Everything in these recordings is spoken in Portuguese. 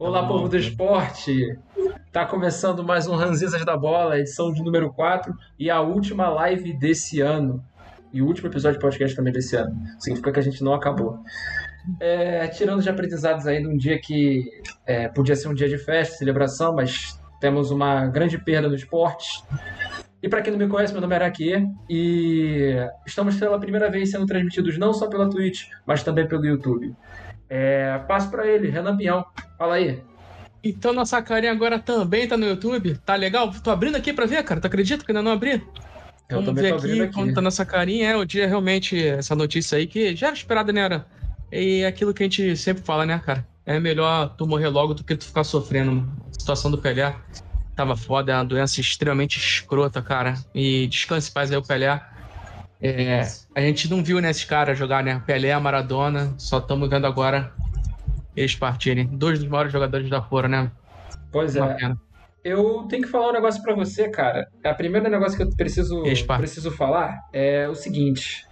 Olá, povo do esporte! Tá começando mais um Ranzisas da Bola, edição de número 4 e a última live desse ano. E o último episódio de podcast também desse ano. Significa que a gente não acabou. É, tirando de aprendizados aí de um dia que é, podia ser um dia de festa, celebração, mas temos uma grande perda no esporte. E para quem não me conhece, meu nome é Araquê e estamos pela primeira vez sendo transmitidos não só pela Twitch, mas também pelo YouTube. É, passo para ele, Renan Pinhão. Fala aí. Então nossa carinha agora também tá no YouTube. Tá legal? Tô abrindo aqui pra ver, cara. Tu acredita que ainda não abri? Eu Vamos ver aqui, aqui. quando tá nossa carinha. É o dia realmente, essa notícia aí que já era esperada, né? Era? E é aquilo que a gente sempre fala, né, cara? É melhor tu morrer logo do que tu ficar sofrendo. mano. A situação do Pelé tava foda, é uma doença extremamente escrota, cara. E descanse paz aí o Pelé. É, a gente não viu né, esses caras jogar, né? Pelé, Maradona, só estamos vendo agora eles partirem. Dois dos maiores jogadores da fora, né? Pois é. Eu tenho que falar um negócio pra você, cara. A primeiro negócio que eu preciso, preciso falar é o seguinte.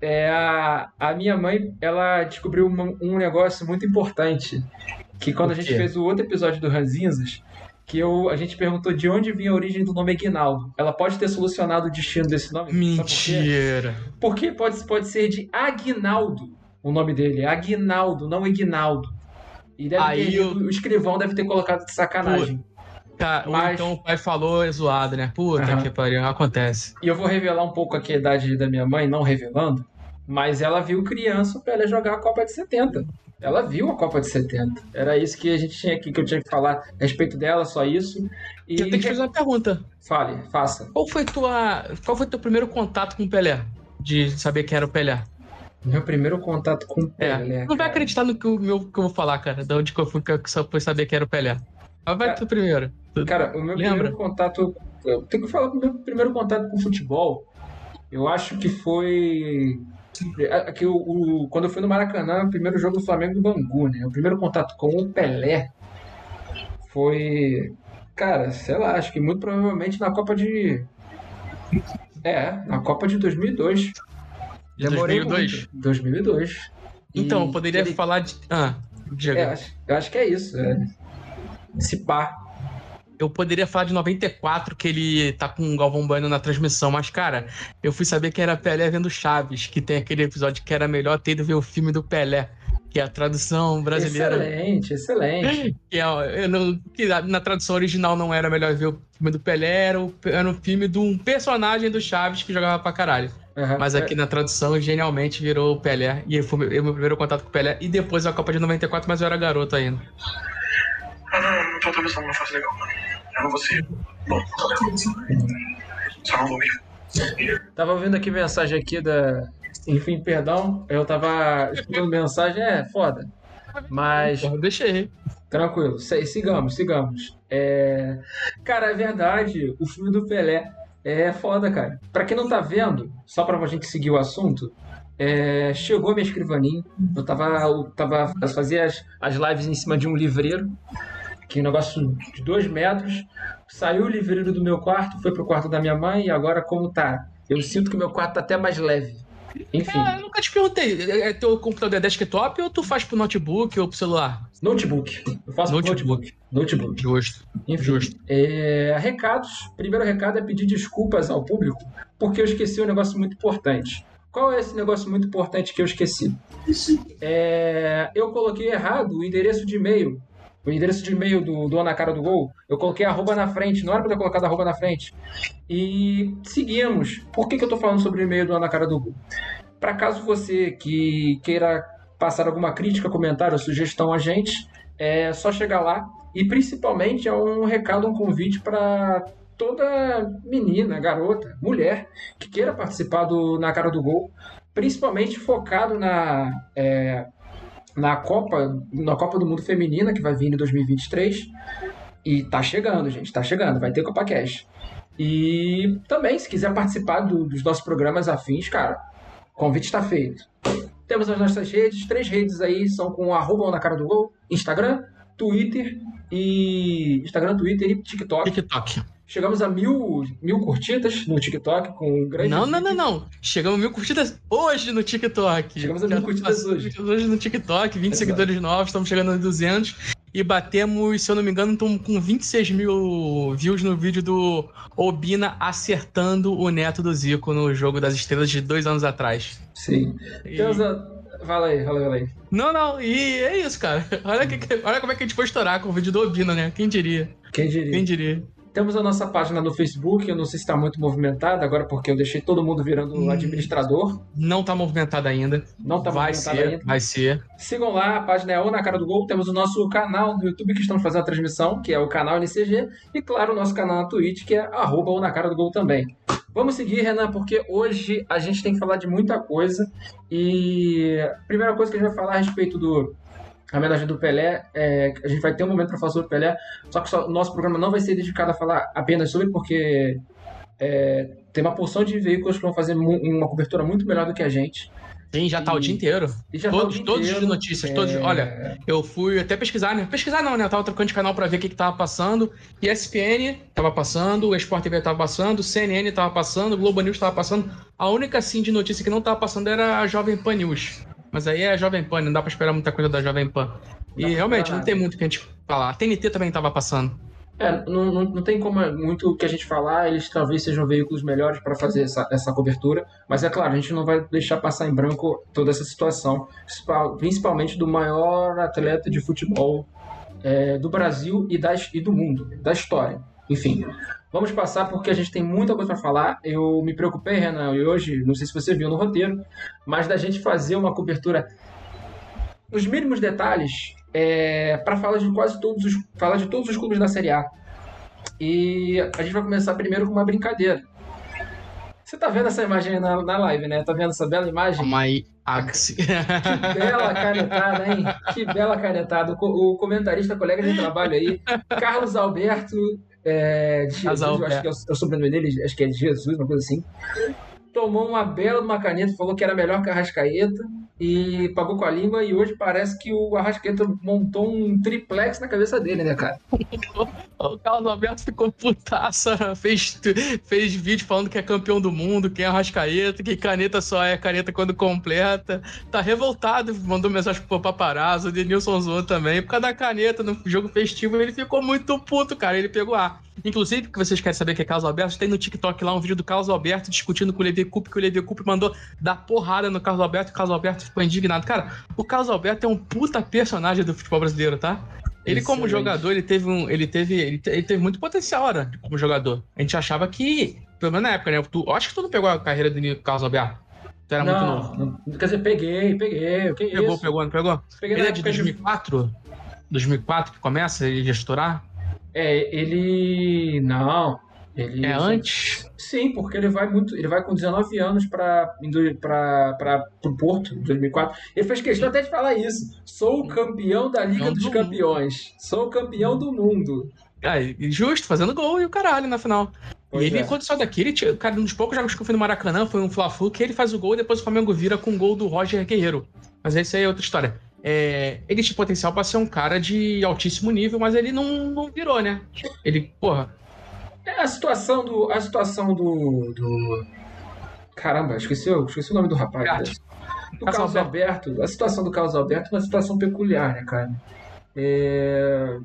É a, a minha mãe, ela descobriu um, um negócio muito importante. Que quando a gente fez o outro episódio do Ranzinzas, que eu, a gente perguntou de onde vinha a origem do nome Aguinaldo. Ela pode ter solucionado o destino desse nome? Sabe por? Mentira. Porque pode, pode ser de Aguinaldo o nome dele. Aguinaldo, não Ignaldo. E deve Aí ter, eu- o escrivão deve ter colocado de sacanagem. Cara, ou Mas- então o pai falou é zoado, né? Puta Aham. que pariu, acontece. E eu vou revelar um pouco aqui a idade da minha mãe, não revelando, mas ela viu criança o Pelé jogar a Copa de 70. Ela viu a Copa de 70. Era isso que a gente tinha aqui, que eu tinha que falar a respeito dela, só isso. E Eu tenho que fazer uma pergunta. fale, faça. Qual foi tua. Qual foi teu primeiro contato com o Pelé? De saber quem era o Pelé? Meu primeiro contato com o É. Pelé. não vai acreditar no que, eu- meu, que eu vou falar, cara. Da onde que eu fui que eu só fui saber quem era o Pelé. Mas vai Cara, tu primeiro. Tu- Cara, o meu Lembra? primeiro contato. Eu tenho que falar do meu primeiro contato com futebol. Eu acho que foi. É, Que o, o- quando eu fui no Maracanã, o primeiro jogo do Flamengo do Bangu, né? O primeiro contato com o Pelé foi. Cara, sei lá, acho que muito provavelmente na Copa de. É, na Copa de 2002. De Demorei 2002? muito. 2002. E Então, eu poderia ele- falar de. Ah, Diego. É, acho- eu acho que é isso. É. Se pá. Eu poderia falar de 94, que ele tá com o Galvão Bueno na transmissão, mas, cara, eu fui saber que era Pelé vendo Chaves, que tem aquele episódio que era melhor ter ido ver o filme do Pelé, que é a tradução brasileira. Excelente, excelente. Que, é, eu não- que na- tradução original não era melhor ver o filme do Pelé, era, o, era um filme de um personagem do Chaves que jogava pra caralho. Aham. Mas aqui na tradução, genialmente, virou o Pelé. E foi meu, meu primeiro contato com o Pelé. E depois a Copa de 94, mas eu era garoto ainda. Ah, não, não tô atravessando uma fase legal. Eu não vou ser. Só não vou mesmo. Tava ouvindo aqui mensagem aqui da. Enfim, perdão. Eu tava escutando mensagem, é foda. Mas deixei. tranquilo, sigamos, sigamos. É... Cara, é verdade, o filme do Pelé é foda, cara. Pra quem não tá vendo, só pra gente seguir o assunto, é, chegou minha escrivaninha. Eu tava. Eu tava eu fazia as, as lives em cima de um livreiro, que é um negócio de dois metros. Saiu o livreiro do meu quarto, foi pro quarto da minha mãe, e agora como tá? Eu sinto que meu quarto tá até mais leve. Enfim, Ah, eu nunca te perguntei. É é teu computador é desktop ou tu faz pro notebook ou pro celular? notebook. Eu faço pro Notebook. notebook. Notebook. Justo. Enfim, Justo. é, recados. Primeiro recado é pedir desculpas ao público, porque eu esqueci um negócio muito importante. Qual é esse negócio muito importante que eu esqueci? É, eu coloquei errado o endereço de e-mail. O endereço de e-mail do Dona Cara do Gol. Eu coloquei arroba na frente. Não era pra ter colocado arroba na frente. E seguimos. Por que, que eu tô falando sobre o e-mail do Dona Cara do Gol? Para caso você que queira passar alguma crítica, comentário, sugestão a gente, é só chegar lá. E principalmente é um recado, um convite para toda menina, garota, mulher que queira participar do Na Cara do Gol, principalmente focado na, é, na Copa, na Copa do Mundo Feminina que vai vir em 2023. E tá chegando, gente, tá chegando, vai ter Copa Cash. E também, se quiser participar do- dos nossos programas afins, cara, convite está feito. Temos as nossas redes, três redes aí são com arroba na cara do gol, Instagram, Twitter e. Instagram, Twitter e TikTok. TikTok. Chegamos a mil, mil curtidas no TikTok com um grande. Não, não, não, não. Chegamos a mil curtidas hoje no TikTok. Chegamos a mil curtidas hoje. Hoje no TikTok, 20 Exato. seguidores novos, estamos chegando a 200. e batemos, se eu não me engano, tamo com 26 mil views no vídeo do Obina acertando o neto do Zico no jogo das estrelas de dois anos atrás. Sim. E-. Fala aí, fala aí, fala aí. Não, não, e é isso, cara. Olha, que- olha como é que a gente foi estourar com o vídeo do Obina, né? Quem diria? Quem diria? Quem diria? Temos a nossa página no Facebook, eu não sei se está muito movimentada agora porque eu deixei todo mundo virando Hum. administrador. Não tá movimentado ainda. Não está vai movimentada ser, ainda. vai ser. Sigam lá, a página é O Na Cara do Gol. Temos o nosso canal no YouTube que estamos fazendo a transmissão, que é o canal NCG. E claro, o nosso canal na Twitch, que é arroba O Na Cara do Gol também. Vamos seguir, Renan, porque hoje a gente tem que falar de muita coisa. E a primeira coisa que a gente vai falar a respeito do a homenagem do Pelé, é, a gente vai ter um momento para falar sobre o Pelé, só que o nosso programa não vai ser dedicado a falar apenas sobre, porque é, tem uma porção de veículos que vão fazer uma cobertura muito melhor do que a gente. Sim, já tá o E- dia inteiro. Tá Todos, o dia todos inteiro. de notícias, todos. É, Olha, eu fui até pesquisar, né? Pesquisar não, né? Eu tava trocando de canal pra ver o que, que tava passando. ESPN tava passando, o Sport TV tava passando, CNN tava passando, o Globo News tava passando. A única, assim, de notícia que não tava passando era a Jovem Pan News. Mas aí é a Jovem Pan, não dá pra esperar muita coisa da Jovem Pan. E Dá pra realmente, não tem muito o que a gente falar. A TNT também tava passando. É, não, não, não tem como muito o que a gente falar, eles talvez sejam veículos melhores para fazer essa, essa cobertura, mas é claro, a gente não vai deixar passar em branco toda essa situação, principal- principalmente do maior atleta de futebol é, do Brasil e, da, e do mundo, da história. Enfim, vamos passar porque a gente tem muita coisa para falar. Eu me preocupei, Renan, e hoje, não sei se você viu no roteiro, mas da gente fazer uma cobertura nos mínimos detalhes é, para falar de quase todos os falar de todos os clubes da Série A. E a gente vai começar primeiro com uma brincadeira. Você tá vendo essa imagem aí na, na live, né? Tá vendo essa bela imagem? Aí, Axi. Que bela canetada, hein? Que bela canetada. O, o comentarista, colega de trabalho aí, Carlos Alberto é, de Jesus, eu acho que é o, é o sobrenome dele, acho que é Jesus, uma coisa assim. Tomou uma bela de uma caneta, falou que era melhor que a Arrascaeta e pagou com a língua. E hoje parece que o Arrascaeta montou um triplex na cabeça dele, né, cara? O Carlos Alberto ficou putaça, fez, fez vídeo falando que é campeão do mundo, que é Arrascaeta, que caneta só é caneta quando completa. Tá revoltado, mandou mensagem pro paparazzo, o Denilson zoou também. Por causa da caneta no jogo festivo, ele ficou muito puto, cara. Ele pegou A. Inclusive, que vocês querem saber que é Carlos Alberto, tem no TikTok lá um vídeo do Carlos Alberto discutindo com o Levi Coupe, que o Levi Coupe mandou dar porrada no Carlos Alberto, e o Carlos Alberto ficou indignado. Cara, o Carlos Alberto é um puta personagem do futebol brasileiro, tá? Ele, como Excelente. jogador, ele teve um. Ele teve, ele, ele teve muito potencial, né? Como jogador. A gente achava que. Pelo menos na época, né? Tu, acho que tu não pegou a carreira do Carlos Alberto. Tu era muito novo. não, não, quer dizer, peguei, peguei. O que é Pegou, isso? pegou, não pegou? Peguei Ele é de época 2004? 2004 que começa ele a estourar? É, ele. Não. Ele É antes? Sim, porque ele vai muito. Ele vai com 19 anos para para o Porto, em 2004. Ele fez questão até de falar isso. Sou o campeão da Liga Campeão dos do Campeões. Sou o campeão do mundo. Ah, justo, fazendo gol e o caralho na final. Pois e ele, é. quando saiu daqui, ele tinha, cara, um dos poucos jogos que eu fui no Maracanã foi um Fla-Flu, que ele faz o gol e depois o Flamengo vira com o gol do Roger Guerreiro. Mas essa aí é outra história. É, ele tinha potencial pra ser um cara de altíssimo nível, mas ele não, não virou, né? Ele, porra, É, a situação do. A situação do. do... Caramba, esqueci, o- esqueci o nome do rapaz. Alberto. Do Carlos Carlos Alberto. A situação do Carlos Alberto é uma situação peculiar, né, cara? É,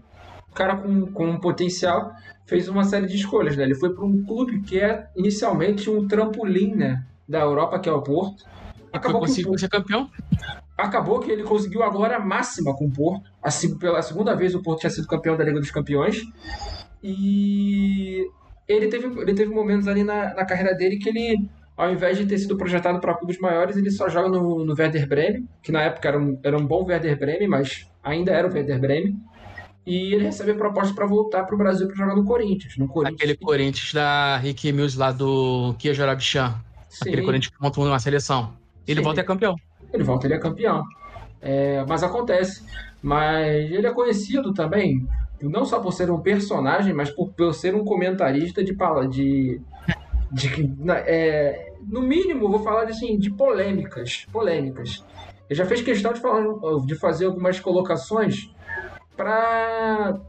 O cara com, com um potencial fez uma série de escolhas, né? Ele foi para um clube que é inicialmente um trampolim, né? Da Europa, que é o Porto. Acabou conseguiu ser campeão. acabou que ele conseguiu a glória máxima com o Porto. Assim, pela segunda vez o Porto tinha sido campeão da Liga dos Campeões. E ele teve, ele teve momentos ali na, na carreira dele que ele, ao invés de ter sido projetado para clubes maiores, ele só joga no, no Werder Bremen, que na época era um, era um bom Werder Bremen, mas ainda era o Werder Bremen. E ele recebe a proposta para voltar para o Brasil para jogar no Corinthians. No Corinthians. Aquele Corinthians da Rick Mills lá do Kia Jorabichan. Sim. Aquele Corinthians que montou uma seleção. Ele Sim. volta e é campeão. ele volta, ele é campeão. É, mas acontece. Mas ele é conhecido também, não só por ser um personagem, mas por, por ser um comentarista de de, de é, no mínimo, vou falar assim, de polêmicas, polêmicas. Ele já fez questão de, falar, de fazer algumas colocações para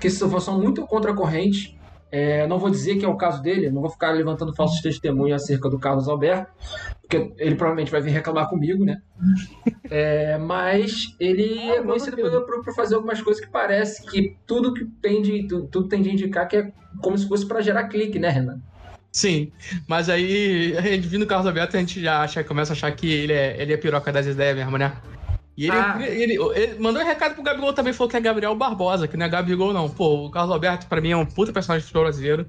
que são muito contra a corrente. É, não vou dizer que é o caso dele, não vou ficar levantando falsos testemunhos acerca do Carlos Alberto, porque ele provavelmente vai vir reclamar comigo, né? É, mas ele ah, é conhecido por, por, fazer algumas coisas que parece que tudo que tem de, tudo, tudo tem de indicar que é como se fosse para gerar clique, né, Renan? Sim, mas aí a gente vindo o Carlos Alberto, a gente já acha, começa a achar que ele é, ele é piroca das ideias mesmo, né? E ele, ah. ele, ele, mandou um recado pro Gabigol também, falou que é Gabriel Barbosa, que não é Gabigol, não. Pô, o Carlos Alberto, pra mim, é um puta personagem do brasileiro.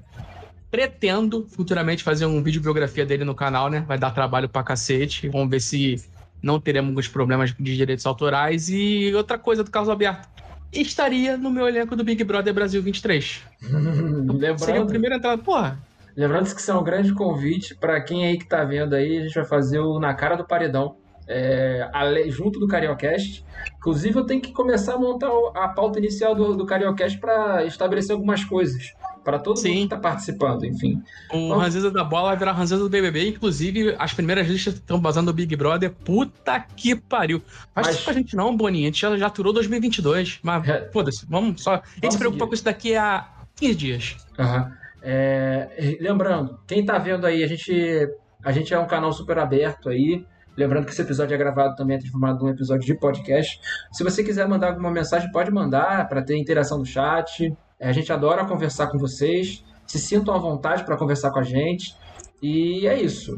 Pretendo futuramente fazer um vídeo biografia dele no canal, né? Vai dar trabalho pra cacete. Vamos ver se não teremos alguns problemas de direitos autorais. E outra coisa do Carlos Alberto. Estaria no meu elenco do Big Brother Brasil 23. Lembrando... Seria o primeiro entrada. Porra, Lembrando que isso é um grande convite para quem aí que tá vendo aí, a gente vai fazer o Na Cara do Paredão, é, junto do Cariocast. Inclusive, eu tenho que começar a montar a pauta inicial do, do Cariocast para estabelecer algumas coisas. Para todo Sim. mundo que está participando, enfim. O então, da Bola vai virar Ranzeza do BBB. Inclusive, as primeiras listas estão basando no Big Brother. Puta que pariu. Faz mas... isso com a gente não, Boninho. A gente já, já aturou 2022. Mas, é... foda-se. Vamos só... A gente se preocupa com isso daqui a 15 dias. Uhum. É, lembrando, quem está vendo aí, a gente, a gente é um canal super aberto aí. Lembrando que esse episódio é gravado também, é transformado num episódio de podcast. Se você quiser mandar alguma mensagem, pode mandar para ter interação no chat. É, a gente adora conversar com vocês. Se sintam à vontade para conversar com a gente. E é isso.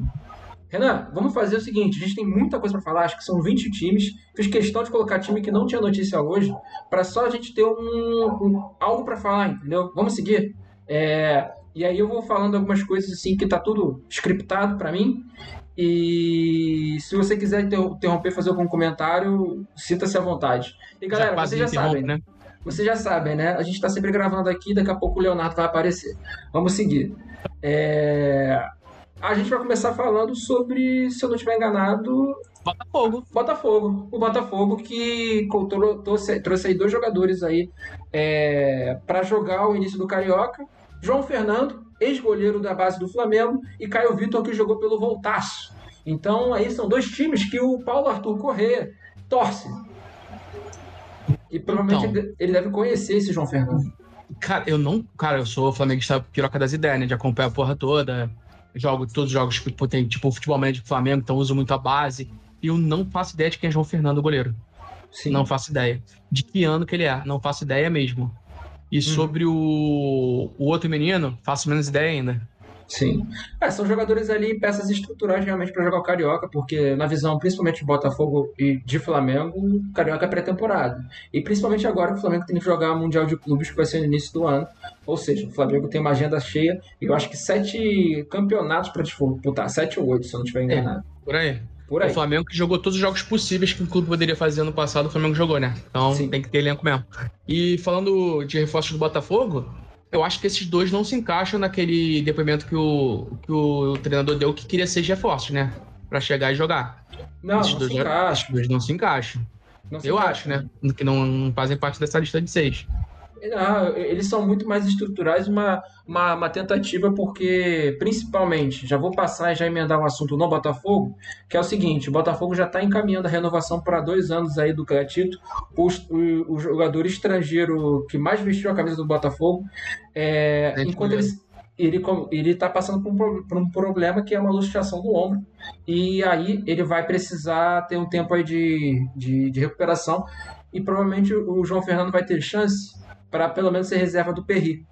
Renan, vamos fazer o seguinte: a gente tem muita coisa para falar, acho que são 20 times. Fiz questão de colocar time que não tinha notícia hoje, para só a gente ter um, um algo para falar, entendeu? Vamos seguir? É, e aí eu vou falando algumas coisas assim que tá tudo scriptado para mim. E se você quiser interromper, fazer algum comentário, sinta-se à vontade. E galera, já vocês já sabem, né? Vocês já sabem, né? A gente está sempre gravando aqui, daqui a pouco o Leonardo vai aparecer. Vamos seguir. É... A gente vai começar falando sobre, se eu não estiver enganado, Botafogo. Botafogo. O Botafogo que trouxe, trouxe aí dois jogadores aí é, para jogar o início do Carioca. João Fernando, ex-goleiro da base do Flamengo, e Caio Vitor, que jogou pelo Voltaço. Então, aí são dois times que o Paulo Arthur Corrêa torce. E provavelmente então, ele deve conhecer esse João Fernando. Cara, eu não. Cara, eu sou flamenguista piroca das ideias, né? De acompanhar a porra toda. Jogo todos os jogos que tem, tipo, futebol médio do Flamengo, então uso muito a base. E eu não faço ideia de quem é João Fernando, goleiro. Sim. Não faço ideia. De que ano que ele é, não faço ideia mesmo. E hum. sobre o, o outro menino, faço menos ideia ainda. Sim. É, são jogadores ali, peças estruturais realmente para jogar o Carioca, porque na visão principalmente de Botafogo e de Flamengo, o Carioca é pré-temporada. E principalmente agora que o Flamengo tem que jogar o Mundial de Clubes, que vai ser no início do ano. Ou seja, o Flamengo tem uma agenda cheia, e eu acho que sete campeonatos para disputar, sete ou oito, se eu não estiver enganado. É, por aí. Por aí. O Flamengo que jogou todos os jogos possíveis que o clube poderia fazer ano passado, o Flamengo jogou, né? Então Sim. tem que ter elenco mesmo. E falando de reforços do Botafogo, eu acho que esses dois não se encaixam naquele depoimento que o, que o treinador deu que queria ser reforços, né? Pra chegar e jogar. Não, esses, não dois, esses dois não se encaixam. Não se eu encaixa. acho, né? Que não, não fazem parte dessa lista de seis. Ah, eles são muito mais estruturais, uma, uma, uma, tentativa, porque, principalmente, já vou passar e já emendar um assunto no Botafogo, que é o seguinte: o Botafogo já está encaminhando a renovação para dois anos aí do Gatito. O, o, o, jogador estrangeiro que mais vestiu a camisa do Botafogo, é, é enquanto ele, ele ele está passando por um, por um, problema que é uma luxação do ombro e aí ele vai precisar ter um tempo aí de, de, de recuperação e provavelmente o João Fernando vai ter chance para pelo menos ser reserva do Perry.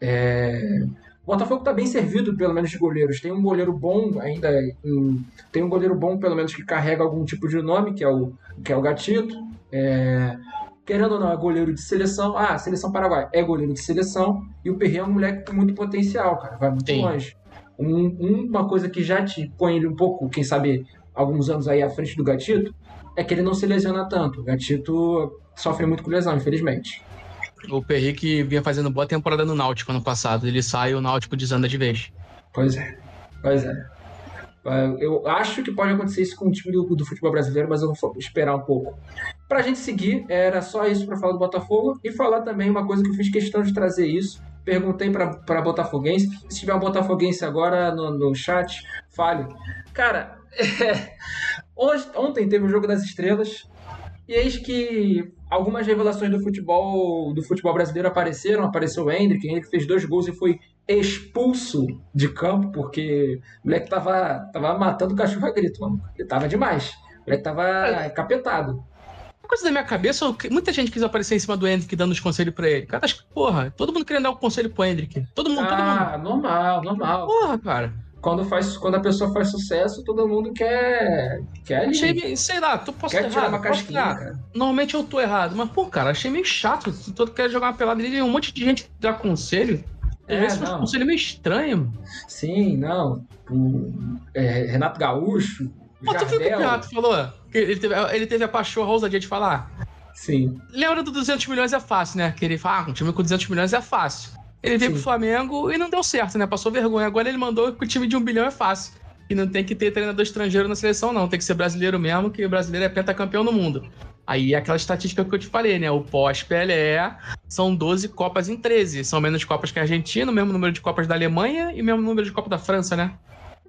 É... O Botafogo está bem servido, pelo menos, de goleiros. Tem um goleiro bom ainda. Em... Tem um goleiro bom, pelo menos, que carrega algum tipo de nome, que é o, que é o Gatito. É... Querendo ou não, é goleiro de seleção. Ah, seleção Paraguai é goleiro de seleção. E o Perry é um moleque com muito potencial, cara. Vai muito Sim. longe. Um, uma coisa que já te põe ele um pouco, quem sabe, alguns anos aí à frente do Gatito, é que ele não se lesiona tanto. O Gatito sofre muito com lesão, infelizmente. O Perry que vinha fazendo boa temporada no Náutico ano passado. Ele sai e o Náutico desanda de vez. Pois é. Pois é. Eu acho que pode acontecer isso com o time do, do futebol brasileiro, mas eu vou esperar um pouco. Pra gente seguir, era só isso para falar do Botafogo e falar também uma coisa que eu fiz questão de trazer isso. Perguntei para Botafoguense. Se tiver um Botafoguense agora no, no chat, fale. Cara, é, ontem teve o Jogo das Estrelas E eis que algumas revelações do futebol do futebol brasileiro apareceram. Apareceu o Hendrick, o Hendrick fez dois gols e foi expulso de campo porque o moleque tava, tava matando o cachorro a grito, mano. Ele tava demais. O moleque tava capetado. Uma coisa da minha cabeça, muita gente quis aparecer em cima do Hendrick dando os conselhos pra ele. Cara, acho que, porra, todo mundo querendo dar um conselho pro Hendrick. Todo mundo, todo mundo. Ah, normal, normal. Porra, cara. Quando, faz, quando a pessoa faz sucesso, todo mundo quer. quer ali. Achei, meio- sei lá, tu posso Quer tirar uma casquinha, cara. Normalmente eu tô errado, mas, pô, cara, achei meio chato. Se todo quer jogar uma pelada ali, um monte de gente dá conselho. Às É, vezes não. conselho meio estranho. mano. Sim, não. O, é, Renato Gaúcho, Pô, tu viu o que o. Renato falou? Que ele teve, ele teve a pachorra, a ousadia de falar. Sim. Lembra do 200 milhões é fácil, né? Que ele fala, ah, um time com 200 milhões é fácil. Ele veio Sim. pro Flamengo e não deu certo, né? Passou vergonha. Agora ele mandou que o time de um bilhão é fácil. E não tem que ter treinador estrangeiro na seleção, não. Tem que ser brasileiro mesmo, que o brasileiro é pentacampeão no mundo. Aí é aquela estatística que eu te falei, né? O pós-Pelé são 12 Copas em 13. São menos Copas que a Argentina, o mesmo número de Copas da Alemanha e o mesmo número de Copa da França, né?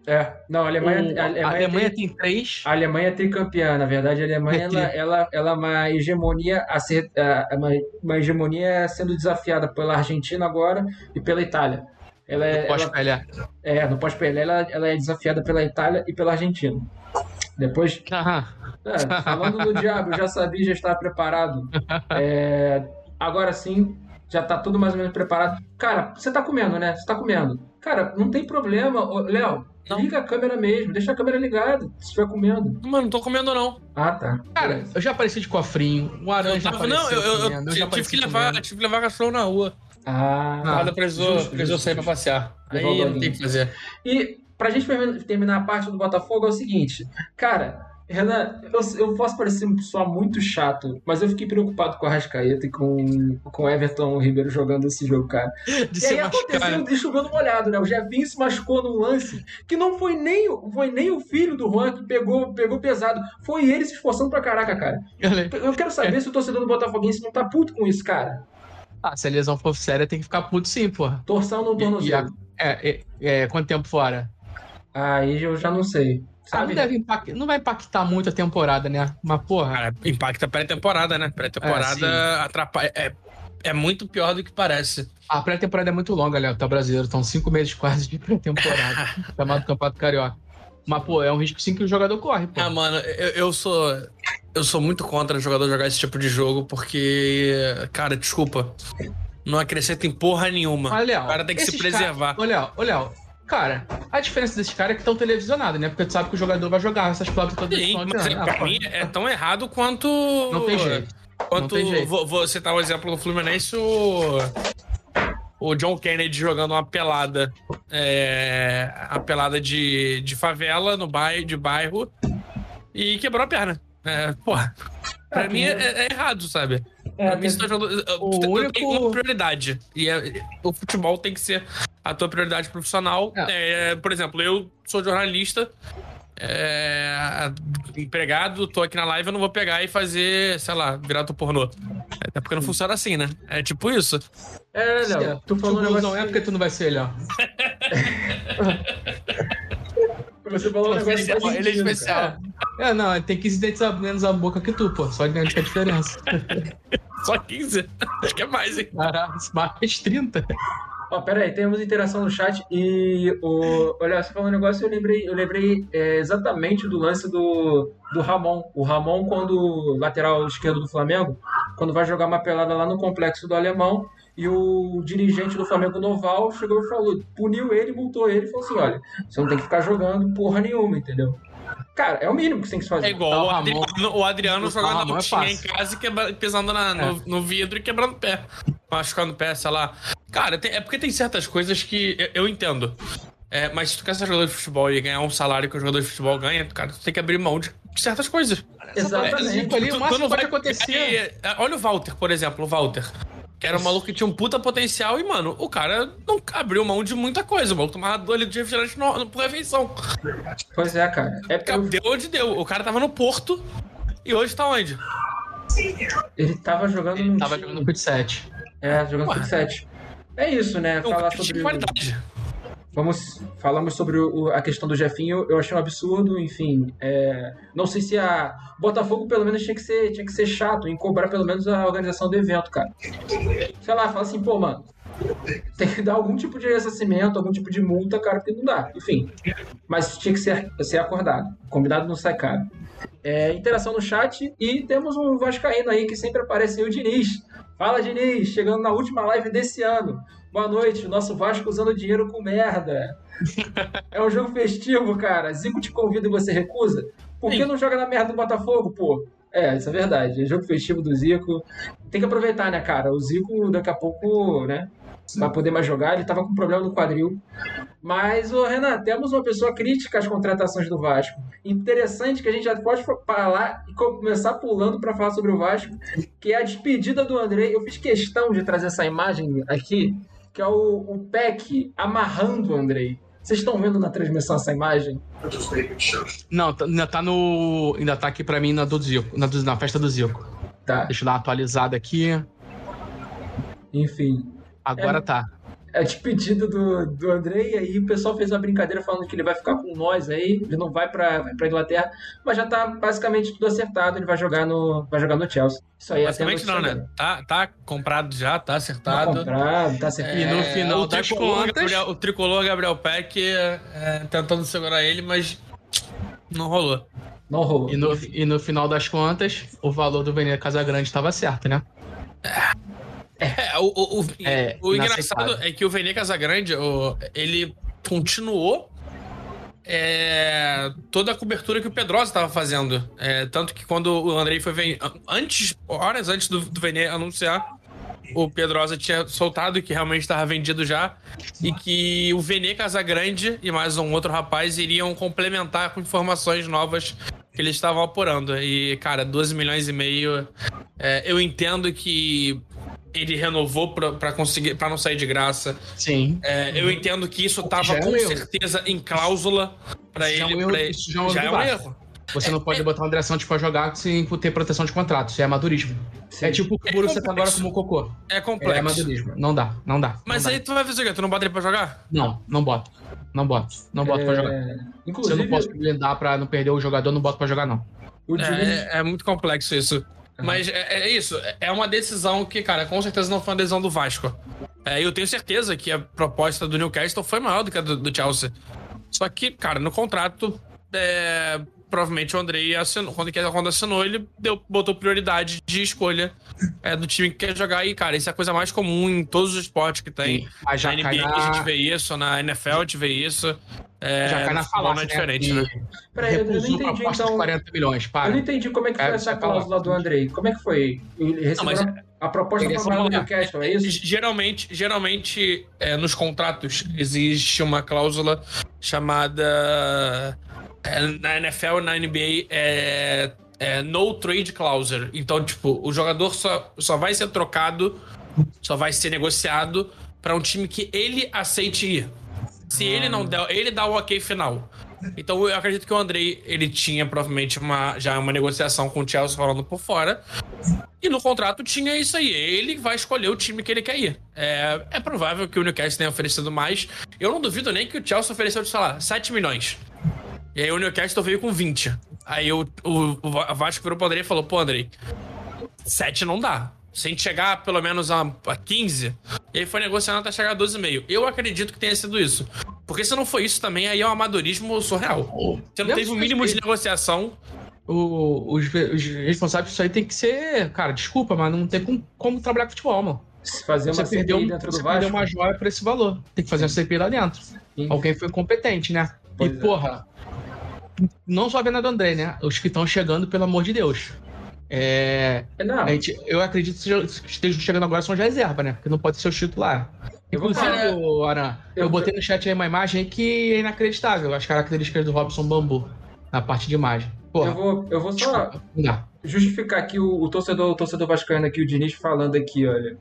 É. Não, a Alemanha. O- a a Alemanha, Alemanha tem, tem 3. a Alemanha é tricampeã. Na verdade, a Alemanha É ela, ela, ela é uma hegemonia a ser, a- uma, uma hegemonia sendo desafiada pela Argentina agora e pela Itália. Ela é, ela, Pós-Pelé. é no pós-Pelé, ela, ela é desafiada pela Itália e pela Argentina. Depois, Aham. É, falando do diabo, eu já sabia, já estava preparado. É, agora sim, já tá tudo mais ou menos preparado. Cara, você tá comendo, né? Você tá comendo. Cara, não tem problema. Léo, Não. liga a câmera mesmo, deixa a câmera ligada se estiver comendo. Mano, não tô comendo, não. Ah, tá. Cara, eu já apareci de cofrinho, o Eu Aranja tava, apareceu não, eu, eu- eu tive, que levar, comendo. tive que levar cachorro na rua. Ah, Nada precisou, justo, precisou justo, sair pra justo. passear. Aí não tem o que fazer. E pra gente termi- terminar a parte do Botafogo é o seguinte, cara, Renan, eu, eu posso parecer soar muito chato, mas eu fiquei preocupado com a Rascaeta e com, com o Everton Ribeiro jogando esse jogo, cara. de E aí machucar. aconteceu de chovendo molhado, né? O Jefinho se machucou num lance que não foi nem, o- foi nem o filho do Juan que pegou, pegou pesado. Foi ele se esforçando pra caraca, cara. Eu quero saber se o torcedor do Botafoguense não tá puto com isso, cara. Ah, se a lesão for séria, tem que ficar puto sim, porra. Torção no tornozelo. É, é, é, quanto tempo fora? Aí eu já não sei. Ah, não, Sabe? deve não vai impactar muito a temporada, né? Mas, porra. Cara, impacta pré-temporada, né? Pré-temporada É, atrapalha. É, é muito pior do que parece. A pré-temporada é muito longa, Léo. Tá brasileiro. Estão cinco meses quase de pré-temporada. chamado Campeonato Carioca. Mas, pô, é um risco sim que o jogador corre, pô. Ah, mano, eu, eu sou. Eu sou muito contra o jogador jogar esse tipo de jogo, porque. Cara, desculpa. Não acrescenta em porra nenhuma. Léo, o cara tem que se preservar. Ô, Léo. Cara, a diferença desses caras é que estão televisionados, né? Porque tu sabe que o jogador vai jogar essas placas todas Sim, mas é, pra Ah, mim é tão errado quanto. Não tem jeito. Quanto. tem jeito. Vou, vou citar o exemplo do Fluminense, o. O John Kennedy jogando uma pelada. É, a pelada de, de favela no bairro, de bairro. E quebrou a perna. É, porra. Pra Ah, mim é, é errado, sabe? É, pra mim, teve- tá jogando. O único- uma prioridade. E é- o futebol tem que ser a tua prioridade profissional. É, por exemplo, eu sou jornalista. é, empregado, tô aqui na live, eu não vou pegar e fazer, sei lá, virar teu pornô. Até porque não funciona assim, né? É tipo isso. É, Léo, tu falou um não é porque tu não vai ser, Léo. Você falou um negócio Ele é especial. cara. É, não, tem 15 dentes a menos a boca que tu, pô. Só de dente que é a diferença. Só 15. Acho que é mais, hein? Caralho, mais 30. Ó, pera aí, temos interação no chat e o. Olha, você falou um negócio, eu lembrei, eu lembrei é, exatamente do lance do, do Ramon. O Ramon, quando lateral esquerdo do Flamengo, quando vai jogar uma pelada lá no complexo do Alemão, e o dirigente do Flamengo Noval chegou e falou, puniu ele, multou ele e falou assim: olha, você não tem que ficar jogando porra nenhuma, entendeu? Cara, é o mínimo que você tem que fazer. É igual Tá, o Ramon- Adriano, o Adriano jogando a é botinha em fácil. casa e quebra- pisando na- no, no vidro e quebrando o pé. Machucando o pé, sei lá. Cara, tem- é porque tem certas coisas que eu, eu entendo. É, mas se tu quer ser jogador de futebol e ganhar um salário que o jogador de futebol ganha, cara, tu tem que abrir mão de certas coisas. Exatamente. ali, o Tu- tu máximo não vai- acontecer. É, é, olha o Walter, por exemplo, o Walter. Que era um maluco que tinha um puta potencial e, mano, o cara não abriu mão de muita coisa. O maluco tomava dois litros de refrigerante no, no, por refeição. Pois é, cara. É porque Deu onde deu. O cara tava no Porto e hoje tá onde? ele tava jogando num Tava time- jogando Fut 7. É, jogando. Fut 7. É isso, né? É um Falar de sobre. qualidade. Vamos, falamos sobre o, a questão do Jefinho, eu achei um absurdo, enfim. É, não sei se a. Botafogo pelo menos tinha que, ser, tinha que ser chato em cobrar pelo menos a organização do evento, cara. Sei lá, fala assim, pô, mano, tem que dar algum tipo de ressarcimento, algum tipo de multa, cara, porque não dá. Enfim. Mas tinha que ser, ser acordado. Combinado não sai caro. É, interação no chat e temos um Vascaíno aí que sempre aparece o Diniz. Fala, Diniz, chegando na última live desse ano. Boa noite, nosso Vasco usando dinheiro com merda. É um jogo festivo, cara. Zico te convida e você recusa? Por que Sim. não joga na merda do Botafogo, pô? É, isso é verdade. É jogo festivo do Zico. Tem que aproveitar, né, cara? O Zico daqui a pouco, né? Vai poder mais jogar. Ele tava com problema no quadril. Mas, ô Renan, temos uma pessoa crítica às contratações do Vasco. Interessante que a gente já pode falar e começar pulando para falar sobre o Vasco, que é a despedida do André. Eu fiz questão de trazer essa imagem aqui, que é o, o Peck amarrando o Andrei. Vocês estão vendo na transmissão essa imagem? Não, tá- ainda tá no. Ainda tá aqui pra mim na do Zico, na, do- na festa do Zico. Tá. Deixa eu dar uma atualizada aqui. Enfim. Agora É. tá. É a despedida do, do Andrei, e aí o pessoal fez uma brincadeira falando que ele vai ficar com nós aí, ele não vai pra, Inglaterra, mas já tá basicamente tudo acertado, ele vai jogar no, vai jogar no Chelsea. Isso aí Basicamente a não, né? Tá, tá comprado já, tá Tá acertado. comprado, tá acertado. E no É, final o das tricolor, contas- Gabriel- o tricolor Gabriel Peck é, tentando segurar ele, mas não rolou. Não rolou. E no, e no final das contas, o valor do Veneza Casagrande estava certo, né? É, o, o, o, É, o engraçado é que o Vene Casagrande, o- ele continuou é, toda a cobertura que o Pedrosa estava fazendo. É, tanto que quando o Andrei foi ven- antes, horas antes do, do Vene anunciar, o Pedrosa tinha soltado que realmente estava vendido já e que o Vene Casagrande e mais um outro rapaz iriam complementar com informações novas que eles estavam apurando. E, cara, 12 milhões e meio. é, eu entendo que ele renovou pra, pra conseguir para não sair de graça. Sim. É, eu entendo que isso tava é um com erro. certeza em cláusula pra Isso já é um ele. erro- ele- isso já é um erro já é um Vasco. erro. Você não pode botar o André Santos pra jogar sem ter proteção de contrato. Isso é amadorismo. É tipo o que É Borussia tá agora complexo. como o Cocô. É É complexo. amadorismo. Não dá, não dá. Mas não aí dá. tu vai fazer o quê? Tu não bota ele pra jogar? Não, não boto. Não boto. Não boto pra jogar. É, Se eu Inclusive, não posso blindar pra não perder o jogador, não boto pra jogar, não. É, é muito complexo isso. Mas é, é isso. É uma decisão que, cara, com certeza não foi uma decisão do Vasco. É, eu tenho certeza que a proposta do Newcastle foi maior do que a do, do Chelsea. Só que, cara, no contrato, é, provavelmente o Andrei assinou. Quando, quando assinou, ele deu, botou prioridade de escolha é, do time que quer jogar. E, cara, isso é a coisa mais comum em todos os esportes que tem. Mas já na cai NBA na, a gente vê isso, na NFL a gente vê isso. É, já cai na não falácia, é diferente, né? né? Peraí, eu não entendi, então- de 40 milhões, eu para. não entendi como é que foi É, essa você fala. cláusula do Andrei. Como é que foi? Ele mas a, a proposta foi do recebeu- Newcastle, é isso? Geralmente, geralmente é, nos contratos existe uma cláusula chamada é, na NFL e na NBA é, é no trade clause. Então, tipo, o jogador só, só vai ser trocado, só vai ser negociado para um time que ele aceite ir. Se ele não der, ele dá o ok final. Então eu acredito que o Andrei, ele tinha provavelmente uma, já uma negociação com o Chelsea falando por fora. E no contrato tinha isso aí. Ele vai escolher o time que ele quer ir. É, é provável que o Newcastle tenha oferecido mais. Eu não duvido nem que o Chelsea ofereceu, sei lá, 7 milhões. E aí o Newcastle veio com 20. Aí o, o, o Vasco virou pro Andrei e falou: pô, Andrei, 7 não dá. Se a gente chegar pelo menos a, a 15, e aí foi negociando até chegar a 12,5. Eu acredito que tenha sido isso. Porque se não foi isso também, aí é um amadorismo surreal. Você não Mesmo teve o mínimo de negociação. O- os, os responsáveis disso aí tem que ser. Cara, desculpa, mas não tem como, como trabalhar com futebol, mano. Se fazer Você uma perdeu, CPI dentro do você perdeu Vasco. uma joia por esse valor. Tem que fazer uma CPI lá dentro. Sim. Alguém foi competente, né? Pois e, é. porra, não só a venda do André, né? Os que estão chegando, pelo amor de Deus. É, Não, a gente, eu acredito que estejam chegando agora são de reserva, né? Porque não pode ser o titular. Eu Inclusive, ô, Aran, eu, eu- botei no chat aí uma imagem que é inacreditável. As características do Robson Bambu na parte de imagem. Porra, eu vou, eu vou só desculpa, justificar aqui o, o torcedor, o torcedor vascaíno aqui, o Diniz falando aqui, olha.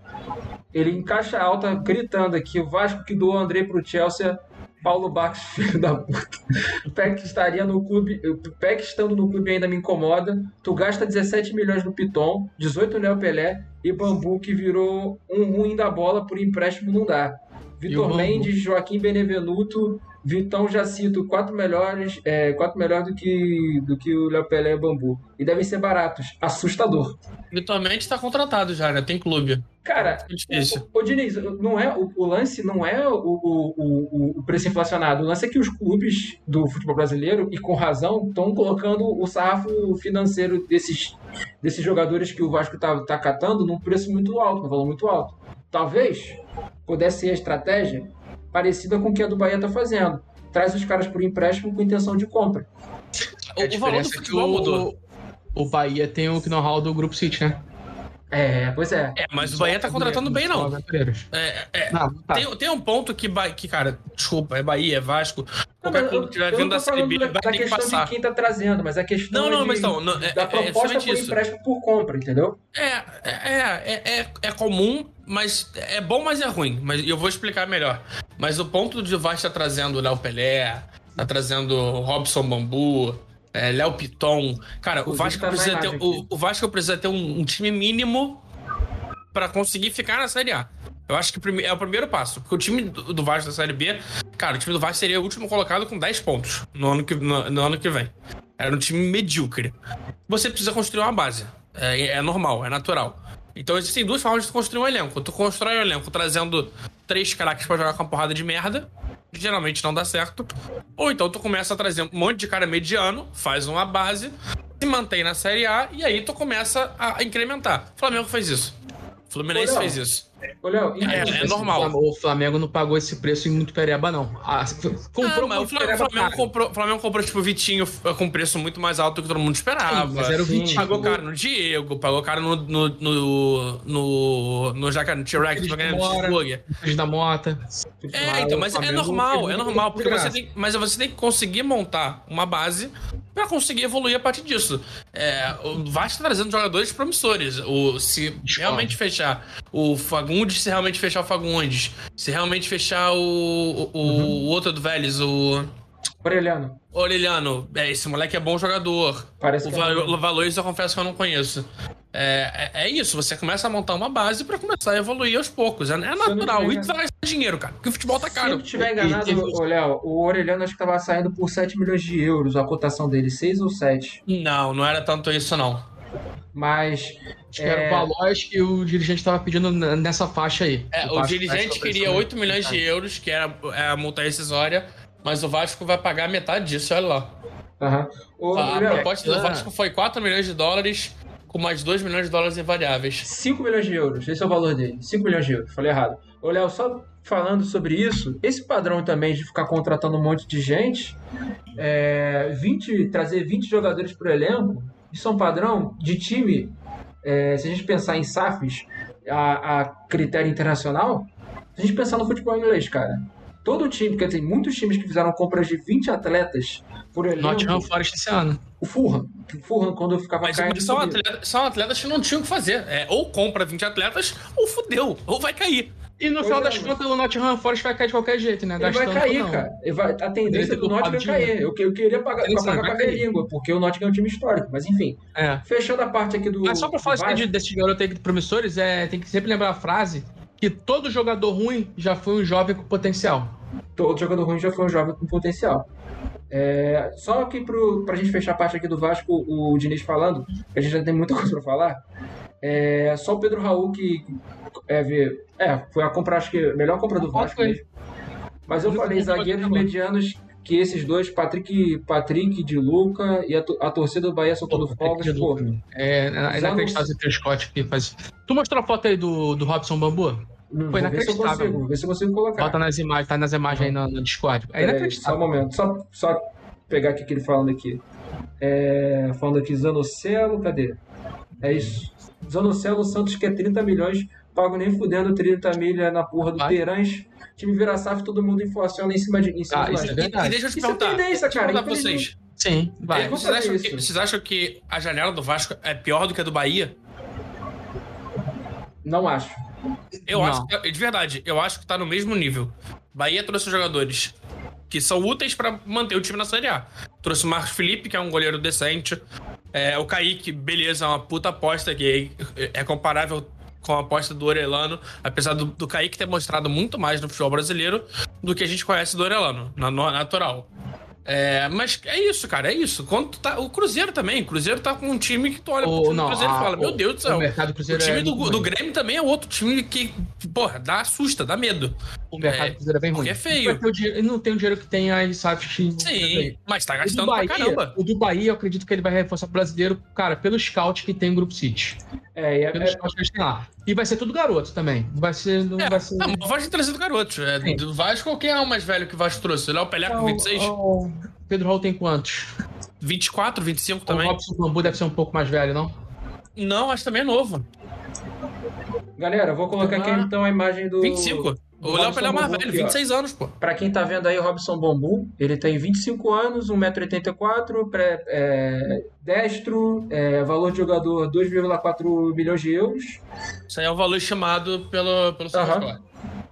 Ele em caixa alta, gritando aqui, o Vasco que doou o André pro Chelsea, Paulo Barros, filho da puta. O Peck estaria no clube, o Peck estando no clube ainda me incomoda. Tu gasta 17 milhões no Piton, 18 no Pelé e Bambu que virou um ruim da bola por empréstimo não dá. Vitor Mendes, Joaquim Benevenuto, Vitão Jacito, quatro melhores, é, quatro melhores do que, do que o Léo Pelé e o Bambu. E devem ser baratos. Assustador. Vitor Mendes tá contratado já, né? Tem clube. Cara, o, o, Diniz, não é, o, o lance não é o, o, o, preço inflacionado. O lance é que os clubes do futebol brasileiro, e com razão, estão colocando o sarrafo financeiro desses, desses jogadores que o Vasco tá, tá catando num preço muito alto, num valor muito alto. Talvez pudesse ser a estratégia parecida com o que a do Bahia está fazendo. Traz os caras por empréstimo com intenção de compra. O, a diferença é que o, o Bahia tem o know-how do Grupo City, né? É, pois é. É, mas o Bahia tá contratando bem, não. É, é, não, tá. tem, tem um ponto que, que, cara, desculpa, é Bahia, é Vasco. Qualquer não, clube que estiver vindo da Série B vai da ter que passar. de quem tá trazendo, mas a questão não, não, de, mas não, não é, da é proposta é por isso. empréstimo por compra, entendeu? É, é, é, é, é comum, mas é bom, mas é ruim. Mas eu vou explicar melhor. Mas o ponto de Vasco tá trazendo o Léo Pelé, tá trazendo Robson Bambu, é, Léo Piton. Cara, o Vasco, tá precisa ter, o, o, Vasco precisa ter um, um time mínimo para conseguir ficar na Série A. Eu acho que é o primeiro passo. Porque o time do Vasco da Série B, cara, o time do Vasco seria o último colocado com 10 pontos no ano que, no, no ano que vem. Era um time medíocre. Você precisa construir uma base. É, é, normal, é natural. Então existem duas formas de construir um elenco. Tu constrói um elenco trazendo três craques para jogar com uma porrada de merda geralmente não dá certo. Ou então tu começa a trazer um monte de cara mediano, faz uma base, se mantém na Série A e aí tu começa a incrementar. O Flamengo fez isso. O Fluminense Olha, fez isso. Ô, Léo, é, é normal. O Flamengo não pagou esse preço em muito pereba, não. Ah, comprou mas o Flamengo, Flamengo comprou, Flamengo comprou, tipo, Vitinho com preço muito mais alto do que todo mundo esperava. Sim, mas era o Vitinho. Pagou caro no Diego, pagou caro no. no. no. no, no Jacaré, no T-Rex, no Pittsburgh. da Mota. É, então, mas é normal, é normal. Porque você tem, mas você tem que conseguir montar uma base para conseguir evoluir a partir disso. É, o Vasco tá trazendo jogadores promissores. O, se realmente fechar o Fagundes, se realmente fechar o Fagundes, se realmente fechar o, o, uhum. o outro do Vélez, o. Aureliano. Aureliano, é, esse moleque é bom jogador. Parece o, que é o eu confesso que eu não conheço. É, é, é, isso, você começa a montar uma base para começar a evoluir aos poucos. É, é natural. E traz dinheiro, cara. Porque o futebol tá caro. Se eu estiver enganado, e, Léo, o Orelhano acho que tava saindo por 7 milhões de euros a cotação dele, 6 ou 7? Não, não era tanto isso, não. Mas. Acho que era o é, valor que o dirigente estava pedindo nessa faixa aí. É, o, dirigente queria 8 milhões de euros, que era a multa rescisória, mas o Vasco vai pagar metade disso, olha lá. Uhum. a, a proposta do Vasco foi 4 milhões de dólares com mais 2 milhões de dólares em variáveis. 5 milhões de euros, esse é o valor dele. 5 milhões de euros, falei errado. Ô, Léo, só falando sobre isso, esse padrão também de ficar contratando um monte de gente, é, 20, trazer 20 jogadores para o elenco, isso é um padrão de time, é, se a gente pensar em SAFs, a, a critério internacional, se a gente pensar no futebol inglês, cara, todo time, quer dizer, muitos times que fizeram compras de 20 atletas por elenco. Nottingham Forest esse ano. O Fulham. O Fulham, quando eu ficava Mas caindo. São atletas, são atletas que não tinham o que fazer. É, ou compra 20 atletas, ou fudeu, ou vai cair. E no final é, das contas, o Nottingham Forest vai cair de qualquer jeito, né? Ele vai cair, não. cara. Vai, a tendência é do Nottingham vai cair. Eu, eu queria pagar, pagar com a minha língua, porque o Nottingham é um time histórico. Mas enfim. É. Fechando a parte aqui do. Mas só pra falar isso desses garotos aí promissores, é, tem que sempre lembrar a frase que todo jogador ruim já foi um jovem com potencial. Todo jogador ruim já foi um jovem com potencial. É, só que pro, pra gente fechar a parte aqui do Vasco, o Diniz falando, que a gente já tem muita coisa pra falar. É, só o Pedro Raul que é, ver, é, foi a compra, acho que a melhor compra do Vasco mesmo. Mas eu falei zagueiros medianos que esses dois, Patrick, Patrick de Luca e a, a torcida do Bahia soltando fogos, pô. É, é inacreditável esse Scott que faz. Tu mostrou a foto aí do, do Robson Bambu? Hum, Foi inacreditável. Ver se, consigo, ver se eu consigo colocar. Bota nas imagens, tá nas imagens aí no, no Discord. É inacreditável. Só um momento, só, só pegar aqui que ele falando aqui. É, falando aqui, Zanocelo, cadê? É isso. Zanocelo Santos quer 30 milhões, pago nem fudendo 30 milha na porra do Terãs. Time vira SAF, todo mundo inflaciona em cima de em cima ah, isso é verdade. E deixa eu te isso perguntar. É tendência, cara. Deixa eu pra vocês. Sim, vai. Vocês acham, que, vocês acham que a janela do Vasco é pior do que a do Bahia? Não acho. Eu não. acho, de verdade, eu acho que tá no mesmo nível. Bahia trouxe jogadores que são úteis para manter o time na Série A. Trouxe o Marcos Felipe, que é um goleiro decente. É, o Kaique, beleza, é uma puta aposta que é comparável com a aposta do Orelano, apesar do, do Kaique ter mostrado muito mais no futebol brasileiro do que a gente conhece do Orelano, na, natural. É, mas é isso, cara, é isso. Quando tá, o Cruzeiro também. O Cruzeiro tá com um time que tu olha o, pro não, Cruzeiro a, e fala: o, Meu Deus do céu. O, mercado Cruzeiro o time é do, do Grêmio também é outro time que, porra, dá assusta, dá medo. O mercado é, Cruzeiro é bem ruim. é feio. Ele não tem o dinheiro que tem aí, sabe? Sim, mas tá gastando Bahia, pra caramba. O do Bahia, eu acredito que ele vai reforçar o brasileiro, cara, pelo scout que tem o Grupo City. É, e é, pelo é, lá. E vai ser tudo garoto também. Vai ser. Não É, vai ser... não, o Vasco trazido garotos. É, Sim. do Vasco, quem é o mais velho que o Vasco trouxe? Léo Pelé com Não, 26? o Pedro Raul tem quantos? 24, 25 O também? Robson Bambu deve ser um pouco mais velho, não? Não, acho que também é novo. Galera, eu vou colocar aqui Ah, então a imagem do. 25. O Léo Pelé é o mais velho, aqui, ó. 26 anos, pô. Pra quem tá vendo aí, o Robson Bambu, ele tem 25 anos, 1,84m, pré- é, destro, é, valor de jogador 2,4 milhões de euros. Isso aí é o valor chamado pelo, pelo score.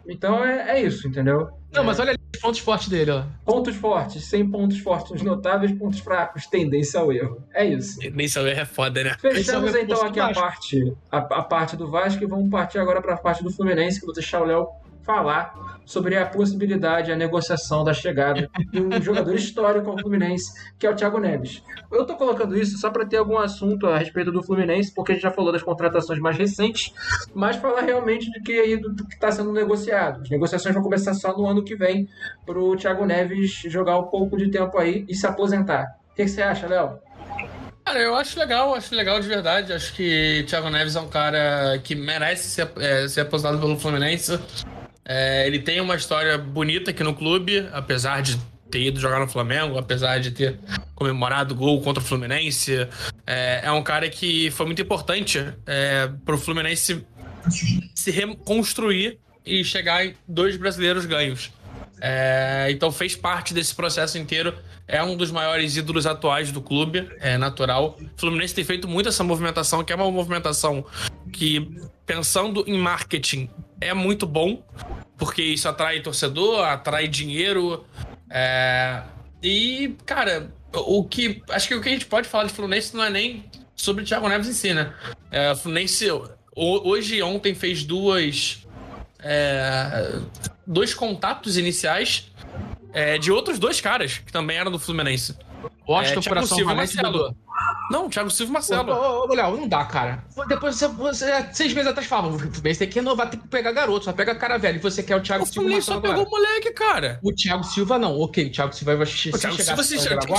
Então é, é isso, entendeu? Não, mas olha ali os pontos fortes dele, ó. Pontos fortes, 100 pontos fortes notáveis, pontos fracos, tendência ao erro. É isso. Nem saber é foda, né? É Fechamos o então aqui a parte, a, a parte do Vasco e vamos partir agora para a parte do Fluminense, que eu vou deixar o Léo falar sobre a possibilidade, a negociação da chegada de um jogador histórico ao Fluminense, que é o Thiago Neves. Eu tô colocando isso só para ter algum assunto a respeito do Fluminense, porque a gente já falou das contratações mais recentes, mas falar realmente do que aí do, que está sendo negociado. As negociações vão começar só no ano que vem para o Thiago Neves jogar um pouco de tempo aí e se aposentar. O que que você acha, Léo? Cara, eu acho legal, acho legal de verdade. Acho que Thiago Neves é um cara que merece ser, é, ser aposentado pelo Fluminense. É, ele tem uma história bonita aqui no clube, apesar de ter ido jogar no Flamengo, apesar de ter comemorado gol contra o Fluminense. É, é um cara que foi muito importante é, para o Fluminense se reconstruir e chegar em dois brasileiros ganhos. É, então fez parte desse processo inteiro. É um dos maiores ídolos atuais do clube, é natural. O Fluminense tem feito muito essa movimentação, que é uma movimentação que, pensando em marketing, é muito bom, porque isso atrai torcedor, atrai dinheiro. é, E, cara, o que. Acho que o que a gente pode falar de Fluminense não é nem sobre o Thiago Neves em si, né? É, Fluminense ho- hoje e ontem fez duas. é, dois contatos iniciais é, de outros dois caras que também eram do Fluminense. Washington, É, Thiago Coração Silva e Marcelo. Não, Thiago Silva e Ô, Marcelo. ô, ô, Léo, não dá, cara. Depois você, você seis meses atrás falava, você tem que renovar, tem que pegar garoto, só pega cara velho. E você quer o Thiago O Silva Fluminense só pegou o moleque, cara. O Thiago Silva não, ok, o Thiago Silva vai se O Thiago chegar- Silva se chegar chega-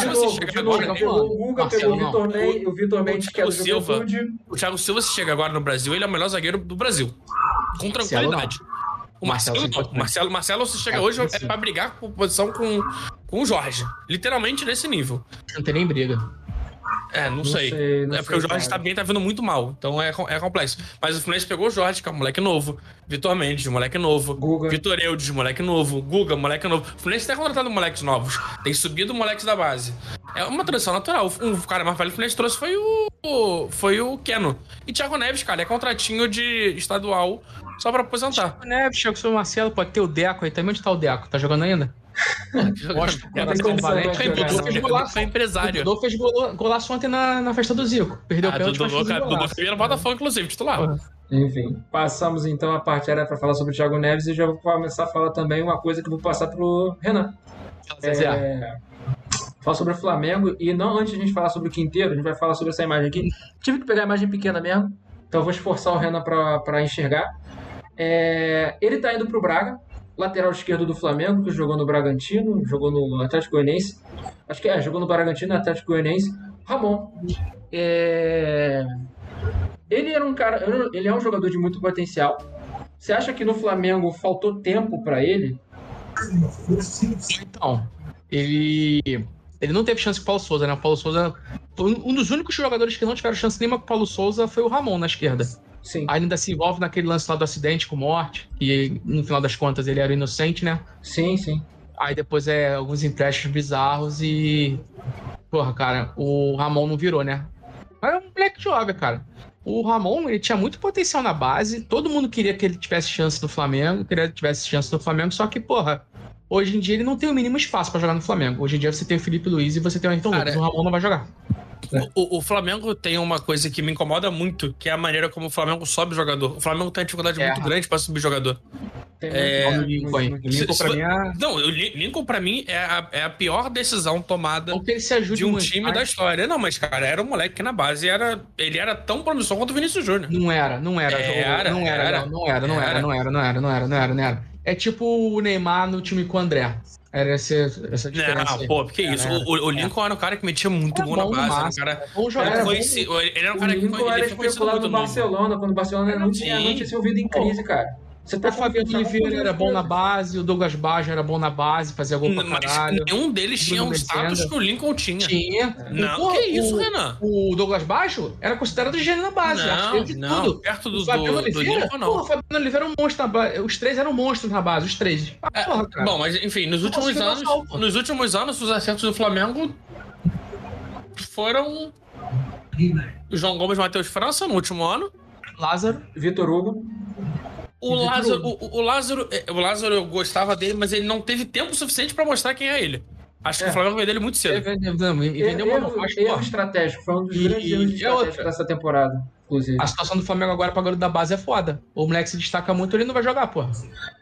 agora, pegou o Guga, pegou o. Vitor Ney, o Vitor Mendes, que é O Silva- Juventude. O Thiago Silva, se chega agora no Brasil, ele é o melhor zagueiro do Brasil. Com tranquilidade. O Marcelo, Marcelo, não. O Marcelo, Marcelo, se chega É, hoje, é pra brigar por posição com, com o Jorge. Literalmente nesse nível. Não tem nem briga. É, não, Não sei. sei, não é porque sei, o Jorge cara. também tá vindo muito mal. Então é, é complexo. Mas o Fluminense pegou o Jorge, que é um moleque novo. Vitor Mendes, moleque novo. Guga. Vitor Eudes, moleque novo. Guga, moleque novo. O Fluminense tem contratado moleques novos. Tem subido moleques da base. É uma transição natural. Um cara mais velho que o Fluminense trouxe foi o. Foi o Keno. E Thiago Neves, cara, é contratinho de estadual só pra aposentar. O Neves, Thiago Marcelo, pode ter o Deco aí também. Onde tá o Deco? Tá jogando ainda? É, Coração Valente. jogar, Dodô não. fez golaço. foi O empresário. Dodô fez golaço ontem na, na festa do Zico. Perdeu o Ah, pênalti, mas Dudu, fez cara, Dudu no Botafogo, inclusive, titular. Enfim, passamos então a parte era para falar sobre o Thiago Neves e já vou começar a falar também uma coisa que eu vou passar pro Renan. É, falar sobre o Flamengo e não antes de a gente falar sobre o Quinteiro, a gente vai falar sobre essa imagem aqui. Tive que pegar a imagem pequena mesmo, então eu vou esforçar o Renan para enxergar. É, ele tá indo pro Braga, lateral esquerdo do Flamengo, que jogou no Bragantino, jogou no Atlético Goianiense. Acho que é, jogou no Bragantino, Atlético Goianiense. Ramon. É, ele era um cara, ele é um jogador de muito potencial. Você acha que no Flamengo faltou tempo para ele? Então, ele. Ele não teve chance com o Paulo Souza, né? O Paulo Souza. um dos únicos jogadores que não tiveram chance nenhuma com o Paulo Souza foi o Ramon na esquerda. Sim, Aí ainda se envolve naquele lance lá do acidente com morte, que no final das contas ele era inocente, né? sim, sim. Aí depois é alguns empréstimos bizarros e. Porra, cara, o Ramon não virou, né? Mas é um moleque jovem, cara. O Ramon, ele tinha muito potencial na base. Todo mundo queria que ele tivesse chance no Flamengo, queria que tivesse chance no Flamengo, só que, porra, hoje em dia ele não tem o mínimo espaço pra jogar no Flamengo. Hoje em dia você tem o Felipe Luiz e você tem o Ayrton Lucas. O Ramon não vai jogar. O, o, Flamengo tem uma coisa que me incomoda muito, que é a maneira como o Flamengo sobe jogador. O Flamengo tem uma dificuldade é. muito grande para subir jogador. Tem é, o Lincoln, Lincoln, Lincoln pra mim é... Não, o Lincoln pra mim é a, é a pior decisão tomada de um time da história. Não, mas, cara, era um moleque que na base era, ele era tão promissor quanto o Vinícius Júnior. Não era, não era. era não era, era, não, era, não era, não era, não era, não era, não era, não era. É tipo o Neymar no time com o André. Era essa, essa diferença. Não, pô, porque é, isso? O, o Lincoln era um cara que metia muito gol na base. Era um cara, bom jogador. Era conheci, ele era um cara que foi, ele foi conhecido no Barcelona, quando o Barcelona não tinha, não tinha sido em crise, cara. Você tá o Fabiano Oliveira era bom na base, o Douglas Baggio era bom na base, fazia gol pra caralho. Mas nenhum deles tinha um status que o Lincoln tinha. Tinha. Não, Pô, que isso, o, Renan? O Douglas Baggio era considerado gênio na base. Não, de não, tudo. perto do, o Fabiano do, Oliveira, do Lincoln, não. Pô, o Fabiano Oliveira era um monstro na base. Os três eram monstros na base, os três. Ah, é, porra, bom, mas enfim, nos últimos anos, nos últimos anos, os acertos do Flamengo foram o João Gomes Matheus França no último ano. Lázaro. Vitor Hugo. O Lázaro, o, o, Lázaro, é, o Lázaro, eu gostava dele, mas ele não teve tempo suficiente para mostrar quem é ele. Acho é. que o Flamengo vendeu ele muito cedo. Ele vendeu, e vendeu uma erro, estratégico, foi um dos grandes erros estratégicos dessa temporada inclusive. A situação do Flamengo agora pra garoto da base é foda. O moleque se destaca muito, ele não vai jogar, pô.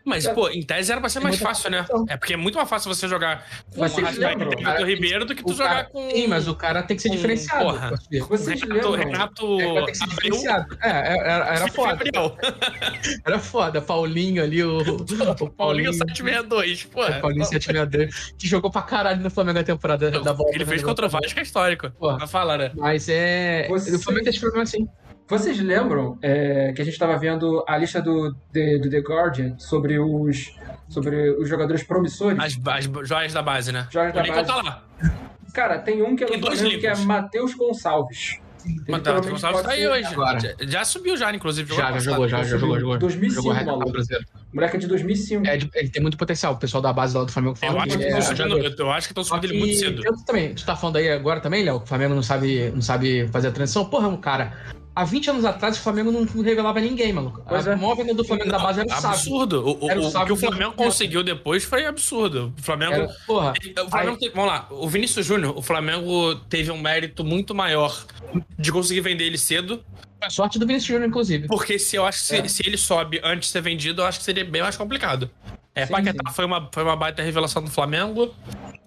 Mas, pô, em tese era pra ser mais fácil, né? É porque é muito mais fácil você jogar com o Vitor Ribeiro do que tu jogar com. Sim, mas o cara tem que ser com... diferenciado. Porra. Vocês Renato, Renato é, tem que ser diferenciado. É, é era, era foda. era foda. Paulinho ali, o. o Paulinho 762, pô. É, Paulinho 762, que jogou pra caralho no Flamengo a temporada da volta. Ele fez contra o Vasco, é histórico. Pô, pra falar, né? Mas é. Você... O Flamengo tem esse problema assim. Vocês lembram é, que a gente estava vendo a lista do, de, do The Guardian sobre os, sobre os jogadores promissores? As, as joias da base, né? Joias o da base. tá lá. Cara, tem um que, é tem que é Matheus Gonçalves. Matheus Gonçalves tá aí hoje. Agora. Já, já, subiu já, inclusive. Já, já jogou, já, já jogou, jogou. 2005, jogou maluco. Moleque é de 2005. É, ele tem muito potencial. O pessoal da base lá do Flamengo fala. Eu acho que, é, eu acho que estão subindo ele muito cedo. Eu também. Tu tá falando aí agora também, Léo? Que o Flamengo não sabe, não sabe fazer a transição. Porra, um cara Há 20 anos atrás, o Flamengo não revelava ninguém, maluco. Pois a é. maior venda do Flamengo não, da base era o Sábio. Absurdo. O, o, o, que o Flamengo conseguiu depois foi absurdo. O Flamengo. Era, porra. O Flamengo aí... vamos lá, o Vinícius Júnior, o Flamengo teve um mérito muito maior de conseguir vender ele cedo. A sorte do Vinícius Júnior, inclusive. Porque se eu acho que se, é. se, ele sobe antes de ser vendido, eu acho que seria bem mais complicado. É, sim, Paquetá sim. Foi, uma, foi uma baita revelação do Flamengo.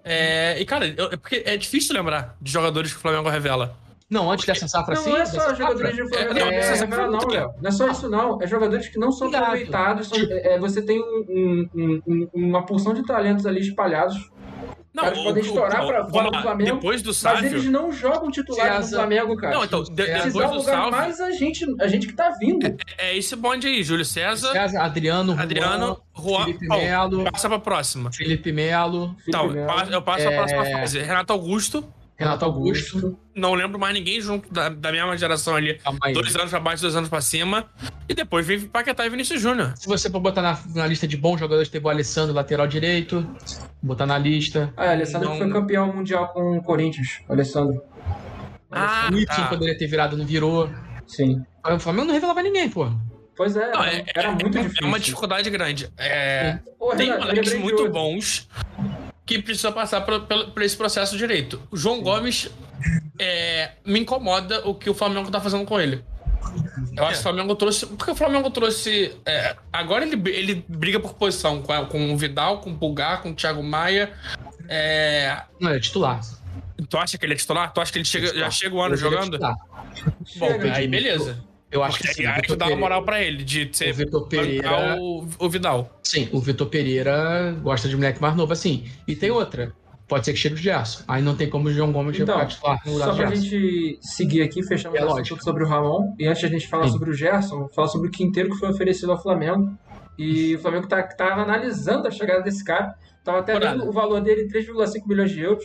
É, e, cara, eu, é porque é difícil lembrar de jogadores que o Flamengo revela. Não, antes dessa safra não, sim. Não é só jogadores de Flamengo. É, é, é, não, Léo. Não é só isso, não. É jogadores que não são Obrigado. aproveitados. São, é, você tem um, um, um, uma porção de talentos ali espalhados. Não, caras podem estourar o, pra fora do Flamengo. Depois do Sávio, mas eles não jogam titular no Flamengo, cara. Não, então, de, depois do lugar Sávio, mais a gente, a gente que tá vindo. É, é esse bonde aí, Júlio César. César Adriano, Adriano, Juan, Felipe Melo. Passa pra próxima. Felipe Melo. Então, eu passo pra próxima fase. Renato Augusto. Renato Augusto. Não lembro mais ninguém junto da, da mesma geração ali. Dois anos pra baixo, dois anos pra cima. E depois vem Paquetá e Vinícius Júnior. Se você for botar na, na, lista de bons jogadores, teve o Alessandro, lateral direito. Botar na lista. Ah, Alessandro não... foi campeão mundial com o Corinthians. Alessandro. Ah, o tá. poderia ter virado, não virou. Sim. O Flamengo não revelava ninguém, pô. Pois é, não, é era é, muito é, difícil. É uma dificuldade grande. É, tem moleques muito bons que precisa passar por, por, por esse processo direito. O João Sim. Gomes é, me incomoda o que o Flamengo tá fazendo com ele. Eu acho que o Flamengo trouxe. Porque o Flamengo trouxe. É, agora ele, ele briga por posição com, com o Vidal, com o Pulgar, com o Thiago Maia. É... Não, é titular. Tu acha que ele é titular? Tu acha que ele chega, já chega o ano é jogando? Bom, aí beleza. Eu acho que sim. Tu dá uma moral pra ele, de ser o Vitor Pereira... O, o, Vidal. Sim, o Vitor Pereira gosta de moleque mais novo, assim. E tem outra. Pode ser que chegue o Gerson. Aí não tem como o João Gomes então, titular no lugar Só pra gente seguir aqui, fechamos é o assunto sobre o Ramon. E antes de a gente falar sim. sobre o Gerson, falar sobre o Quinteiro que foi oferecido ao Flamengo. E o Flamengo tá, tá analisando a chegada desse cara. Tava até vendo o valor dele, 3,5 milhões de euros.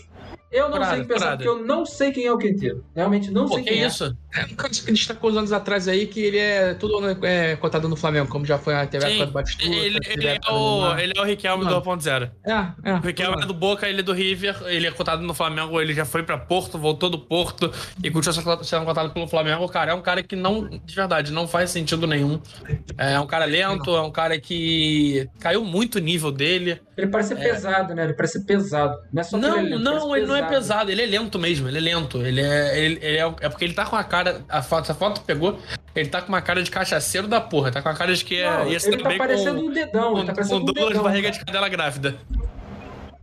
Eu não parada, sei pensar, parada. porque eu não sei quem é o Quinteiro. Realmente não Pô, sei quem é. isso? É, um cara que a gente destacou uns anos atrás aí que ele é tudo é, cotado no Flamengo, como já foi a TV Sim, do Batistuta. Ele, ele, é o, ele é o Riquelme do 1.0. É, é. O Riquelme é do Boca, ele é do River, ele é cotado no Flamengo, ele já foi pra Porto, voltou do Porto e continua sendo cotado pelo Flamengo. Cara, é um cara que não, de verdade, não faz sentido nenhum. É um cara lento, é um cara que caiu muito o nível dele. Ele parece ser é. pesado, né? Ele parece ser pesado. Não é só Não, ele, não, ele, não é é pesado, ele é lento mesmo, ele é lento. Ele é. Ele, ele é, é, porque ele tá com a cara. A foto, essa foto pegou, ele tá com uma cara de cachaceiro da porra. Tá com a cara de que é. Não, ele tá parecendo com, um dedão, com, ele tá parecendo com um Douglas de barriga de cadela grávida.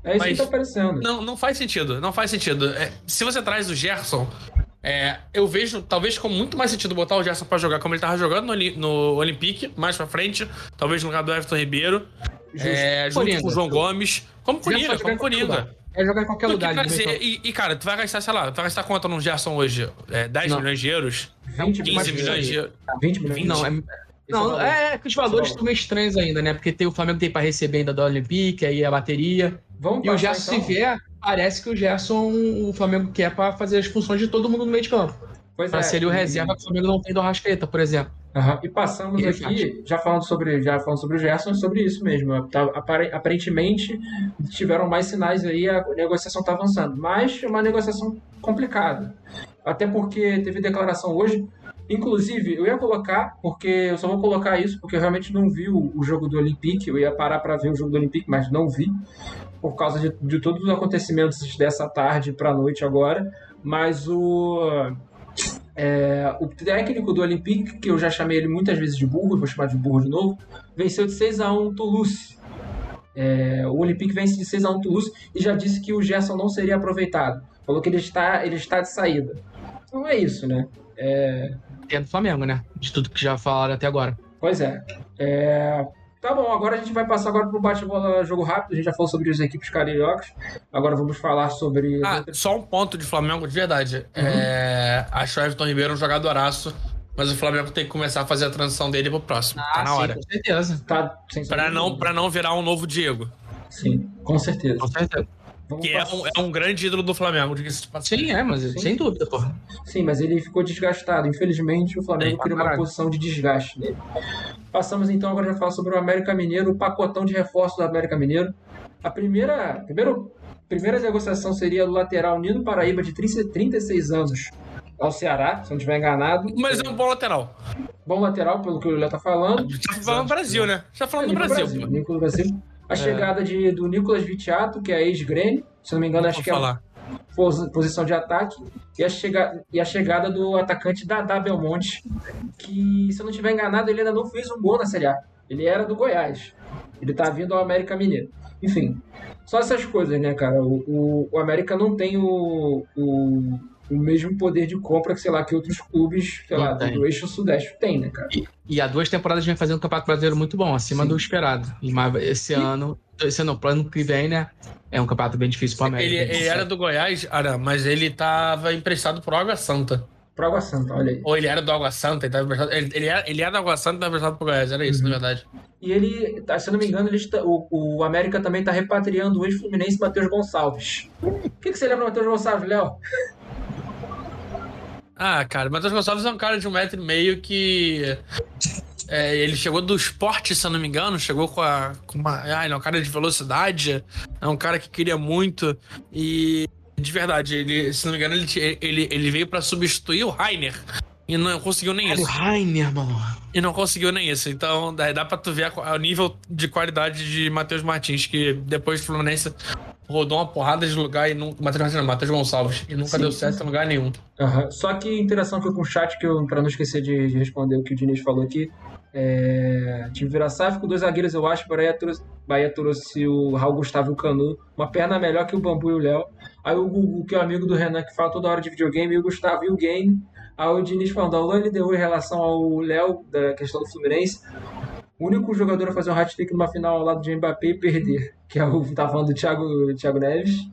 É isso Mas que tá parecendo. Não, não faz sentido, não faz sentido. É, se você traz o Gerson, é, eu vejo, talvez, com muito mais sentido botar o Gerson pra jogar como ele tava jogando no, no Olympique, mais pra frente, talvez no lugar do Everton Ribeiro, é, junto Coringa. com o João Gomes, como Coringa, como Coringa. É jogar em qualquer lugar. Trazer, e, e, cara, tu vai gastar, sei lá, tu vai gastar quanto no Gerson hoje? É, 10 não. milhões de euros? 20 15 milhões de euros? 20 milhões? Não, é, não, é, é que os valores estão meio estranhos ainda, né? Porque tem, o Flamengo tem para receber ainda da Olympique, aí a bateria. Vamos e o Gerson então? se vier, parece que o Gerson, o Flamengo quer para fazer as funções de todo mundo no meio de campo. Pois pra é. ser o reserva que o Flamengo não tem do Arrascaeta, por exemplo. Uhum. E passamos e aqui, já falando sobre já falando sobre o Gerson, sobre isso mesmo. Tá, aparentemente tiveram mais sinais aí, a negociação está avançando. Mas é uma negociação complicada. Até porque teve declaração hoje. Inclusive, eu ia colocar, porque eu só vou colocar isso, porque eu realmente não vi o, o jogo do Olympique. Eu ia parar para ver o jogo do Olympique, mas não vi, por causa de, de todos os acontecimentos dessa tarde para noite agora. Mas o é, o técnico do Olympique, que eu já chamei ele muitas vezes de burro, vou chamar de burro de novo, venceu de 6 a 1 Toulouse. É, o Olympique vence de 6 a 1 Toulouse e já disse que o Gerson não seria aproveitado. Falou que ele está, ele está de saída. Então é isso, né? É... Dentro do Flamengo, né? De tudo que já falaram até agora. Pois é. é... Tá bom, agora a gente vai passar agora pro bate-bola jogo rápido. A gente já falou sobre as equipes cariocas. Agora vamos falar sobre. Ah, só um ponto de Flamengo de verdade. Uhum. É... Acho o Everton Ribeiro um jogadoraço. Mas o Flamengo tem que começar a fazer a transição dele pro próximo. Ah, tá na sim, hora. Com certeza. Tá, pra, não, pra não virar um novo Diego. Sim, com certeza. Com certeza. Vamos que é um, é um, grande ídolo do Flamengo, diga-se de passagem. Sim, é, mas Sim. sem dúvida, porra. Sim, mas ele ficou desgastado. Infelizmente, o Flamengo criou uma posição de desgaste nele. Passamos então agora a falar sobre o América Mineiro, o pacotão de reforço do América Mineiro. A primeira, primeiro, primeira negociação seria do lateral Nino Paraíba, de 30, 36 anos, ao Ceará, se não estiver enganado. Mas é um bom lateral. Bom lateral, pelo que o Léo tá falando. Tá falando do Brasil, né? Já tá falando é, do Brasil. Brasil, do Brasil. A é. chegada de, do Nicolas Vitiato, que é ex-Grêmio, se não me engano, acho que falar. é posição de ataque, e a, chega, e a chegada do atacante Dadá Belmonte, que, se eu não estiver enganado, ele ainda não fez um gol na Série A. Ele era do Goiás. Ele tá vindo ao América Mineiro. Enfim, só essas coisas, né, cara? O, o, o América não tem o, o o mesmo poder de compra que, sei lá, que outros clubes, sei lá, do eixo sudeste tem, né, cara? E, e há duas temporadas vem fazendo um campeonato brasileiro muito bom, acima Sim. do esperado. E mas esse e... ano, esse ano, plano que vem, né? É um campeonato bem difícil para o América. Ele, ele era do Goiás, Ara, mas ele tava emprestado pro Água Santa. Pro Água Santa, olha aí. Ou ele era do Água Santa, ele, tava emprestado, ele, ele, era, ele era do Água Santa e tava emprestado pro Goiás, era isso, uhum. na verdade. E ele, tá, se eu não me engano, ele está, o, o América também tá repatriando o ex-Fluminense Matheus Gonçalves. O que, que você lembra do Matheus Gonçalves, Léo? Ah, cara, Matheus Gonçalves é um cara de um metro e meio que. É, ele chegou do esporte, se eu não me engano, chegou com, a, com uma. Ah, ele é um cara de velocidade, é um cara que queria muito. E de verdade, ele, se não me engano, ele, ele, ele veio para substituir o Rainer. E não conseguiu nem isso. O Rainer, mano. E não conseguiu nem isso. Então, dá, dá pra tu ver o nível de qualidade de Matheus Martins, que depois do Fluminense rodou uma porrada de lugar e não. Matheus Matheus Gonçalves. E nunca Sim. deu certo em lugar nenhum. Uhum. Só que a interação foi com o chat, que eu, pra não esquecer de, de responder o que o Diniz falou aqui. É, time Viraçaf com dois zagueiros, eu acho. Bahia trouxe, Bahia trouxe o Raul Gustavo e o Canu. Uma perna melhor que o Bambu e o Léo. Aí o Gugu, que é o amigo do Renan, que fala toda hora de videogame, e o Gustavo e o game. Aí o Diniz falando, a deu em relação ao Léo, da questão do Fluminense. O único jogador a fazer um hat-trick numa final ao lado de Mbappé e perder, que é o tá falando do Thiago, Thiago Neves.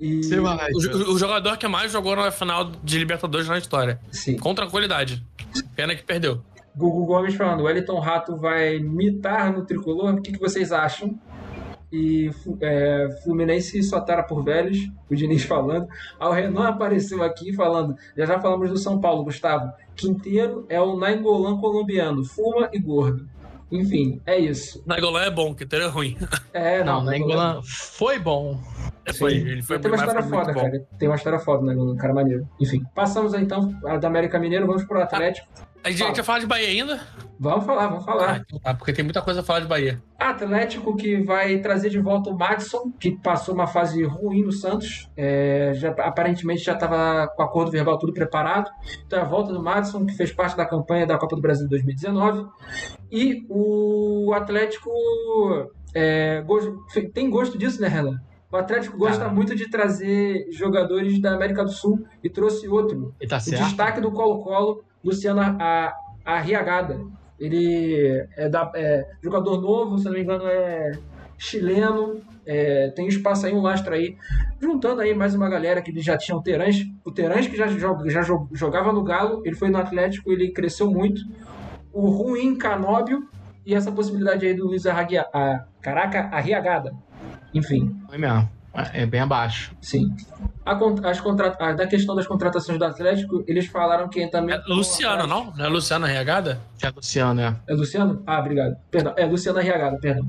E... O, o, jogador que mais jogou na final de Libertadores na história. Sim. Com tranquilidade. Pena que perdeu. Gugu Gomes falando, o Wellington Rato vai mitar no tricolor. O que, que vocês acham? e é, Fluminense só tara por velhos, o Diniz falando. Aí o Renan apareceu aqui falando, já já falamos do São Paulo, Gustavo. Quinteiro é o Nainggolan colombiano, fuma e gordo. Enfim, é isso. Nainggolan é bom, Quinteiro é ruim. É, não, não Nainggolan foi bom. Foi, ele foi tem uma mas história foda, bom. cara. Tem uma história foda, né? Um cara maneiro. Enfim, passamos então a da América Mineiro, vamos pro Atlético. A gente vai falar de Bahia ainda? Vamos falar, vamos Ah, falar. tá, porque tem muita coisa a falar de Bahia. Atlético que vai trazer de volta o Maxson, que passou uma fase ruim no Santos. É, já, aparentemente já estava com acordo verbal tudo preparado. Então a volta do Maxson, que fez parte da campanha da Copa do Brasil de 2019. E o Atlético é, tem gosto disso, né, Renan? O Atlético gosta Ah. muito de trazer jogadores da América do Sul e trouxe outro. E tá O destaque do Colo-Colo, Luciano Arriagada. Ele é, da- é jogador novo, se não me engano, é chileno. é, tem espaço aí, um lastro aí. Juntando aí mais uma galera que já tinham o Terãs. O Terãs que já, já jo- jogava no Galo, ele foi no Atlético, ele cresceu muito. O Ruim Canóbio e essa possibilidade aí do Luiz Arraguia, a, caraca, Arriagada. Enfim, É mesmo. É bem abaixo. sim. A, as contra, a- da questão das contratações do Atlético, eles falaram que também. É Luciano, não? Não é Luciano Arriagada? É Luciano, é. É Luciano? Ah, obrigado. Perdão. É Luciano Arriagada, perdão.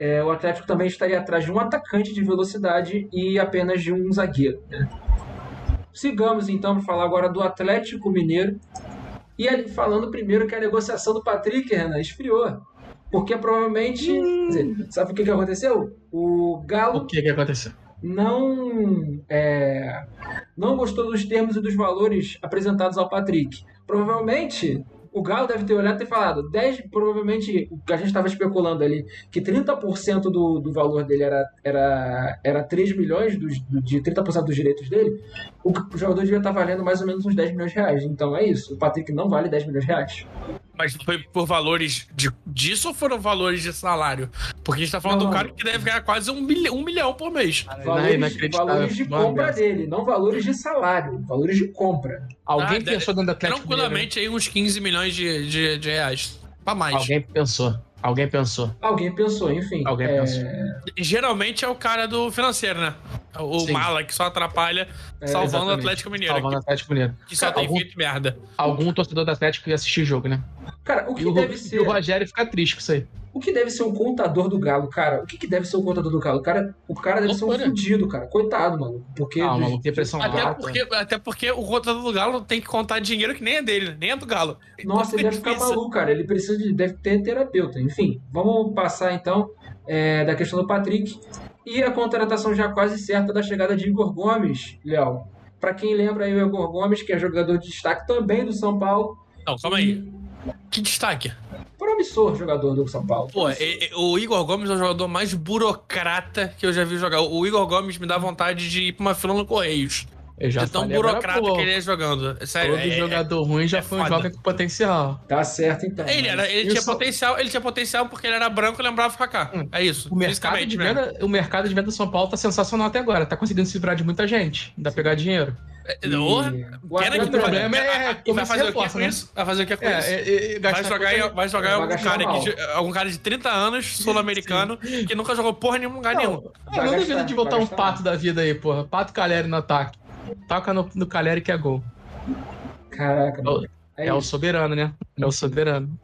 É, o Atlético também estaria atrás de um atacante de velocidade e apenas de um zagueiro. né? Sigamos então para falar agora do Atlético Mineiro. E falando primeiro que a negociação do Patrick, Renan, esfriou. Porque provavelmente. quer dizer, sabe o que, que aconteceu? O Galo O que que aconteceu? não é, não gostou dos termos e dos valores apresentados ao Patrick. Provavelmente o Galo deve ter olhado e ter falado 10, provavelmente o que a gente estava especulando ali, que 30% do, do valor dele era, era, era 3 milhões dos, do, de 30% dos direitos dele, o, o jogador devia estar valendo mais ou menos uns 10 milhões de reais. Então é isso, o Patrick não vale 10 milhões de reais. Mas foi por valores de, disso ou foram valores de salário? Porque a gente tá falando Não, do cara que deve ganhar quase um milhão, um milhão por mês. Valores, valores de compra dele, não valores de salário, valores de compra. Alguém Ah, pensou dentro Atlético Tranquilamente aí uns 15 milhões de, de, de reais. Pra mais. Mineiro? Alguém pensou. Alguém pensou. Alguém pensou, enfim. Alguém é, pensou. Geralmente é o cara do financeiro, né? O Sim. mala que só atrapalha É, salvando o. Atlético Mineiro. Salvando o Atlético Mineiro. Que, que só tem Algum- feito merda. Algum torcedor do Atlético ia assistir o jogo, né? Cara, o E que o, deve e ser. o Rogério fica triste com isso aí. O que deve ser um contador do Galo, cara? O que, que deve ser um contador do Galo? O cara, o cara deve ser um Loucura. fudido, cara. Coitado, mano. Porque. Ah, maluco, depressão Até porque, até porque o contador do Galo tem que contar dinheiro que nem é dele, nem é do Galo. Nossa, ele deve ficar maluco, cara. Ele precisa de. Deve ter terapeuta. Enfim, vamos passar então é, da questão do Patrick. E a contratação já quase certa da chegada de Igor Gomes, Léo. Pra quem lembra aí, o Igor Gomes, que é jogador de destaque também do São Paulo. Não, calma aí. Que destaque. Promissor jogador do São Paulo. Pô, e- o Igor Gomes é o jogador mais burocrata que eu já vi jogar. O Igor Gomes me dá vontade de ir pra uma fila no Correios. Eu já de tão burocrata que ele é jogando. Sério, Todo é- é- jogador ruim já é foi um foda. jovem com potencial. Tá certo, então. Ele, era, ele tinha São- potencial, ele tinha potencial porque ele era branco e lembrava Kaká. É isso. O mercado, de mesmo. venda, o mercado de venda do São Paulo tá sensacional até agora. Tá conseguindo se livrar de muita gente. Ainda pegar dinheiro. É, E- o que o problema é vai fazer o que com né? isso? Vai fazer o que com É, isso? é, é, Vai jogar, em- vai jogar algum cara, que, algum cara de 30 anos, sul-americano, que nunca jogou porra nenhuma em lugar nenhum. Não, duvido de botar um pato da vida aí, porra. Pato Caleri no ataque. Toca no, no Caleri que é gol. Caraca, mano. É, o soberano, né? É o soberano.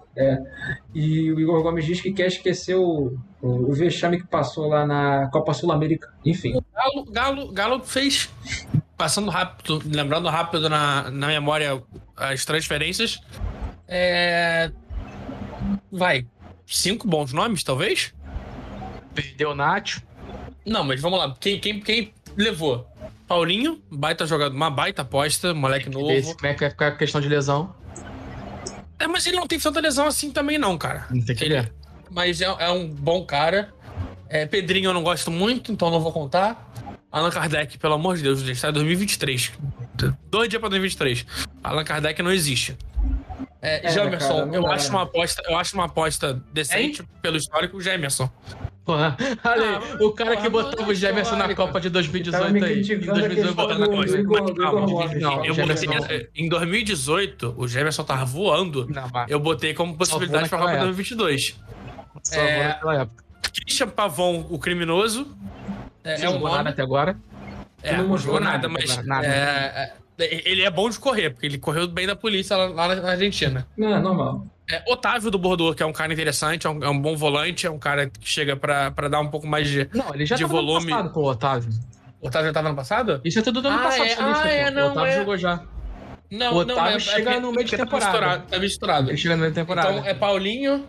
E o Igor Gomes diz que quer esquecer o, o, o vexame que passou lá na Copa Sul-América. Enfim. Galo, Galo, Galo fez, passando rápido, lembrando rápido na, na memória as transferências, é... vai, cinco bons nomes, talvez? Perdeu o Nacho. Não, mas vamos lá, quem, quem, quem levou? Paulinho, baita jogador, uma baita aposta, moleque novo. Esse, como é que é com a questão de lesão? É, mas ele não tem tanta lesão assim também não, cara. Não tem que Ele- ver. mas é, é um bom cara. É, Pedrinho eu não gosto muito, então não vou contar. Allan Kardec, pelo amor de Deus, gente, tá em 2023. Dois dias pra 2023. Allan Kardec não existe. É, É, Jamerson, cara, não eu acho uma aposta, eu acho uma aposta decente pelo histórico, Jamerson. Olha Ah, aí, o cara que botava o Jefferson na. Copa de Tava 2018 me aí. Em criticando a 2018 questão botando do, na do coisa. Igor, mas do Igor calma, Gomes. não, Eu Jamerson botei, em 2018, o Jamerson tava voando. Eu botei como possibilidade pra Copa época. 2022. Só é- naquela época. Christian Pavon, o criminoso. É, é um nome. até agora. É, Não não jogou nada, nada, mas nada. é, é, ele é bom de correr, porque ele correu bem da polícia lá, lá na Argentina. Não, é normal. É, Otávio do Bordeaux, que é um cara interessante, é um, é um bom volante, é um cara que chega pra, pra dar um pouco mais de, Não, ele já de tava no volume. passado, pô, Otávio. Otávio já tava no passado? Isso é tudo do ano Ah, passado, é? Ah, é, não, o Otávio é. jogou já. Não, O Otávio é- chega é, no meio de porque temporada. Tá misturado. Tá misturado. Ele chega no meio da temporada. Então é Paulinho,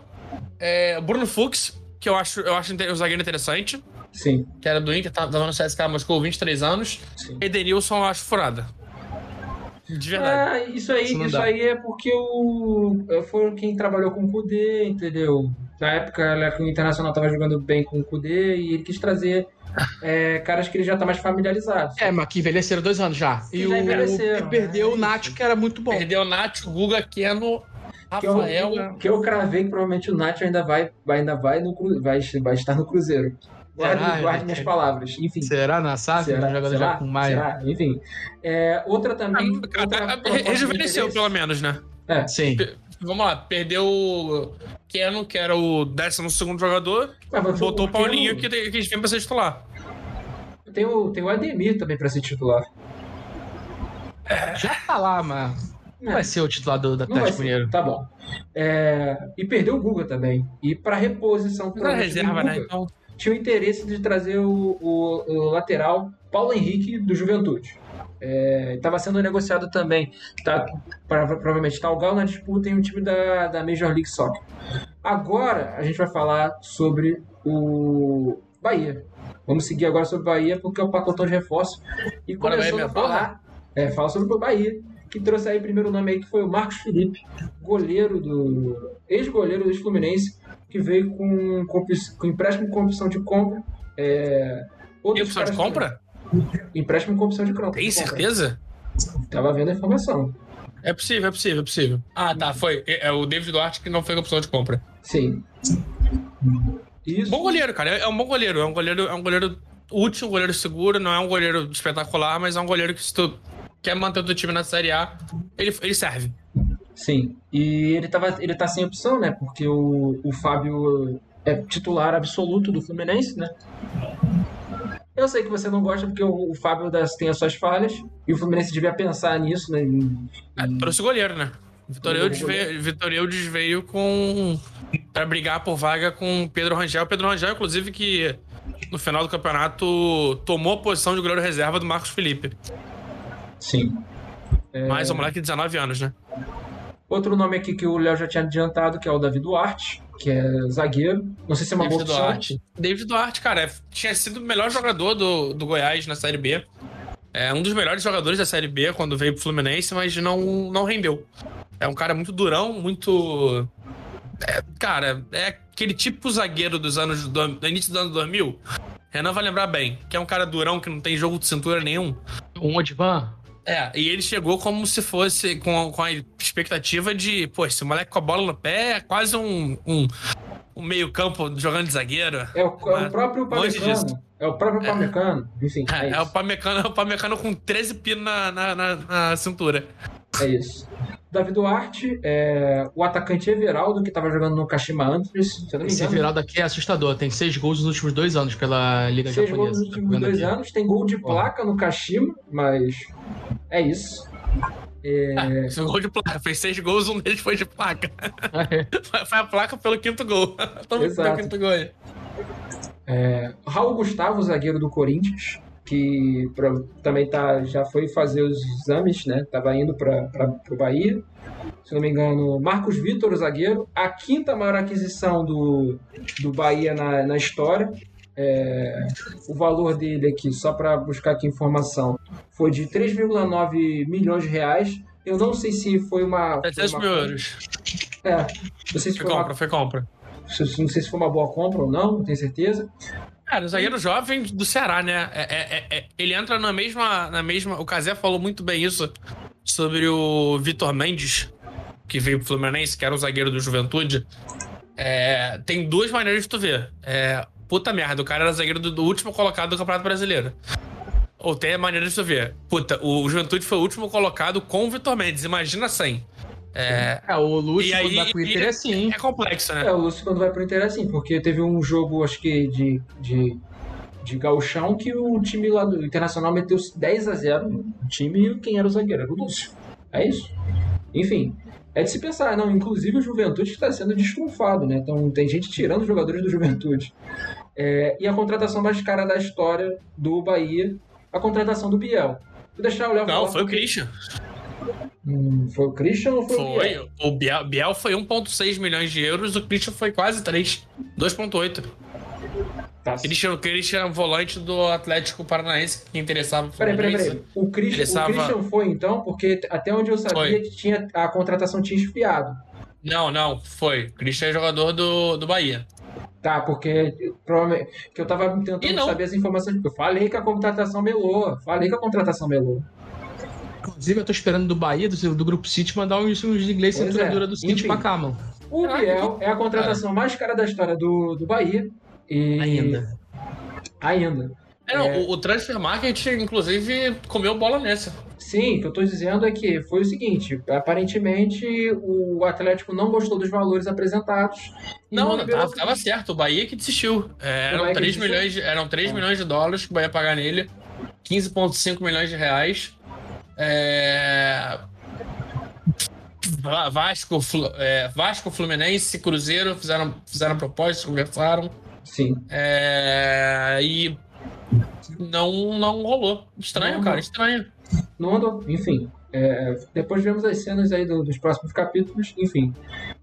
é, Bruno Fux, que eu acho, eu acho um zagueiro interessante, Sim, que era do Inter, tava no CSKA Moscou, 23 anos. sim. Edenilson eu acho furada. De verdade. Ah, isso aí, Isso isso aí é porque o foi quem trabalhou com o Kudê, entendeu? Na época ela- o Internacional tava jogando bem com o Kudê e ele quis trazer é, caras que ele já tá mais familiarizado. É, mas que envelheceram dois anos já. Que E já o que perdeu é o Nacho, que era muito bom. Perdeu Nath, Guga, Keno, que eu, Rafael. que eu cravei que provavelmente o Nacho ainda vai, ainda vai, no, vai, vai estar no Cruzeiro. Guarde, Será? guarde minhas palavras. Enfim. Será na SAF? Será? Jogador Será? já com mais. Será? Enfim. É, outra também. Ah, proposta de Rejuvenesceu, pelo menos, né? É, Sim. Vamos lá, perdeu o Keno, que era o 12 jogador, você- botou o Paulinho, não- que, que vem pra ser titular. Tem o, tem o Ademir também pra ser titular. Já tá lá, mas não vai ser o titular do da Atlético. Mineiro. Tá bom. É, e perdeu o Guga também. E pra reposição do reserva, né? Guga, Então, tinha o interesse de trazer o, o- o lateral Paulo Henrique do Juventude. Estava sendo negociado também. Tá, pra- provavelmente está o Galo na disputa em um time da, da Major League Soccer. Agora a gente vai falar sobre o Bahia. Vamos seguir agora sobre o Bahia porque é o pacotão de reforço. E Bahia, a falar, é, fala sobre o Bahia, que trouxe aí o primeiro nome aí que foi o Marcos Felipe, goleiro do. ex-goleiro do Fluminense, que veio com, com, com empréstimo com opção de compra. É, tem opção de compra? Empréstimo com opção de compra. Tem certeza? Tava vendo a informação. É possível, é possível, é possível. Ah, tá, foi. É, é o David Duarte que não foi com opção de compra. Sim. Isso. Bom goleiro, cara. É, é um bom goleiro. É um goleiro, é um goleiro útil, um goleiro seguro. Não é um goleiro espetacular, mas é um goleiro que se tu quer manter o teu time na Série A, ele, ele serve. Sim. E ele, tava, ele tá sem opção, né? Porque o, o Fábio é titular absoluto do Fluminense, né? Eu sei que você não gosta porque o, o Fábio das, tem as suas falhas e o Fluminense devia pensar nisso, né? Em- É, trouxe goleiro, né? Vitor Eudes veio, Vitor Eudes veio com. pra brigar por vaga com Pedro Rangel. Pedro Rangel, inclusive, que no final do campeonato tomou a posição de goleiro reserva do Marcos Felipe. Sim. Mas o moleque de 19 anos, né? Outro nome aqui que o Léo já tinha adiantado, que é o Davi Duarte, que é zagueiro. Não sei se é uma boa David opção. Duarte. David Duarte, cara, é- tinha sido o melhor jogador do, do Goiás na Série B. É um dos melhores jogadores da Série B quando veio pro Fluminense, mas não, não rendeu. É um cara muito durão, muito. é, cara, é aquele tipo zagueiro dos anos do, do início do ano 2000. Renan vai lembrar bem, que é um cara durão que não tem jogo de cintura nenhum. Um Odivan? É, e ele chegou como se fosse com, com a expectativa de, pô, esse moleque com a bola no pé é quase um, um, um meio-campo jogando de zagueiro. É o, é o próprio. Pamecano. É o próprio Pamecano. Enfim, é, É, é o. Pamecano, é o Pamecano com 13 pinos na, na, na- na cintura. É isso. Davi Duarte, é, o atacante Everaldo, que estava jogando no Kashima Antlers, se eu não me Esse. Everaldo aqui é assustador. Tem seis gols nos últimos dois anos pela Liga Fez gol nos Japonesa. Tá últimos dois aqui? anos, tem gol de placa no Kashima, mas é isso. É, Fez gol de placa, fez seis gols, um deles foi de placa. Foi foi a placa pelo quinto gol. Toma Exato. pelo quinto gol aí. Raul Gustavo, zagueiro do Corinthians, que pro- também tá, já foi fazer os exames, né? Tava indo para o Bahia. Se não me engano, Marcos Vitor, zagueiro, a quinta maior aquisição do, do Bahia na, na história. É, o valor dele aqui, só para buscar aqui informação, foi de 3,9 milhões de reais. Eu não sei se foi uma. Foi 700 uma mil euros. É, não sei se Foi foi, compra, uma, foi compra. não sei se foi uma boa compra ou não, não tenho certeza. Cara, o zagueiro jovem do Ceará, né? É- é- é- é- ele entra na mesma, na mesma. O Casé falou muito bem isso sobre o Vitor Mendes, que veio pro Fluminense, que era o zagueiro do Juventude. É, tem duas maneiras de tu ver. É, puta merda, o cara era zagueiro do, do último colocado do Campeonato Brasileiro. Ou tem a maneira de tu ver. Puta, o Juventude foi o último colocado com o Vitor Mendes. Imagina sem. É, É, o Lúcio E aí- da Twitter e- é assim. é complexo, né? É, o Lúcio quando vai pro Inter é assim, porque teve um jogo, acho que de, de, de gauchão, que o time lá do Internacional meteu 10 a 0 no time e quem era o zagueiro? Era o Lúcio. É isso. Enfim. é de se pensar, não, inclusive o Juventude está sendo destrunfado, né? Então tem gente tirando os jogadores do Juventude. É, e a contratação mais cara da história do Bahia, a contratação do Biel. Vou deixar o Léo Não, foi o Christian. Hum, foi o Christian ou foi, foi o Biel? O Biel, Biel foi 1,6 milhões de euros, o Christian foi quase 3, 2,8. Tá. Christian, Christian é um volante do Atlético Paranaense que interessava. Peraí, peraí, peraí. O Christian, interessava... o Christian foi então, porque até onde eu sabia tinha, a contratação tinha esfriado. Não, não, foi. O Christian é jogador do, do Bahia. Tá, porque provavelmente que eu tava tentando saber as informações. Eu falei que a contratação melou. Falei que a contratação melou. Inclusive, eu tô esperando do Bahia, do, do Grupo City, mandar uns, uns inglês cintura é. do City Enfim, pra cá, mano. O Biel é a contratação mais cara da história do, do Bahia. E... Ainda. Ainda. É, não, é... o, o Transfer Market, inclusive, comeu bola nessa. Sim, o que eu estou dizendo é que foi o seguinte: aparentemente o Atlético não gostou dos valores apresentados. Não, não tava, tava, certo, o Bahia que desistiu. É, eram, 3 milhões de, eram 3 ah. milhões de dólares que o Bahia ia pagar nele, 15,5 milhões de reais. É... Vasco, é, Vasco, Fluminense, Cruzeiro fizeram, fizeram propostas, conversaram. Sim. É, e não, não rolou. Estranho, não, cara, estranho. Não andou, enfim. É, depois vemos as cenas aí do, dos próximos capítulos, enfim.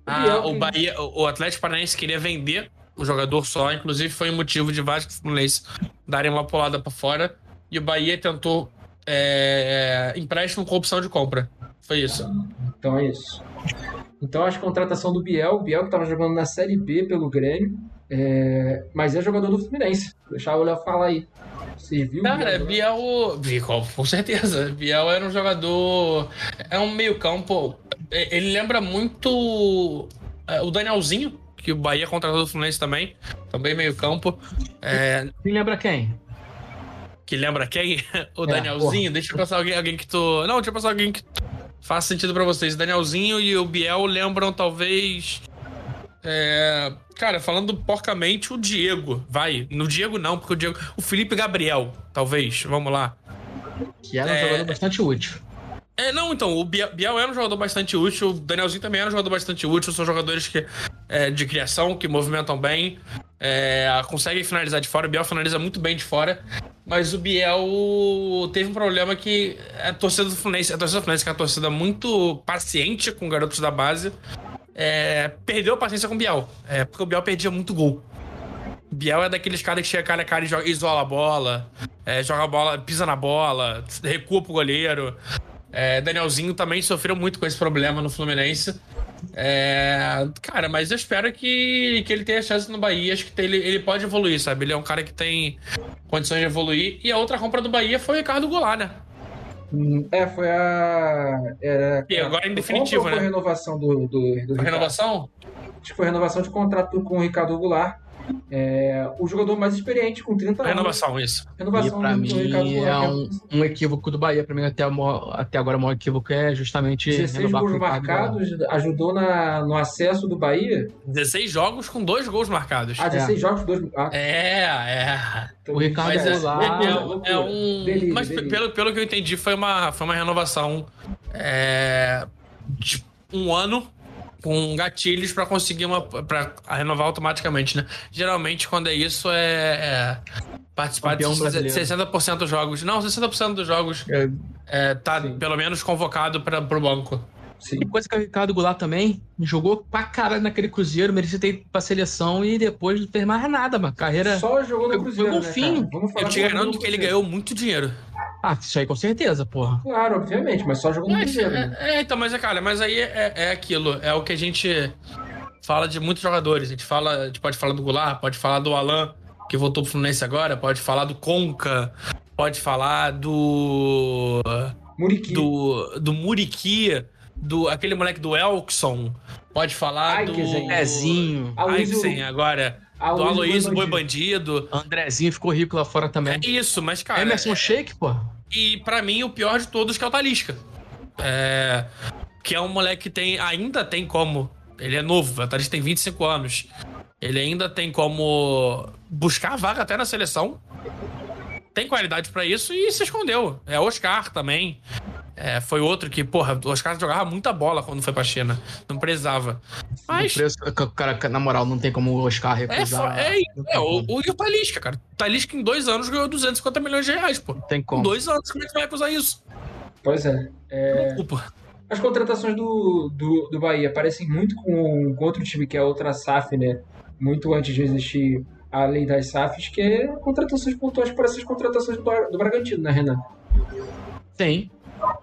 Ah, o, Bahia, o Atlético Paranaense queria vender o jogador só, inclusive foi um motivo de Vasco e Fluminense darem uma pulada para fora. E o Bahia tentou é, empréstimo com opção de compra. Foi isso. Então é isso. Então a contratação do Biel, o Biel que estava jogando na Série B pelo Grêmio, é, mas é jogador do Fluminense. Vou deixar o Léo falar aí. Você viu? Cara, Biel, Biel, com certeza. Biel era um jogador. É um meio-campo. É, ele lembra muito é, o Danielzinho, que o Bahia contratou do Fluminense também. Também meio-campo. É... Me lembra quem? Que lembra quem? O é, Danielzinho? Deixa eu passar alguém, alguém que tu. Não, deixa eu passar alguém que faça sentido para vocês. O Danielzinho e o Biel lembram talvez. É, cara, falando porcamente, o Diego. Vai. No Diego não, porque o Diego. O Felipe Gabriel, talvez. Vamos lá. Que era um é... jogador bastante útil. É, não, então, o Biel era um jogador bastante útil, o Danielzinho também era um jogador bastante útil, são jogadores que, é, de criação, que movimentam bem, é, conseguem finalizar de fora, o Biel finaliza muito bem de fora, mas o Biel teve um problema que a torcida do Fluminense, a torcida do Fluminense, que é uma torcida muito paciente com garotos da base, é, perdeu a paciência com o Biel. É, porque o Biel perdia muito gol. Biel é daqueles caras que chega cara a cara e joga, isola a bola, é, joga a bola, pisa na bola, recua pro goleiro. É, Danielzinho também sofreu muito com esse problema no Fluminense. É, cara, mas eu espero que, que ele tenha chance no Bahia. Acho que ele, ele pode evoluir, sabe? Ele é um cara que tem condições de evoluir. E a outra compra do Bahia foi o Ricardo Goulart, né? Hum, é, foi a. Era, e agora em definitivo, né? Foi a renovação do. do, do renovação? Acho que foi a renovação de contrato com o Ricardo Goulart. É, o jogador mais experiente, com 30 anos. Renovação, isso. Renovação e pra mim é um, um, equívoco do Bahia. Pra mim, até, até agora, o maior equívoco é justamente. 16 gols marcados, ajudou na, no acesso do Bahia. 16 jogos com dois gols marcados. Ah, 16 é. jogos com dois. Ah. É, é. Então, o Ricardo mas é, lá, é, é, um. Delírio, mas delírio. Pelo, pelo que eu entendi, foi uma, foi uma renovação é, de um ano com gatilhos para conseguir uma para renovar automaticamente, né? Geralmente quando é isso é, é participar Campeão de brasileiro. 60% dos jogos. Não, 60% dos jogos é, é tá sim. pelo menos convocado para pro banco. Sim. Coisa que o Ricardo Goulart também jogou pra caralho naquele Cruzeiro, merecia ter ido pra seleção e depois não fez mais nada, mano. Carreira. Só jogou no Cruzeiro. Foi um né, fim. Eu te garanto que ele ganhou muito dinheiro. Ah, isso aí com certeza, porra. Claro, obviamente, mas só jogou no Cruzeiro. É, é, então, mas é, cara, mas aí é, é aquilo, é o que a gente fala de muitos jogadores. A gente fala, a gente pode falar do Goulart, pode falar do Alan, que voltou pro Fluminense agora, pode falar do Conca, pode falar do. Muriqui. Do, do Muriqui, do aquele moleque do Elkson, pode falar do. Pezinho. Aiksen agora. do Aloysio Boi Bandido. Andrezinho ficou rico lá fora também. É isso, mas, cara. Emerson é... Shake, pô. E para mim, o pior de todos que é o Talisca. É... Que é um moleque que tem, ainda tem como. Ele é novo, o Talisca tem 25 anos. Ele ainda tem como buscar a vaga até na seleção. Tem qualidade para isso e se escondeu. É Oscar também. É, foi outro que, porra, os caras jogavam muita bola quando foi pra China. Não precisava. Mas. O preço, cara, na moral, não tem como o Oscar recusar. É, é, é o, o, e o Talisca, cara. O Talisca em dois anos ganhou 250 milhões de reais, pô. Tem como. Em dois anos, como é que vai recusar isso? Pois é. é... As contratações do, do, do Bahia parecem muito com, com outro time que é outra SAF, né? Muito antes de existir a lei das SAFs, que é contratações pontuais para essas contratações do, do Bragantino, né, Renan? Tem.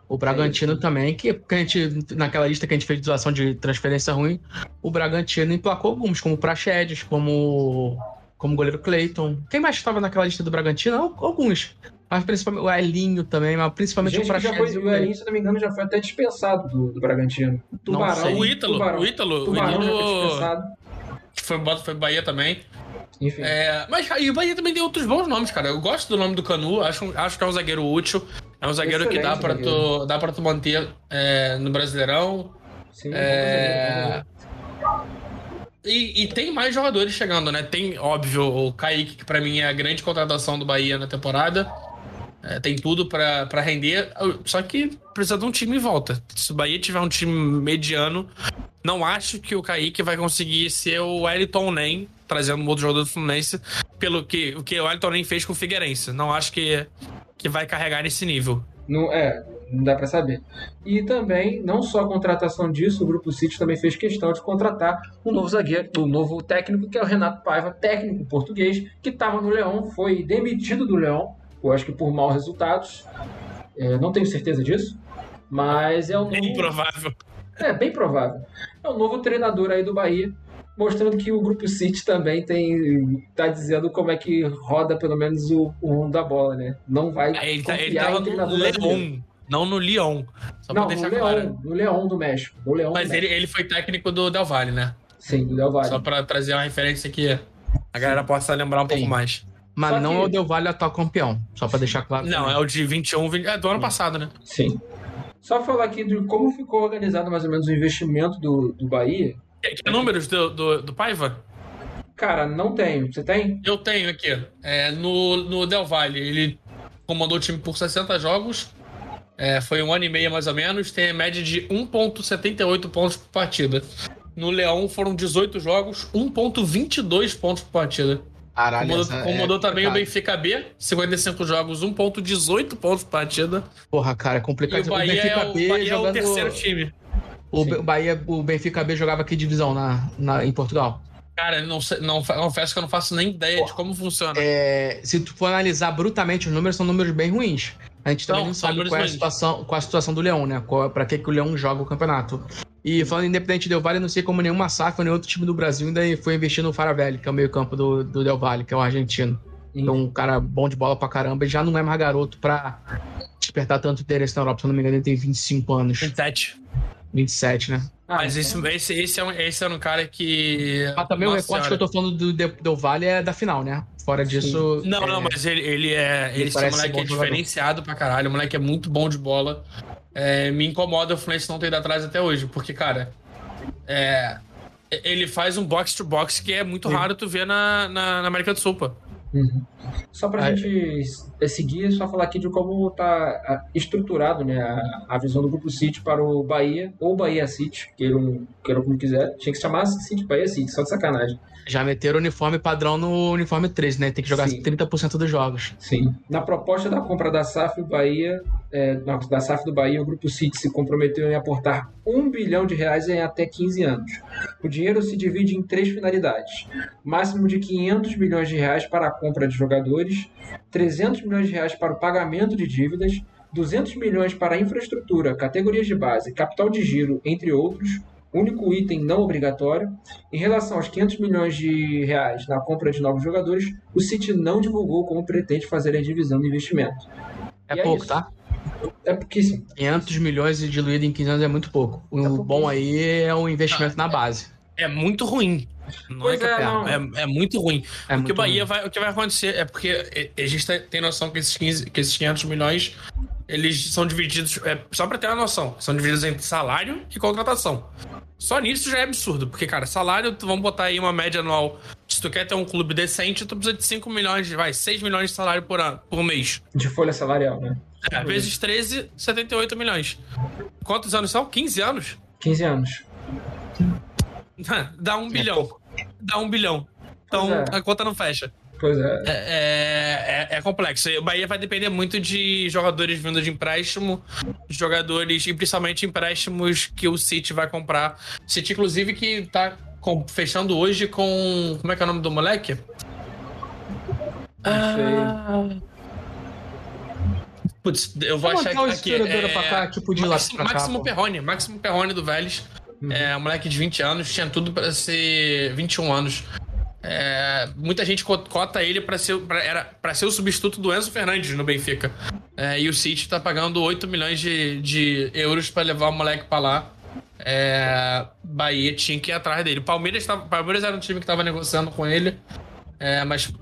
O Bragantino Sim. também, que, que a gente, naquela lista que a gente fez de doação de transferência ruim, o Bragantino emplacou alguns, como o Praxedes, como como o goleiro Cleiton. Quem mais estava naquela lista do Bragantino? Alguns. Mas principalmente o Elinho também, mas principalmente Gente, o Praxedes. O Elinho, se não me engano, já foi até dispensado do, do Bragantino. Tubarão. O Ítalo. Tubarão. O Ítalo. Tubarão o Ítalo... já foi dispensado. Foi, foi Bahia também. Enfim. É, mas e o Bahia também tem outros bons nomes, cara. Eu gosto do nome do Canu, acho, acho que é um zagueiro útil. É um zagueiro Excelente que dá pra, tu, dá pra tu manter é, no Brasileirão. Sim, é... E, e, tem mais jogadores chegando, né? Tem, óbvio, o Kaique, que pra mim é a grande contratação do Bahia na temporada. É, tem tudo para render, só que precisa de um time em volta. Se o Bahia tiver um time mediano, não acho que o Kaique vai conseguir ser o Wellington Nem, trazendo um outro jogador do Fluminense, pelo que o que o Wellington Nem fez com o Figueirense. Não acho que, que vai carregar nesse nível. Não, é, não dá para saber. E também, não só a contratação disso, o Grupo City também fez questão de contratar um novo zagueiro, um novo técnico, que é o Renato Paiva, técnico português, que estava no Leão, foi demitido do Leão eu acho que por maus resultados. É, não tenho certeza disso, mas é um bem novo... provável. É bem provável. É um novo treinador aí do Bahia, mostrando que o grupo City também tem tá dizendo como é que roda pelo menos o, o mundo da bola, né? Não vai é, ele, tá, ele tava no Leão, não no Lyon. Só não, no Leão, no Leão do México. No Leão Mas ele, ele foi técnico do Del Valle, né? Sim, do Del Valle. Só para trazer uma referência que a galera possa lembrar um Sim. pouco mais. Mas Só não que... é o Del Valle atual campeão, só para deixar claro. Não, também. é o de 21, 20, é do ano passado, né? Sim. Só falar aqui de como ficou organizado mais ou menos o investimento do, do Bahia. Que, que números do, do, do Paiva? Cara, não tenho. Você tem? Eu tenho aqui. É, no, no Del Valle, ele comandou o time por 60 jogos. É, foi um ano e meio mais ou menos. Tem a média de 1,78 pontos por partida. No Leão foram 18 jogos, 1,22 pontos por partida. Caralho, comandou, comandou é também o Benfica B, 55 jogos, 1.18 pontos por partida. Porra, cara, é complicado. E o Bahia, o Benfica é, o, B Bahia jogando... é o terceiro time. O, o, Bahia, o Benfica B jogava que divisão na, na, em Portugal? Cara, não, não, confesso que eu não faço nem ideia Porra, de como funciona. É, se tu for analisar brutamente, os números são números bem ruins. A gente também não, não sabe qual é, a situação, qual é a situação do Leão, né? Qual, pra que, que o Leão joga o campeonato. E falando independente Del Valle, não sei como nenhuma SAF nem outro time do Brasil ainda foi investir no Faravelli, que é o meio-campo do, do Del Valle, que é o argentino. Então, um cara bom de bola pra caramba e já não é mais garoto pra despertar tanto interesse na Europa. Se eu não me engano, ele tem 25 anos. 27. 27, né? Ah, Mas esse, esse, esse, é um, esse é um cara que. Ah, também Nossa o recorte senhora. que eu tô falando do Del Valle é da final, né? Fora disso. Não, é... não, mas ele, ele é. Ele, ele é um moleque é diferenciado pra caralho. O moleque é muito bom de bola é, me incomoda o Fluminense não ter ido atrás até hoje, porque, cara, é, ele faz um box-to-box que é muito Sim. raro tu ver na, na, na América do Sul, pô. Uhum. Só pra Aí. gente seguir, só falar aqui de como tá estruturado né, a, a visão do Grupo City para o Bahia, ou Bahia City, queiram, queiram como quiser. Tinha que chamar City Bahia City, só de sacanagem. Já meteram o uniforme padrão no uniforme 3, né? Tem que jogar Sim. 30% dos jogos. Sim. Na proposta da compra da SAF, o Bahia, é, da SAF do Bahia, o Grupo City se comprometeu em aportar 1 bilhão de reais em até 15 anos. O dinheiro se divide em três finalidades: máximo de 500 milhões de reais para a compra de jogadores, 300 milhões de reais para o pagamento de dívidas, 200 milhões para infraestrutura, categorias de base, capital de giro, entre outros, único item não obrigatório. Em relação aos 500 milhões de reais na compra de novos jogadores, o City não divulgou como pretende fazer a divisão do investimento. É e pouco, é tá? É pouquíssimo. 500 milhões diluído em 15 anos é muito pouco. O é bom aí é o investimento ah, na base. É, é muito ruim. Não é, é, não. é, é, muito ruim. É o que o Bahia ruim. vai, o que vai acontecer é porque a gente tem noção que esses, 15, que esses 500 milhões eles são divididos, é, só para ter uma noção, são divididos entre salário e contratação. Só nisso já é absurdo, porque, cara, salário, vamos botar aí uma média anual. Se tu quer ter um clube decente, tu precisa de 5 milhões, vai, 6 milhões de salário por ano, por mês. De folha salarial, né? É, vezes 13, 78 milhões. Quantos anos são? 15 anos? 15 anos. Dá um bilhão. Dá um bilhão. Então é. a conta não fecha. Pois é. É, é, é complexo. O Bahia vai depender muito de jogadores vindo de empréstimo, jogadores, e principalmente empréstimos que o City vai comprar. City, inclusive, que tá com- fechando hoje com. Como é que é o nome do moleque? Ah. Putz, eu vou achar mandar o aqui. historiador pra cá, tipo, de Máximo, pra cá, Máximo. Perrone. Máximo Perrone do Vélez. Uhum. É, um moleque de 20 anos, tinha tudo pra ser 21 anos. É, muita gente co- cota ele pra ser, pra, era, pra ser o substituto do Enzo Fernandes no Benfica. É, e o City tá pagando 8 milhões de, de euros pra levar o moleque pra lá. É, Bahia tinha que ir atrás dele. Palmeiras, tava, Palmeiras era um time que tava negociando com ele. É, mas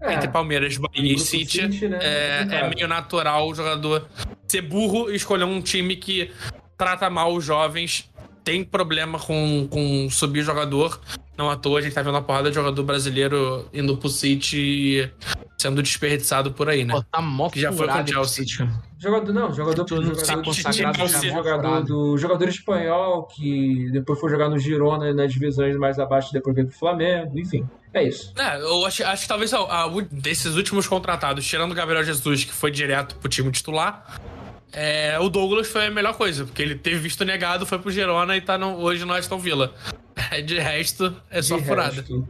É, entre Palmeiras, Bahia e City, City, né? é, é Complicado. meio natural o jogador ser burro e escolher um time que trata mal os jovens. Tem problema com, com subir jogador. Não à toa, a gente tá vendo uma porrada de jogador brasileiro indo pro City sendo desperdiçado por aí, né? Pô, tá mó Que já foi com o Chelsea. City, cara. Jogador, não, jogador, Tu não tá jogador, consagrado, Chelsea, tá jogador do jogador espanhol que depois foi jogar no Girona nas divisões mais abaixo, depois veio pro Flamengo, enfim. É isso. É, eu acho, acho que talvez a, a desses últimos contratados, tirando o Gabriel Jesus, que foi direto pro time titular, é, o Douglas foi a melhor coisa, porque ele teve visto negado, foi pro Girona e tá no- hoje no Aston Villa. De resto, é só De furada. resto.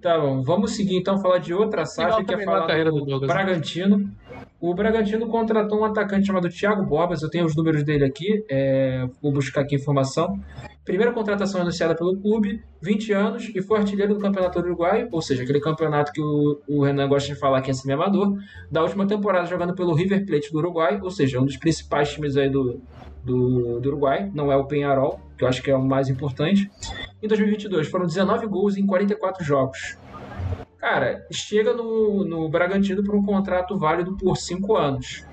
Tá bom, vamos seguir então falar de outra SAF que é falar carreira do, do Douglas, né? Bragantino. O Bragantino contratou um atacante chamado Thiago Borbas, eu tenho os números dele aqui, é, vou buscar aqui a informação. Primeira contratação anunciada pelo clube, 20 anos, e foi artilheiro do Campeonato Uruguai, ou seja, aquele campeonato que o, o Renan gosta de falar que é semi-amador, da última temporada jogando pelo River Plate do Uruguai, ou seja, um dos principais times aí do, do, do Uruguai, não é o Penharol, que eu acho que é o mais importante. Em 2022 foram 19 gols em 44 jogos. Cara, chega no, no Bragantino por um contrato válido por 5 anos.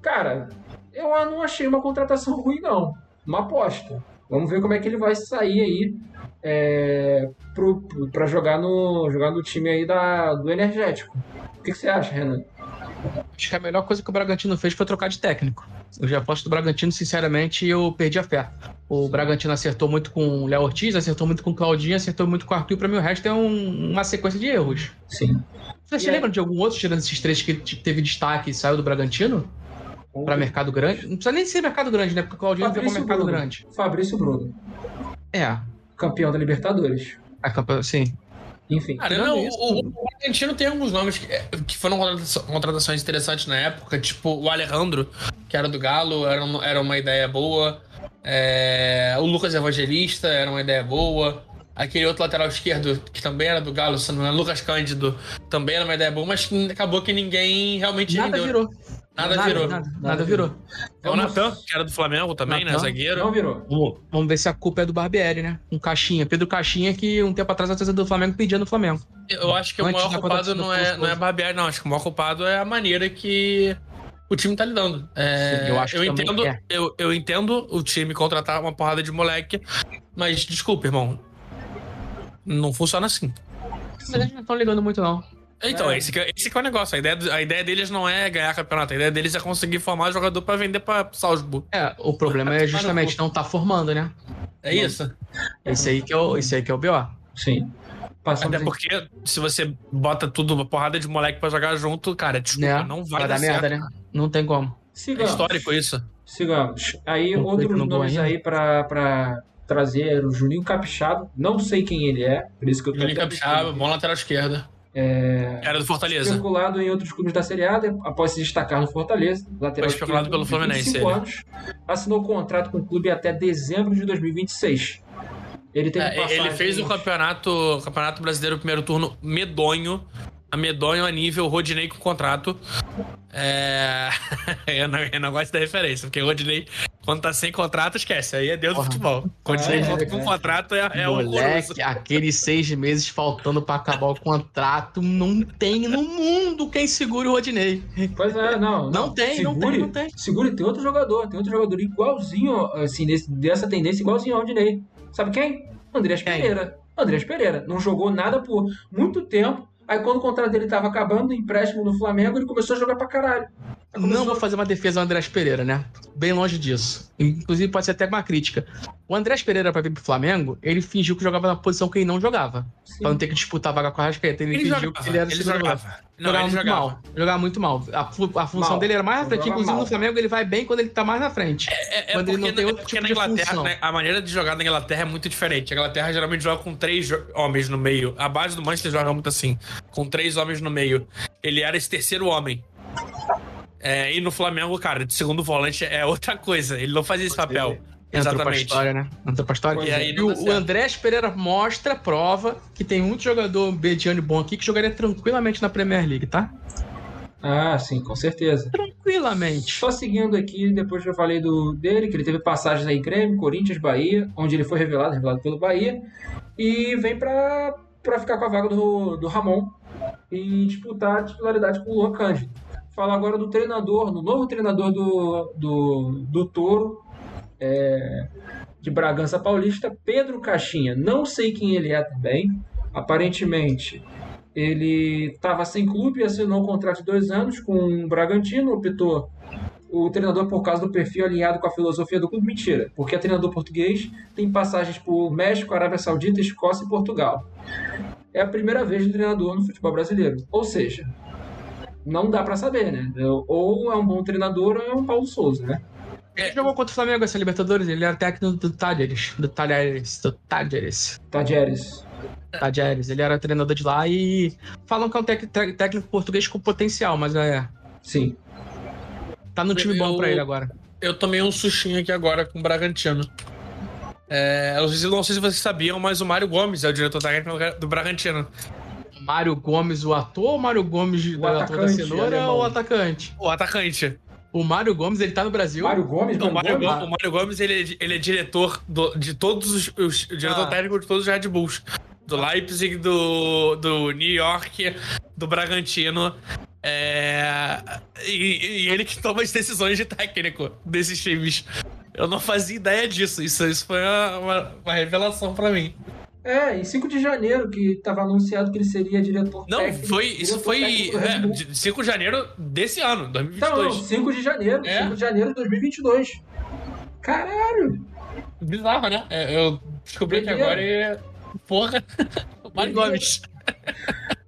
Cara, eu não achei uma contratação ruim, não. Uma aposta. Vamos ver como é que ele vai sair aí é, pra jogar no, jogar no time aí da, do Energético. O que, que você acha, Renan? Acho que a melhor coisa que o Bragantino fez foi trocar de técnico. Eu já aposto do Bragantino, sinceramente, eu perdi a fé. O Bragantino acertou muito com o Léo Ortiz, acertou muito com o Claudinho, acertou muito com o Arthur, e pra mim o resto é um- uma sequência de erros. Sim. Você E aí? lembra de algum outro, tirando esses três, que teve destaque e saiu do Bragantino? Pra mercado grande? Não precisa nem ser mercado grande, né? Porque o Claudinho veio pra Fabrício mercado Bruno. grande. Fabrício Bruno, É. campeão da Libertadores. A campanha, sim. Enfim. Cara, não, isso- o, o Bragantino tem alguns nomes que, que foram contratações- interessantes na época, tipo o Alejandro, que era do Galo, era, uma- era uma ideia boa. É, o Lucas Evangelista era uma ideia boa. Aquele outro lateral esquerdo, que também era do Galo, se não é Lucas Cândido, também era uma ideia boa, mas acabou que ninguém realmente Nada rendeu. virou. Nada virou. Nada, nada virou. É o Natan, que era do Flamengo também, né? Natan. Zagueiro. Não virou. Vamos, vamos ver se a culpa é do Barbieri, né? Um Caixinha. Pedro Caixinha, que um tempo atrás a torcida do Flamengo pedia no Flamengo. Eu acho que o Antes maior da culpado não é, não é. Barbieri, não. Acho que o maior culpado é a maneira que o time tá lidando. É, Sim, eu acho que também entendo, é. eu, eu entendo o time contratar uma porrada de moleque, mas desculpa, irmão. Não funciona assim. Mas eles não estão ligando muito, não. Então, É. esse, que, é- esse que é o negócio. A ideia, a ideia deles não é ganhar campeonato. A ideia deles é conseguir formar jogador pra vender pra Salzburg. É, o problema é justamente não tá formando, né? É isso. Esse aí que é o, esse aí que é o B.O. Sim. Passamos Até em- porque se você bota tudo, uma porrada de moleque pra jogar junto, cara, desculpa, Né? não vai, Vai dar dar certo. merda, né? Não tem como. É Sigamos. histórico isso. Sigamos. Aí, Não outros nomes aí pra, pra trazer o Juninho Capixaba. Não sei quem ele é, por isso que eu tô Juninho Capixaba, bom lateral esquerda. É, Era do Fortaleza. especulado em outros clubes da Série A, de- após se destacar no Fortaleza. Lateral Foi especulado pelo Fluminense, 25 ele. anos. Assinou contrato com o clube até dezembro de 2026. Ele teve É, ele fez o campeonato, o campeonato brasileiro primeiro turno medonho. A medonho a nível Rodinei com contrato. É... eu, não, eu não gosto da referência, porque Rodinei, quando tá sem contrato, esquece. Aí é Deus do Porra. futebol. Rodinei é, quando é, com é. contrato é, é um. Moleque, aqueles seis meses faltando pra acabar o contrato, não tem no mundo quem segure o Rodinei. Pois é, não. Não tem, não tem, não tem. Segure, tem outro jogador, tem outro jogador igualzinho, assim, desse, dessa tendência, igualzinho ao Aldinei. Sabe quem? Andrés Quem? Pereira. Andrés Pereira. Não jogou nada por muito tempo. Aí quando o contrato dele tava acabando, empréstimo no Flamengo, ele começou a jogar pra caralho. Não vou fazer uma defesa ao Andrés Pereira, né? Bem longe disso. Inclusive, pode ser até uma crítica. O Andrés Pereira, pra vir pro Flamengo, ele fingiu que jogava na posição que ele não jogava. Sim. Pra não ter que disputar a vaga com a Rascaeta. Ele, ele fingiu jogava. que ele era ele jogava. Não, jogava ele muito jogava. mal. Jogava muito mal. A, a função mal. dele era mais na frente. Inclusive, mal. no Flamengo, ele vai bem quando ele tá mais na frente. É, é, quando ele não tem é outro tipo na Inglaterra, né, a maneira de jogar na Inglaterra é muito diferente. A Inglaterra geralmente joga com três homens no meio. A base do Manchester joga muito assim. Com três homens no meio. Ele era esse terceiro homem. É, e no Flamengo, cara, de segundo volante é outra coisa. Ele não fazia esse papel. Entrou Exatamente. pra história, né? Entrou pra história. E, aí, e o, o Andrés Pereira mostra, prova, que tem muito jogador mediano e bom aqui que jogaria tranquilamente na Premier League, tá? Ah, sim, com certeza. Tranquilamente. Só seguindo aqui, depois que eu falei do, dele, que ele teve passagens aí em Grêmio, Corinthians, Bahia, onde ele foi revelado, revelado pelo Bahia, e vem pra, pra ficar com a vaga do, do Ramon e disputar a titularidade com o Luan Cândido falar agora do treinador, do novo treinador do, do, do Toro, é, de Bragança Paulista, Pedro Caixinha. Não sei quem ele é também. Aparentemente, ele estava sem clube e assinou um contrato de dois anos com o Bragantino, optou o treinador por causa do perfil alinhado com a filosofia do clube. Mentira, porque é treinador português, tem passagens por México, Arábia Saudita, Escócia e Portugal. É a primeira vez do treinador no futebol brasileiro. Ou seja, não dá para saber, né? Ou é um bom treinador ou é um Paulo Souza, né? Ele jogou contra o Flamengo essa Libertadores, ele era técnico do Talheres, do Talheres, do Talheres. Talheres. Talheres, ele era treinador de lá e falam que é um técnico português com potencial, mas é. Sim. Tá no time eu, bom pra ele agora. Eu tomei um sustinho aqui agora com o Bragantino. É, eu não sei se vocês sabiam, mas o Mário Gomes é o diretor técnico do Bragantino. Mário Gomes, o ator, ou Mário Gomes, o ator da cenoura, ou o atacante? O atacante. O Mário Gomes, ele tá no Brasil? Mário Gomes? Não, o Mário Gomes, o Mário Gomes ele, é, ele é diretor do, de todos os, os diretor ah. técnico de todos os Red Bulls. Do Leipzig, do, do New York, do Bragantino. É, e, e, ele que toma as decisões de técnico desses times. Eu não fazia ideia disso. Isso, isso foi uma, uma, uma revelação para mim. É, em 5 de janeiro que estava anunciado que ele seria diretor Não, técnico, foi, isso foi é, 5 de janeiro desse ano, 2022. Não, 5 de janeiro, é. 5 de janeiro de 2022. Caralho! Bizarro, né? É, eu descobri que agora é... Porra, Mário Gomes.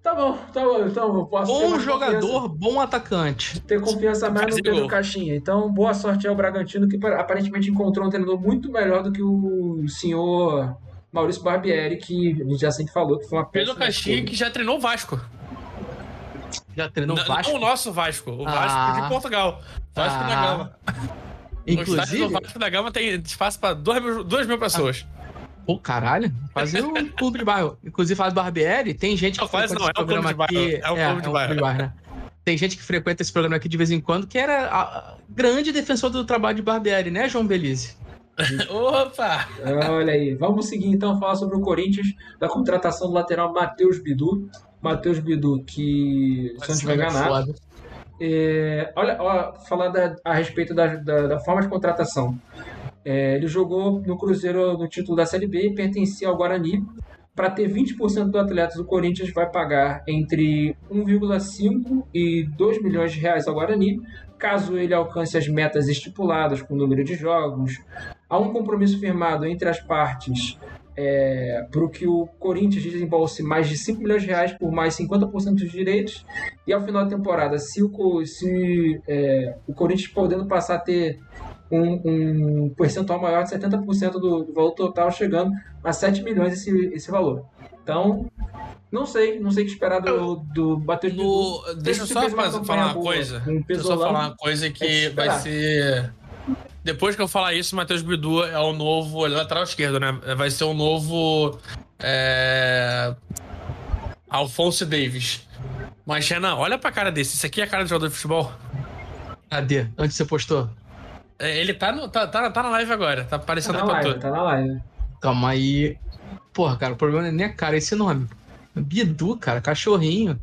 Tá bom, tá bom. Então eu posso Bom jogador, bom atacante. Ter confiança mais no Pedro Caixinha. Então, boa sorte ao Bragantino, que aparentemente encontrou um treinador muito melhor do que o senhor Maurício Barbieri, que a gente já sempre falou que foi uma Pedro Caixinha, que já treinou o Vasco. Já treinou o Vasco? Não o nosso Vasco, o Vasco ah. de Portugal. Vasco ah. da Gama. Inclusive. O Vasco da Gama tem espaço para 2 mil, mil pessoas. Pô, caralho, quase um clube de bairro. Inclusive, fala do Barbieri, tem gente que não, quase não, é um clube de bairro. Aqui, é um é, clube de, é um bairro. de bairro. né? Tem gente que frequenta esse programa aqui de vez em quando, que era a, grande defensor do trabalho de Barbieri, né, João Belize? Opa! Olha aí, vamos seguir então falar sobre o Corinthians, da contratação do lateral Matheus Bidu. Matheus Bidu, que se não tiver enganado. É, olha, olha, falar da, a respeito da, da, da, forma de contratação. É, ele jogou no Cruzeiro no título da Série B e pertencia ao Guarani. Para ter 20% do atleta do Corinthians, vai pagar entre 1,5 e 2 milhões de reais ao Guarani, caso ele alcance as metas estipuladas com o número de jogos, há um compromisso firmado entre as partes é, para que o Corinthians desembolse mais de 5 milhões de reais por mais 50% dos direitos e ao final da temporada, se o, se, é, o Corinthians podendo passar a ter um, um percentual maior de 70% do, do valor total, chegando a 7 milhões esse, esse valor. Então, não sei, não sei o que esperar do, do bater no, Deixa eu só falar uma coisa. Um deixa eu só falar uma coisa que é vai ser depois que eu falar isso, o Matheus Bidu é o novo. Ele é lateral esquerdo, né? Vai ser o novo. É... Alfonso Davis. Mas, Renan, olha pra cara desse. Isso aqui é a cara de jogador de futebol. Cadê? Onde você postou? É, ele tá, no, tá, tá, tá na live agora. Tá aparecendo tá na live, Tá na live. Calma aí. Porra, cara, o problema não é nem a cara, é esse nome. Bidu, cara, cachorrinho.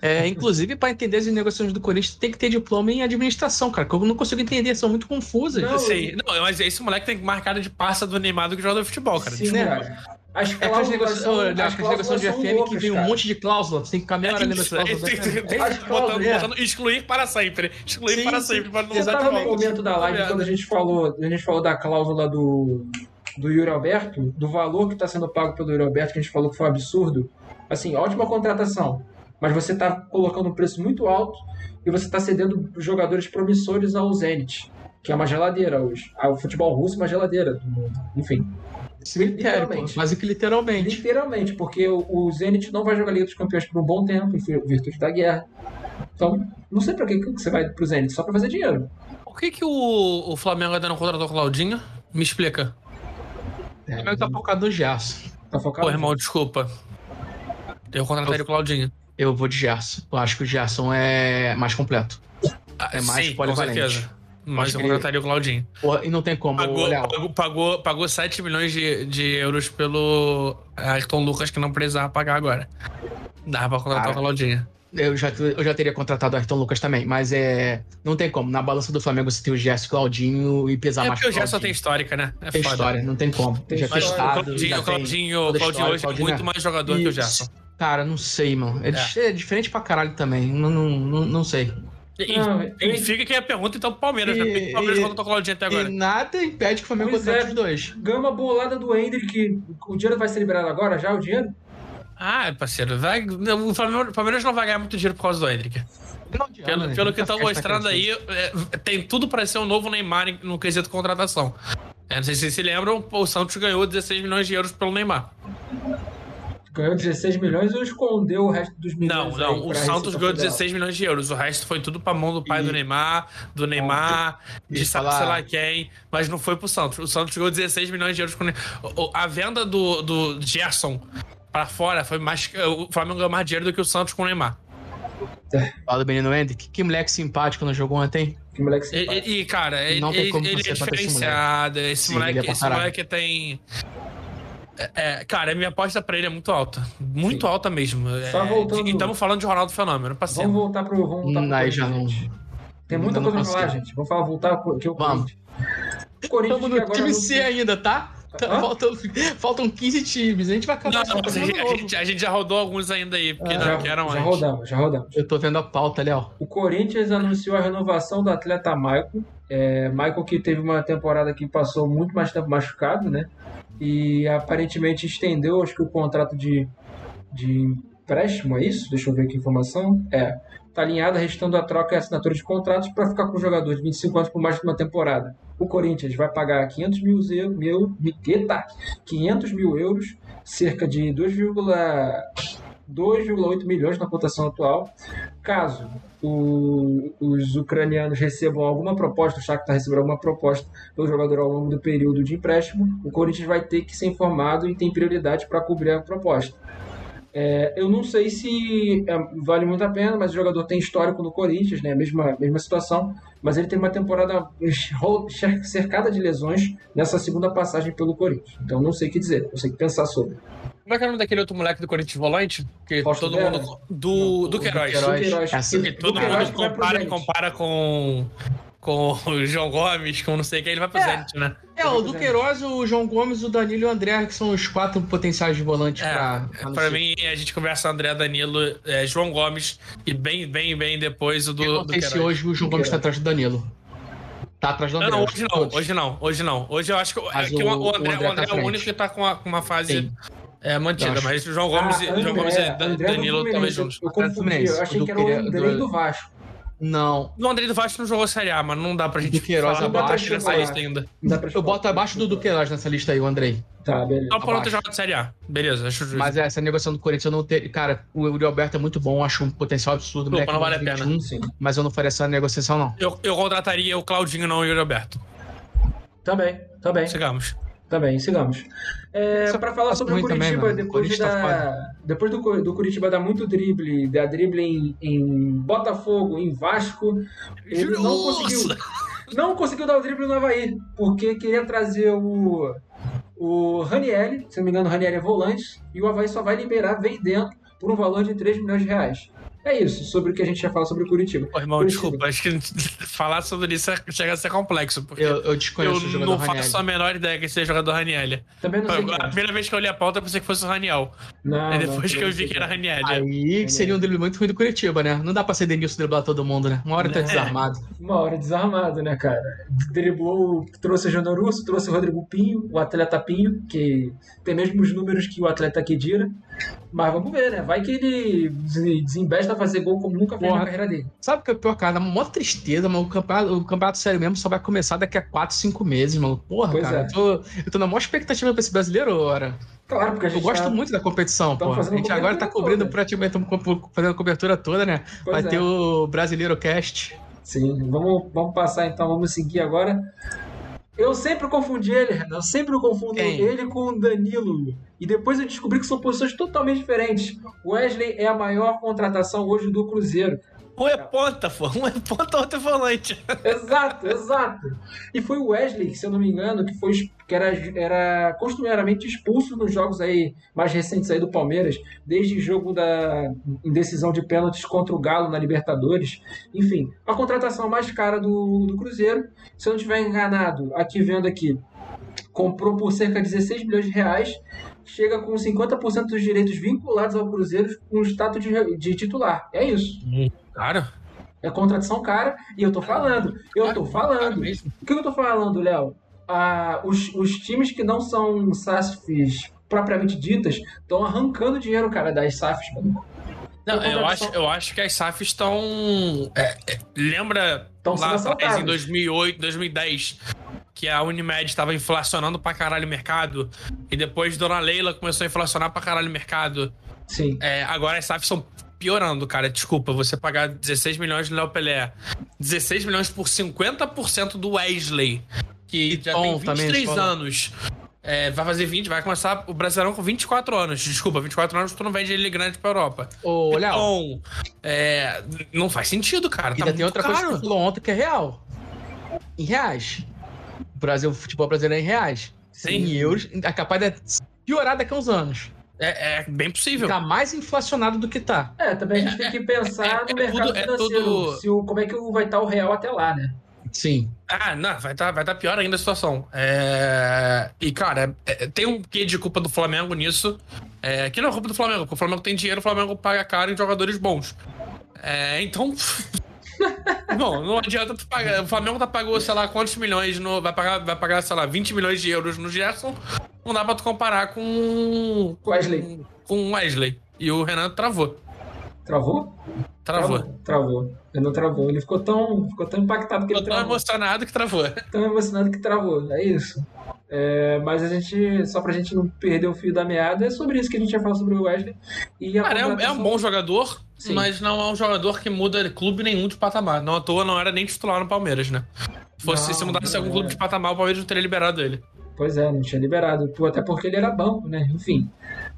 É, inclusive, para entender as negociações do Corinthians, tem que ter diploma em administração, cara, que eu não consigo entender, são muito confusas. Não, sei. Não, mas esse moleque tem marcada de passa do Neymar do que joga de futebol, cara. Sim, né? As É cláusulas as negociações cláusulas de FM que loucas, vem um cara. monte de cláusula. Você tem que caminhar hora lendo as Isso, cláusulas. tem- tem- tem- As botando- cláusulas, é. botando excluir para sempre. Excluir Sim, para sim. sempre. Para não Você voltar tava de no momento da live quando a gente falou, a gente falou da cláusula do, do Yuri Alberto, do valor que está sendo pago pelo Yuri Alberto, que a gente falou que foi um absurdo. Assim, ótima contratação, mas você está colocando um preço muito alto e você está cedendo jogadores promissores ao Zenit, que é uma geladeira hoje. Ah, O futebol russo é uma geladeira do mundo. Enfim. Literalmente. Quase que literalmente. literalmente, porque o, o Zenit não vai jogar Liga dos Campeões por um bom tempo, em virtude da guerra. Então, não sei pra que que você vai pro Zenit, só pra fazer dinheiro. Por que, que o, o Flamengo ainda não contratou o Claudinho? Me explica. O Flamengo tá focado no Gerson. Tá focado? Pô, irmão, desculpa. Eu contrataria o Claudinho. Eu vou de Gerson. Eu acho que o Gerson é mais completo. Ah, É mais sim, polivalente. Com certeza. Mas eu contrataria o Claudinho. Porra, e não tem como, Pagou, pagou, pagou, pagou 7 milhões de, de euros pelo Ayrton Lucas que não precisava pagar agora. Dava pra contratar Cara, o Claudinho. Eu já, eu já teria contratado o Ayrton Lucas também, mas é. Não tem como. Na balança do Flamengo você tem o Gerson Claudinho e pesar É mais porque o Gerson tem história, né? É Tem foda. história, não tem como. Tem já Mas o estado. Claudinho, tem Claudinho, Claudinho hoje é Claudinho muito mais jogador que o Gerson. Cara, não sei, mano. É, É. é diferente pra caralho também. Não, não, não, não sei. E, Não, e fica que a pergunta então pro Palmeiras, né? Que que o Palmeiras E- contratou o Claudinho até agora? E nada impede que o Flamengo contrate é. os dois. Gama bolada do Hendrick. O dinheiro vai ser liberado agora já? O dinheiro? Ah, parceiro, vai, o Palmeiras não vai ganhar muito dinheiro por causa do Hendrick. Pelo, né? pelo que Nunca estão fica mostrando aí, é, tem tudo para ser um novo Neymar no quesito contratação. É, não sei se vocês se lembram, o Santos ganhou 16 milhões de euros pelo Neymar. Ganhou 16 milhões ou escondeu o resto dos milhões? Não, não, o Santos ganhou Federal? 16 milhões de euros. O resto foi tudo pra mão do pai E- do Neymar, do Neymar, de e sabe falar- sei lá quem, mas não foi pro Santos. O Santos ganhou 16 milhões de euros com A venda do, do Gerson pra fora foi mais. O Flamengo ganhou mais dinheiro do que o Santos com o Neymar. Fala do menino Hendrick. Que moleque simpático não jogou ontem. Que moleque E, simpático. e- e, cara, ele, Não ele- ele é diferenciado. Esse Sim, moleque, é esse moleque tem. É, é, cara, a minha aposta pra ele é muito alta. Muito Sim. alta mesmo. Só É, voltando- E estamos falando de Ronaldo Fenômeno, Vamos voltar pro. Vamos voltar pro Hum, Corinthians, já não-. Tem muita não coisa pra falar, gente. Vamos falar, voltar pro- aqui o Vamos. Corinthians. Estamos que no time C ainda, tá? Hã? Faltam, faltam 15 times. A gente vai Não, acabar não, com a, gente, a, gente, a gente já rodou alguns ainda aí, porque Ah, não Já, queram já antes. rodamos, já rodamos. Eu tô vendo a pauta, Léo. O Corinthians anunciou a renovação do atleta Michael. É, Michael que teve uma temporada que passou muito mais tempo machucado, né? E aparentemente estendeu, acho que o contrato de, de empréstimo, é isso? Deixa eu ver aqui a informação. É. Tá alinhada, restando a troca e assinatura de contratos para ficar com o jogador de 25 anos por mais de uma temporada. O Corinthians vai pagar 500 mil, mil, eita, 500 mil euros, cerca de 2,2 2,8 milhões na cotação atual. Caso o- os ucranianos recebam alguma proposta, o Shakhtar receber alguma proposta pelo jogador ao longo do período de empréstimo, o Corinthians vai ter que ser informado e tem prioridade para cobrir a proposta. É, eu não sei se é, vale muito a pena, mas o jogador tem histórico no Corinthians, né? Mesma, mesma situação, mas ele tem uma temporada cercada de lesões nessa segunda passagem pelo Corinthians. Então não sei o que dizer, não sei o que pensar sobre. Como é que é o nome daquele outro moleque do Corinthians volante? Que Fausto todo mundo. Do, do Queiroz. Queiroz. Do Queiroz. Essa- Que Do todo mundo que compara, compara com. Com o João Gomes, com não sei quem, ele vai pro É. Zenit, né? É, o do Queiroz, o João Gomes, o Danilo e o André, que são os quatro potenciais de volante É, pra. é, pra mim, a gente conversa André Danilo, é, João Gomes e bem, bem, bem depois o do, Eu não sei se hoje o João Gomes tá atrás do Danilo. Tá atrás do Não, André. não, hoje não, todos. hoje não, hoje não. Hoje eu acho que, é que o, o- André, o André o André tá é o único que tá com uma, com uma fase Sim. é, mantida, mas o João Gomes, e- Ah, João Gomes e André, Dan- André do Danilo talvez juntos. Eu André confundi, eu achei do que era o André do- do Vasco. Não. O André do Vasco não jogou Série A, mas não dá pra gente Do Queiroz falar abaixo, nessa lista ainda. Não dá pra Eu boto abaixo do Duqueiroz nessa lista aí, o Andrei. Tá, beleza. Só por não ter jogado Série A. Beleza, acho justo. Mas essa negociação do Corinthians eu não ter. Cara, o Yuri Alberto é muito bom, acho um potencial absurdo. Moleque não vale a pena. 21, Sim. Mas eu não faria essa negociação, não. Eu, eu contrataria o Claudinho, não o Yuri Alberto. Também, também. Sigamos. Também, sigamos. É, Só para falar tá sobre o também, Curitiba, mano. depois, Corinthians tá da, depois do, do Curitiba dar muito drible, dar drible em, em Botafogo, em Vasco, ele não conseguiu, não conseguiu dar o drible no Havaí, porque queria trazer o, o Ranielli, se não me engano, o Ranielli é volante, e o Havaí só vai liberar vendendo por um valor de 3 milhões de reais. É isso, sobre o que a gente ia falar sobre Curitiba. Pô, irmão, Curitiba. desculpa, acho que falar sobre isso é- chega a ser complexo, porque Eu, eu desconheço o eu jogador não Ranieri. faço a menor ideia que seja jogador Raniel. Também não sei quem A é. primeira vez que eu li a pauta, eu pensei que fosse o Raniel. Não, Aí não, depois que eu vi que era é. Raniel. Aí que seria um drible muito ruim do Curitiba, né? Não dá pra ser Denilson driblar todo mundo, né? Uma hora tá É. desarmado. Uma hora desarmado, né, cara? Driblou, trouxe o Júnior Russo, trouxe o Rodrigo Pinho, o atleta Pinho, que tem mesmos números que o atleta Kedira. Mas vamos ver, né? Vai que ele des- desembesta a fazer gol como nunca fez Porra. na carreira dele. Sabe o que é pior, cara? Uma tristeza, mano. O campeonato, o campeonato sério mesmo só vai começar daqui a 4, 5 meses, mano. Porra, Pois cara. é. Eu, tô, eu tô na maior expectativa pra esse brasileiro, ora. Claro, porque a gente Eu gosto tá- muito da competição, pô. A gente agora tá cobrindo toda. praticamente, fazendo a cobertura toda, né? Pois vai é. ter o Brasileiro Cast. Sim, vamos, vamos passar então, vamos seguir agora. Eu sempre confundi ele, Renan. Eu sempre confundo Quem? ele com o Danilo. E depois eu descobri que são posições totalmente diferentes. O Wesley é a maior contratação hoje do Cruzeiro. Um é ponta, pô. Um é ponta, outro é volante. Exato, exato. E foi o Wesley, se eu não me engano, que foi que era, era costumeiramente expulso nos jogos aí mais recentes aí do Palmeiras, desde o jogo da indecisão de pênaltis contra o Galo na Libertadores. Enfim, a contratação mais cara do, do Cruzeiro. Se eu não estiver enganado, aqui vendo aqui, comprou por cerca de 16 milhões de reais. Chega com 50% dos direitos vinculados ao Cruzeiro com o status de, de titular. É isso. Cara, É contratação cara e eu tô falando. Eu tô falando. O que eu tô falando, Léo? Ah, os, os times que não são SAFs propriamente ditas estão arrancando dinheiro, cara, das SAFs, mano. Não, eu acho, eu acho que as SAFs estão. é, é, lembra Tão lá atrás, em 2008, 2010, que a Unimed estava inflacionando pra caralho o mercado, e depois Dona Leila começou a inflacionar pra caralho o mercado. Sim. É, agora as SAFs estão piorando, cara. Desculpa, você pagar 16 milhões no Léo Pelé, 16 milhões por 50% do Wesley, que já tem Tom também, 23 falou. anos. É, vai fazer 20, vai começar o Brasileirão com 24 anos. Desculpa, 24 anos tu não vende ele grande pra Europa. Ô, Léo, Então, é, não faz sentido, cara. Tá ainda tem outra caro. coisa que falou ontem que é real. Em reais. O Brasil, o futebol brasileiro é em reais. Sim. Em euros, é capaz de piorar daqui a uns anos. É, é bem possível. Ficar mais inflacionado do que tá. É, também a gente tem que pensar É- no é mercado tudo- é financeiro. tudo- Se o, como é que vai estar o real até lá, né? Sim. Ah, não, vai estar vai tá pior ainda a situação. É... E, cara, é- tem um quê de culpa do Flamengo nisso. É... Que não é culpa do Flamengo, porque o Flamengo tem dinheiro, o Flamengo paga caro em jogadores bons. É... Então. Bom, não adianta tu pagar. O Flamengo tá pagou, sei lá, quantos milhões no. Vai pagar, vai pagar, sei lá, 20 milhões de euros no Gerson. Não dá pra tu comparar com. Wesley. Com Wesley. E o Renan travou. Travou? Travou. Travou. Ele não travou. Ele ficou tão, ficou tão impactado que Tô ele tão travou. emocionado que travou. tão emocionado que travou. É isso. É, mas a gente, só pra gente não perder o fio da meada, é sobre isso que a gente ia falar sobre o Wesley. E Cara, é um, é um bom jogador, Sim. mas não é um jogador que muda clube nenhum de patamar. Não à toa não era nem titular no Palmeiras, né? Fosse, Não, se mudasse não algum é. clube de patamar, o Palmeiras não teria liberado ele. Pois é, não tinha liberado. Até porque ele era banco, né? Enfim.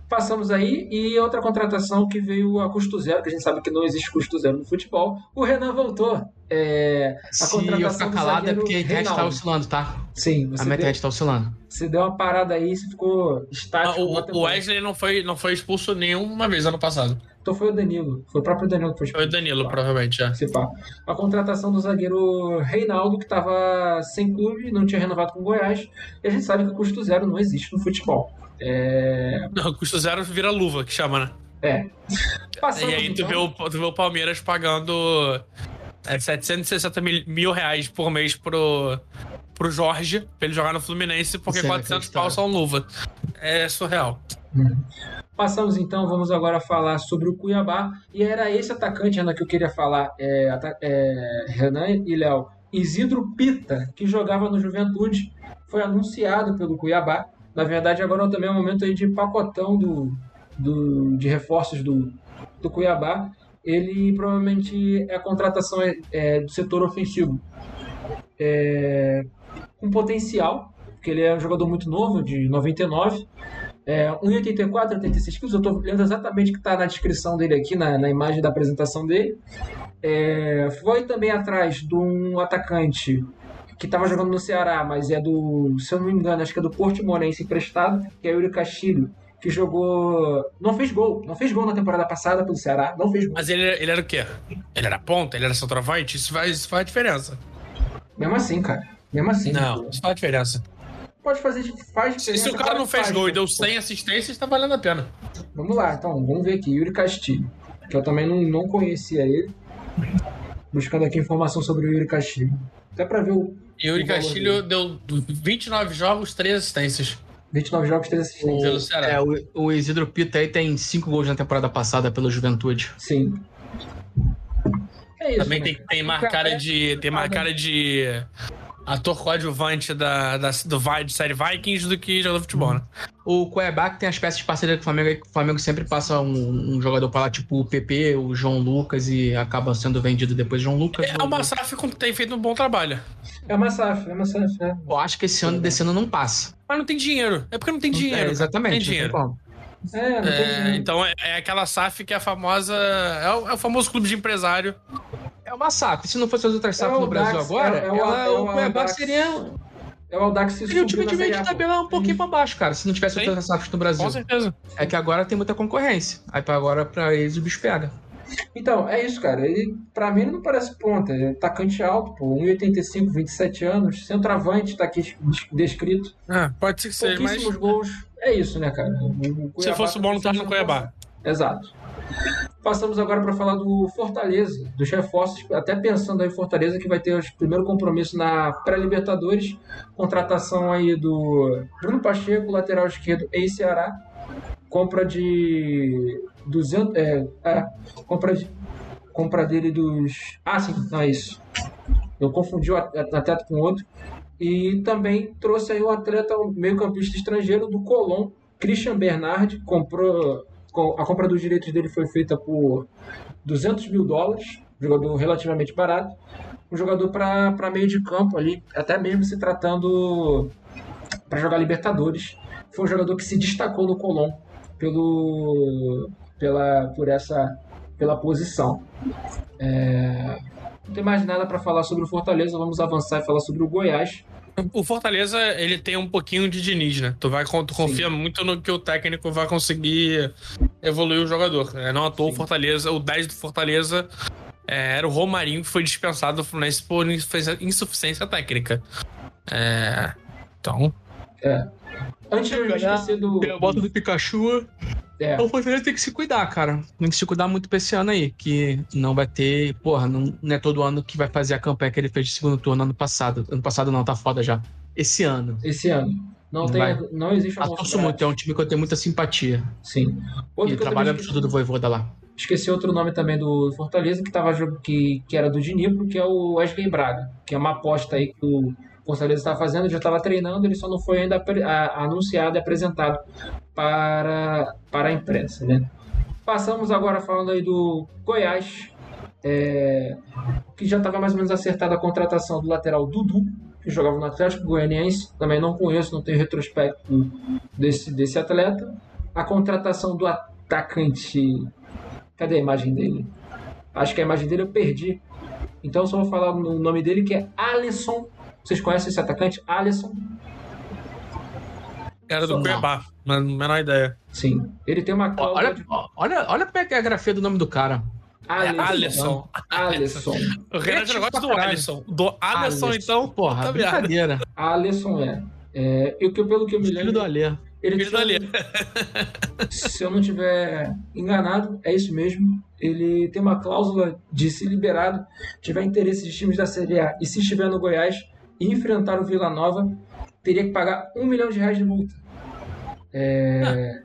Passamos aí e outra contratação que veio a custo zero, que a gente sabe que não existe custo zero no futebol. O Renan voltou. É, a Se eu contratação ficar do calado é porque a internet tá Reinaldo. oscilando, tá? Sim, A minha internet tá oscilando. você deu uma parada aí, você ficou Ah, estático. o, uma o temporada. Wesley não foi, não foi expulso nenhuma vez ano passado. Então foi o Danilo. Foi o próprio Danilo que foi Foi o expulso. Danilo, provavelmente, já. Se pá. A contratação do zagueiro Reinaldo, que estava sem clube, não tinha renovado com o Goiás. E a gente sabe que o custo zero não existe no futebol. É. Não, custo zero vira luva, que chama, né? é. Passamos, e aí tu então. vê, o, tu vê o Palmeiras pagando é, 760 mil, mil reais por mês pro, pro Jorge, pra ele jogar no Fluminense, porque Isso é 400 pau são luva. É surreal. Passamos então, vamos agora falar sobre o Cuiabá. E era esse atacante, Renan, que eu queria falar. É, é, Renan e Léo. Isidro Pita, que jogava no Juventude, foi anunciado pelo Cuiabá. Na verdade, agora também é o momento aí de pacotão do, do, de reforços do, do Cuiabá. Ele provavelmente é a contratação é, é, do setor ofensivo. É, com potencial, porque ele é um jogador muito novo, de 99. É, 1,84, 86 quilos. Eu estou lendo exatamente o que está na descrição dele aqui, na, na imagem da apresentação dele. É, foi também atrás de um atacante que estava jogando no Ceará, mas é do, se eu não me engano, acho que é do Portimonense emprestado, que é o Yuri Castilho, que jogou. Não fez gol. Não fez gol na temporada passada pelo Ceará. Não fez gol. Mas ele, ele era o quê? Ele era ponta? Ele era centroavante? Isso faz, isso faz diferença. Mesmo assim, cara. Mesmo assim. Não, isso faz diferença. Pode fazer. Faz Se, se o cara não fez faz, gol e deu 100 assistências, tá valendo a pena. Vamos lá, então. Vamos ver aqui. Yuri Castilho. Que eu também não, não conhecia ele. Buscando aqui informação sobre o Yuri Castilho. Até pra ver o Yuri Castilho deu 29 jogos, 3 assistências. 29 jogos, 3 assistências. Pelo Ceará. É, o, o Isidro Pita aí tem cinco gols na temporada passada pela Juventude. Sim. É isso. Também né? tem, tem O cara de. Tem mais cara de ator coadjuvante da, da, do de série Vikings do que jogador de futebol, né? O que tem as peças de parceria com o Flamengo, que o Flamengo sempre passa um, um jogador pra lá, tipo o PP, o João Lucas, e acaba sendo vendido depois João Lucas. É uma SAF que tem feito um bom trabalho. É uma SAF, é uma SAF, né? Eu acho que esse ano desse ano não passa. Mas não tem dinheiro. É porque não tem dinheiro. É, exatamente. Tem não dinheiro. É, não tem É, dinheiro. então é, é aquela SAF que é a famosa. É o, é o famoso clube de empresário. É uma SAF. Se não fosse as outras SAF É no Brasil Dax, agora, é- é o- ela- é o Cuiabá seria, É o Aldax que seria o time subiu de na meio de tabela um pouquinho pra baixo, cara. Se não tivesse Sim. outras SAFs no Brasil. Com certeza. É que agora tem muita concorrência. Aí pra agora, pra eles, o bicho pega. Então, é isso, cara. Ele, pra mim, ele não parece ponta. É atacante alto, pô. 1,85, 27 anos. Centroavante, tá aqui descrito. É, pode ser que seja, mas. Pouquíssimos gols. É isso, né, cara? Se fosse bom, não tava no Cuiabá. Exato. Passamos agora para falar do Fortaleza, dos reforços, até pensando aí Fortaleza que vai ter o primeiro compromisso na pré-Libertadores, contratação aí do Bruno Pacheco, lateral esquerdo em Ceará, compra de 200, é, é, compra compra dele dos, ah sim, não é isso. Eu confundi o atleta com outro. E também trouxe aí o atleta o meio-campista estrangeiro do Colón, Christian Bernard, comprou com- a compra dos direitos dele foi feita por 200 mil dólares, jogador relativamente barato, um jogador para meio de campo ali, até mesmo se tratando para jogar Libertadores. Foi um jogador que se destacou no Colón pelo, pela, por essa, pela posição. É, não tem mais nada para falar sobre o Fortaleza, vamos avançar e falar sobre o Goiás. O Fortaleza, ele tem um pouquinho de Diniz, né? Tu, vai, tu confia muito no que o técnico vai conseguir evoluir o jogador. É, não à toa o Sim. Fortaleza, o 10 do Fortaleza é, era o Romarinho que foi dispensado do Fluminense por insuficiência- técnica. É, então, Antes de eu esquecer do. A volta do Pikachu. É, O Fortaleza tem que se cuidar, cara. Tem que se cuidar muito pra esse ano aí. Que não vai ter. Porra, não, não é todo ano que vai fazer a campanha que ele fez de segundo turno ano passado. Ano passado não, tá foda já. Esse ano. esse ano. Não, Não tem, vai. não existe Eu almoço torço muito, é um time que eu tenho muita simpatia. Sim. Outro e eu trabalha também no estudo do Voivoda lá. Esqueci outro nome também do Fortaleza, que, tava, que, que era do Dnipro, que é o Wesley Braga, que é uma aposta aí que o Fortaleza está fazendo, já estava treinando, ele só não foi ainda anunciado e apresentado para, para a imprensa, né? Passamos agora falando aí do Goiás, é, que já estava mais ou menos acertada a contratação do lateral Dudu, que jogava no Atlético Goianiense, também não conheço, não tenho retrospecto desse, desse atleta. A contratação do atacante Cadê a imagem dele? Acho que a imagem dele eu perdi. Então só vou falar o nome dele que é Alisson. Vocês conhecem esse atacante? Alisson? era do Não. Cuiabá, mas menor ideia. Sim. Ele tem uma cláusula Olha, de olha, olha como é que é a grafia do nome do cara. É Alisson. Alisson. Alisson. O já gosta do. Alisson. Do Alisson, então. Porra, merda. brincadeira. Alisson é. é eu, que- pelo que eu me Filho lembro, do Alê. ele Filho do Alê. se eu não tiver enganado, é isso mesmo. Ele tem uma cláusula de se liberado, tiver interesse de times da Série A e se estiver no Goiás e enfrentar o Vila Nova, teria que pagar um milhão de reais de multa. É,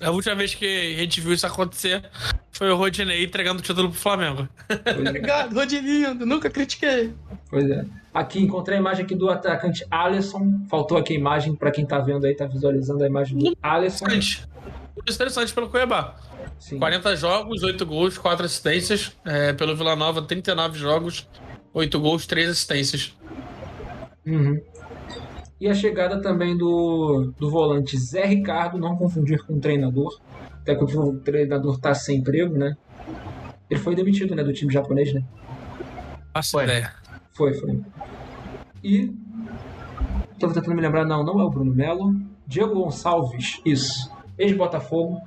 A última vez que a gente viu isso acontecer foi o Rodinei entregando o título pro Flamengo. é. Obrigado, Rodilindo. Nunca critiquei. Pois é. Aqui encontrei a imagem aqui do atacante Alisson. Faltou aqui a imagem para quem tá vendo aí, tá visualizando a imagem do Alisson. Interessante. Interessante pelo Cuiabá. Sim. 40 jogos, 8 gols, 4 assistências. É, pelo Vila Nova, 39 jogos, 8 gols, 3 assistências. Uhum. E a chegada também do, do volante Zé Ricardo, não confundir com o treinador. Até que o treinador tá sem emprego, né? Ele foi demitido, né, do time japonês, né? Faço Foi. ideia. Foi, foi. E. Tô tentando me lembrar, não, não é o Bruno Melo. Diego Gonçalves, isso. ex-Botafogo.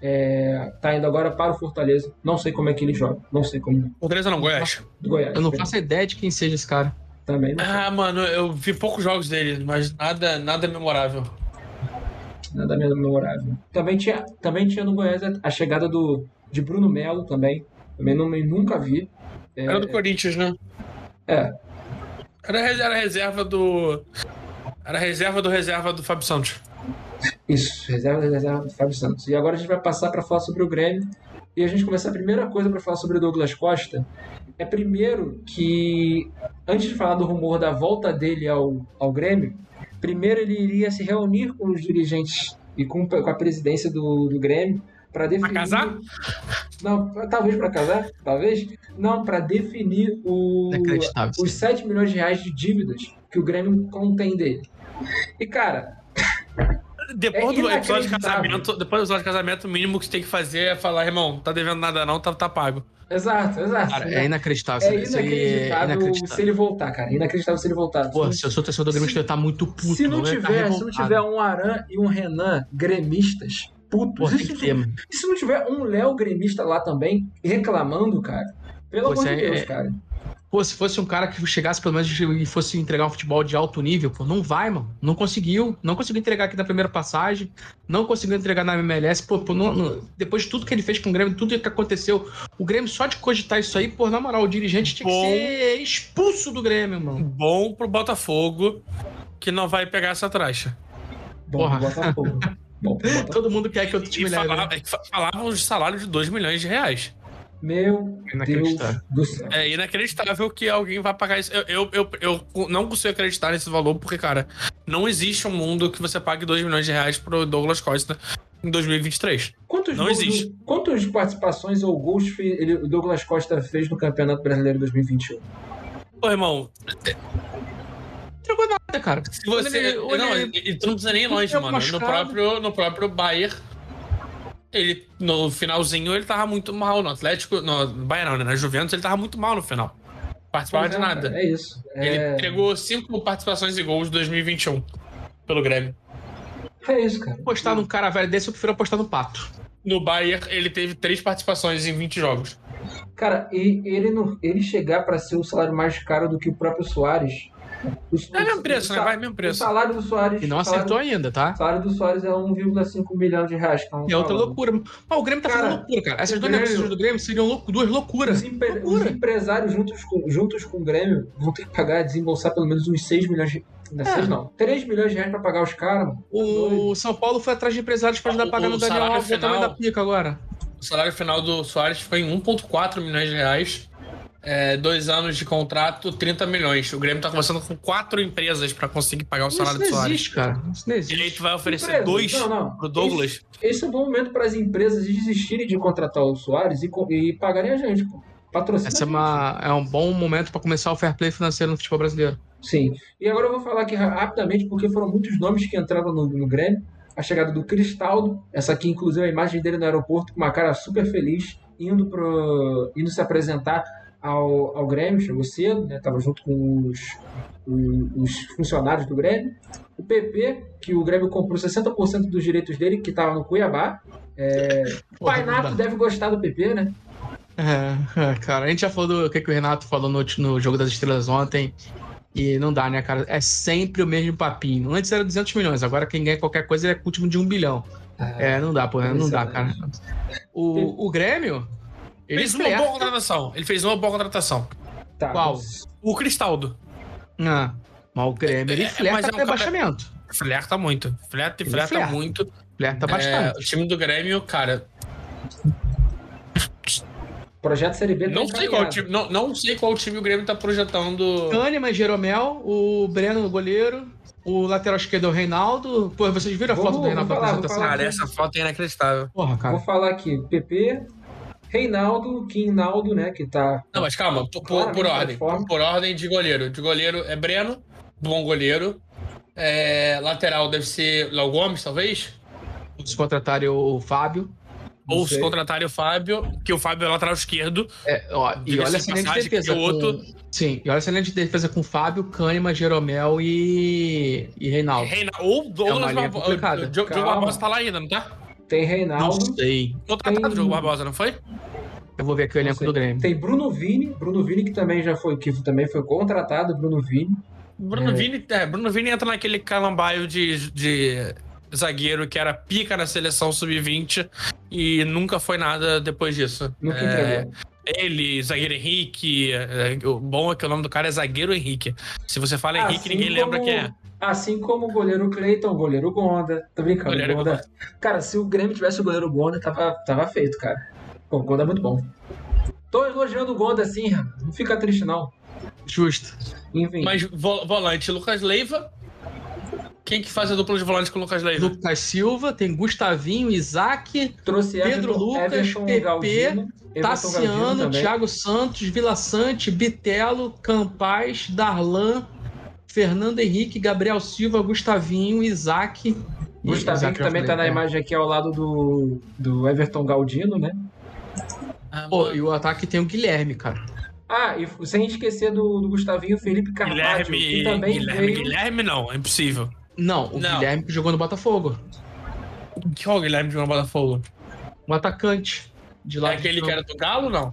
É, tá indo agora para o Fortaleza. Não sei como é que ele joga. Não sei como. Fortaleza não, Goiás. Goiás. Eu não faço ideia de quem seja esse cara. Também não. Ah, mano, eu vi poucos jogos dele, mas nada, nada memorável. Nada memorável. Também tinha, também tinha no Goiás a, chegada do, de Bruno Melo também. Também não, nunca vi. É, Era do Corinthians, né? é, Era, era reserva do. Era reserva do reserva do Fábio Santos. Isso, reserva da reserva do Fábio Santos. E agora a gente vai passar para falar sobre o Grêmio. E a gente começar a primeira coisa para falar sobre o Douglas Costa. É primeiro que, antes de falar do rumor da volta dele ao, ao Grêmio, primeiro ele iria se reunir com os dirigentes e com, com a presidência do, do Grêmio para definir. casar? Não, talvez para casar, talvez. Não, para definir o, os 7 milhões de reais de dívidas que o Grêmio contém dele. E cara, Depois É do episódio de casamento, depois do episódio de casamento, o mínimo que você tem que fazer é falar, irmão, tá devendo nada não, tá, tá pago. exato, exato. Cara, é inacreditável. É isso inacreditável, é inacreditável. se ele voltar, cara. Inacreditável se ele voltar. Pô, se, eu sou torcedor do Grêmio, Se- eu tá muito puto. se não eu ia tá tiver, se não tiver um Aran e um Renan gremistas, putos. Pô, e, tem se, que ter, mano. e se não tiver um Léo gremista lá também reclamando, cara? Pelo Pô, amor de isso é- Deus, é- cara. Pô, se fosse um cara que chegasse pelo menos e fosse entregar um futebol de alto nível, pô, não vai, mano. Não conseguiu. Não conseguiu entregar aqui na primeira passagem. Não conseguiu entregar na MLS. Pô, pô, não- não- depois de tudo que ele fez com o Grêmio, tudo que aconteceu, o Grêmio só de cogitar isso aí, pô, na moral, o dirigente tinha que Bom. ser expulso do Grêmio, mano. Bom pro Botafogo, que não vai pegar essa traixa. Bom, Porra. pro Botafogo. Bom, pro Botafogo. Todo mundo quer que outro E time leve. falava, né? fa- falavam de salário de 2 milhões de reais. Meu Deus do céu. É inacreditável que alguém vai pagar isso. Eu, eu, eu, eu não consigo acreditar nesse valor, porque, cara, não existe um mundo que você pague 2 milhões de reais pro Douglas Costa em 2023. Quantos Não gols- existe. Quantas participações ou gols ele- o Douglas Costa fez no Campeonato Brasileiro 2021? Pô, irmão, Não entregou nada, cara. se você. Ele- ele- não, ele- e tu não precisa nem ir longe, Ele mano. No próprio, no próprio Bayern, ele, no finalzinho, ele tava muito mal. No Atlético, no Bayern não, né? Na Juventus, ele tava muito mal no final. Participava de é, nada. É isso. Ele É, entregou cinco participações e gols em 2021 pelo Grêmio. é isso, cara. Apostar num cara velho desse, eu prefiro apostar no Pato. No Bayern, ele teve três participações em 20 jogos. Cara, e ele, não, ele chegar para ser o salário mais caro do que o próprio Soares. O, É o mesmo preço, né? Vai mesmo preço. O salário do Soares. E não o salário- acertou ainda, tá? O salário do Soares é 1,5 milhão de reais. que tão É outra falando. loucura. Mas o Grêmio tá Cara, fazendo loucura, cara. Essas duas Grêmio- negociações do Grêmio seriam lou- duas loucuras. Os, empre- os Loucura. empresários juntos com, juntos com o Grêmio vão ter que pagar, desembolsar pelo menos uns 6 milhões de. Não, É. 6 não. 3 milhões de reais pra pagar os caras, mano. O São Paulo foi atrás de empresários pra ajudar a pagar O no Daniel Alves, o tamanho final- da pica agora. O salário final do Soares foi em 1,4 milhões de reais. É, dois anos de contrato, 30 milhões. O Grêmio tá conversando com quatro empresas pra conseguir pagar o Isso salário não do Soares. existe, cara. Isso não E existe. aí tu vai oferecer Empresa. dois Não, não. pro Douglas. Esse, esse é um bom momento para as empresas desistirem de contratar o Soares e, e pagarem a gente, pô. Patrocina. Essa é, uma, é um bom momento pra começar o fair play financeiro no futebol brasileiro. Sim. E agora eu vou falar aqui ra- rapidamente, porque foram muitos nomes que entraram no, no Grêmio. A chegada do Cristaldo, essa aqui, inclusive, a imagem dele no aeroporto, com uma cara super feliz, indo, pro, indo se apresentar ao, ao Grêmio, chegou cedo, né? Tava junto com os, o- os funcionários do Grêmio. O PP, que o Grêmio comprou 60% dos direitos dele, que estava no Cuiabá. O Porra, Pai não Nato dá. deve gostar do PP, né? É, é, cara, a gente já falou do que, que o Renato falou no, no Jogo das Estrelas ontem. E não dá, né, cara? É sempre o mesmo papinho. Antes era 200 milhões, agora quem ganha qualquer coisa é o time de um bilhão. É, não dá, pô, não dá, cara. O, o Grêmio. Ele fez uma boa contratação. Ele fez uma boa contratação. Tá, Qual? mas- O Cristaldo. Ah, mas o Grêmio, ele É, flerta mas é um com cara- rebaixamento. Flerta muito. Flerta e flerta, flerta. muito. Flerta É, bastante. o time do Grêmio, cara, Projeto Série B tá não sei, qual time, não, não sei qual time o Grêmio tá projetando. Kahneman, Jeromel, o Breno no goleiro, o lateral esquerdo é o Reinaldo. Pô, vocês viram a foto do Reinaldo na apresentação? Cara, essa foto é inacreditável. Porra, cara. Vou falar aqui, PP, Reinaldo, Quinaldo, né, que tá... Não, mas calma, por, por- de ordem. Por ordem de goleiro. De goleiro é Breno, bom goleiro. É, lateral deve ser Léo Gomes, talvez. Se contratarem o Fábio. Não Ou se contratarem o Fábio, que o Fábio é lateral esquerdo. É, ó, e olha essa linha de passagem defesa. com- outro- Sim, e olha essa linha de defesa com Fábio, Kahneman, Jeromel e, e Reinaldo. Reina, ou É uma Douglas Barbosa. complicada. O Diogo. Barbosa tá lá ainda, não tá? Tem Não Reinaldo. sei. Contratado Tem- o Diogo Barbosa, não foi? Eu vou ver aqui o não elenco do Grêmio. Tem Bruno Vini. Bruno Vini que também já foi, que também foi contratado, Bruno Vini. Bruno, É. Vini, é, Bruno Vini entra naquele calambaio de, de zagueiro que era pica na seleção sub-20 e nunca foi nada depois disso. Nunca É, entregou. Ele, zagueiro Henrique. é, o bom é que o nome do cara é zagueiro Henrique. Se você fala Henrique, Assim ninguém lembra como- quem é. Assim como o goleiro Cleiton, o goleiro Gonda. Tô brincando, Goleiro Gonda. Cara, se o Grêmio tivesse o goleiro Gonda, tava, tava feito, cara. Pô, o Gonda é muito bom. Tô elogiando o Gonda assim, não fica triste não. Justo. Enfim, Mas vo- volante, Lucas Leiva. Quem que faz a dupla de volante com o Lucas Leiva? Lucas Silva, tem Gustavinho, Isaac, trouxe Pedro Everton, Lucas, Everton PP, Galdino, Everton Galdino Tassiano. Thiago Santos, Vila Sante, Bitelo, Campaz, Darlan, Fernando Henrique, Gabriel Silva, Gustavinho, Isaac. Gustavinho, Isaac que também falei, tá na é. imagem aqui ao lado do, do Everton Galdino, né? Ah, Pô, e o ataque tem o Guilherme, cara. Ah, e sem esquecer do, do Gustavinho, Felipe Carvalho, Guilherme, que também Guilherme, veio... Guilherme não, é impossível. Não, o Não. Guilherme que jogou no Botafogo. Qual é o Guilherme de Botafogo? Um atacante. De lá É aquele que era do Galo, não?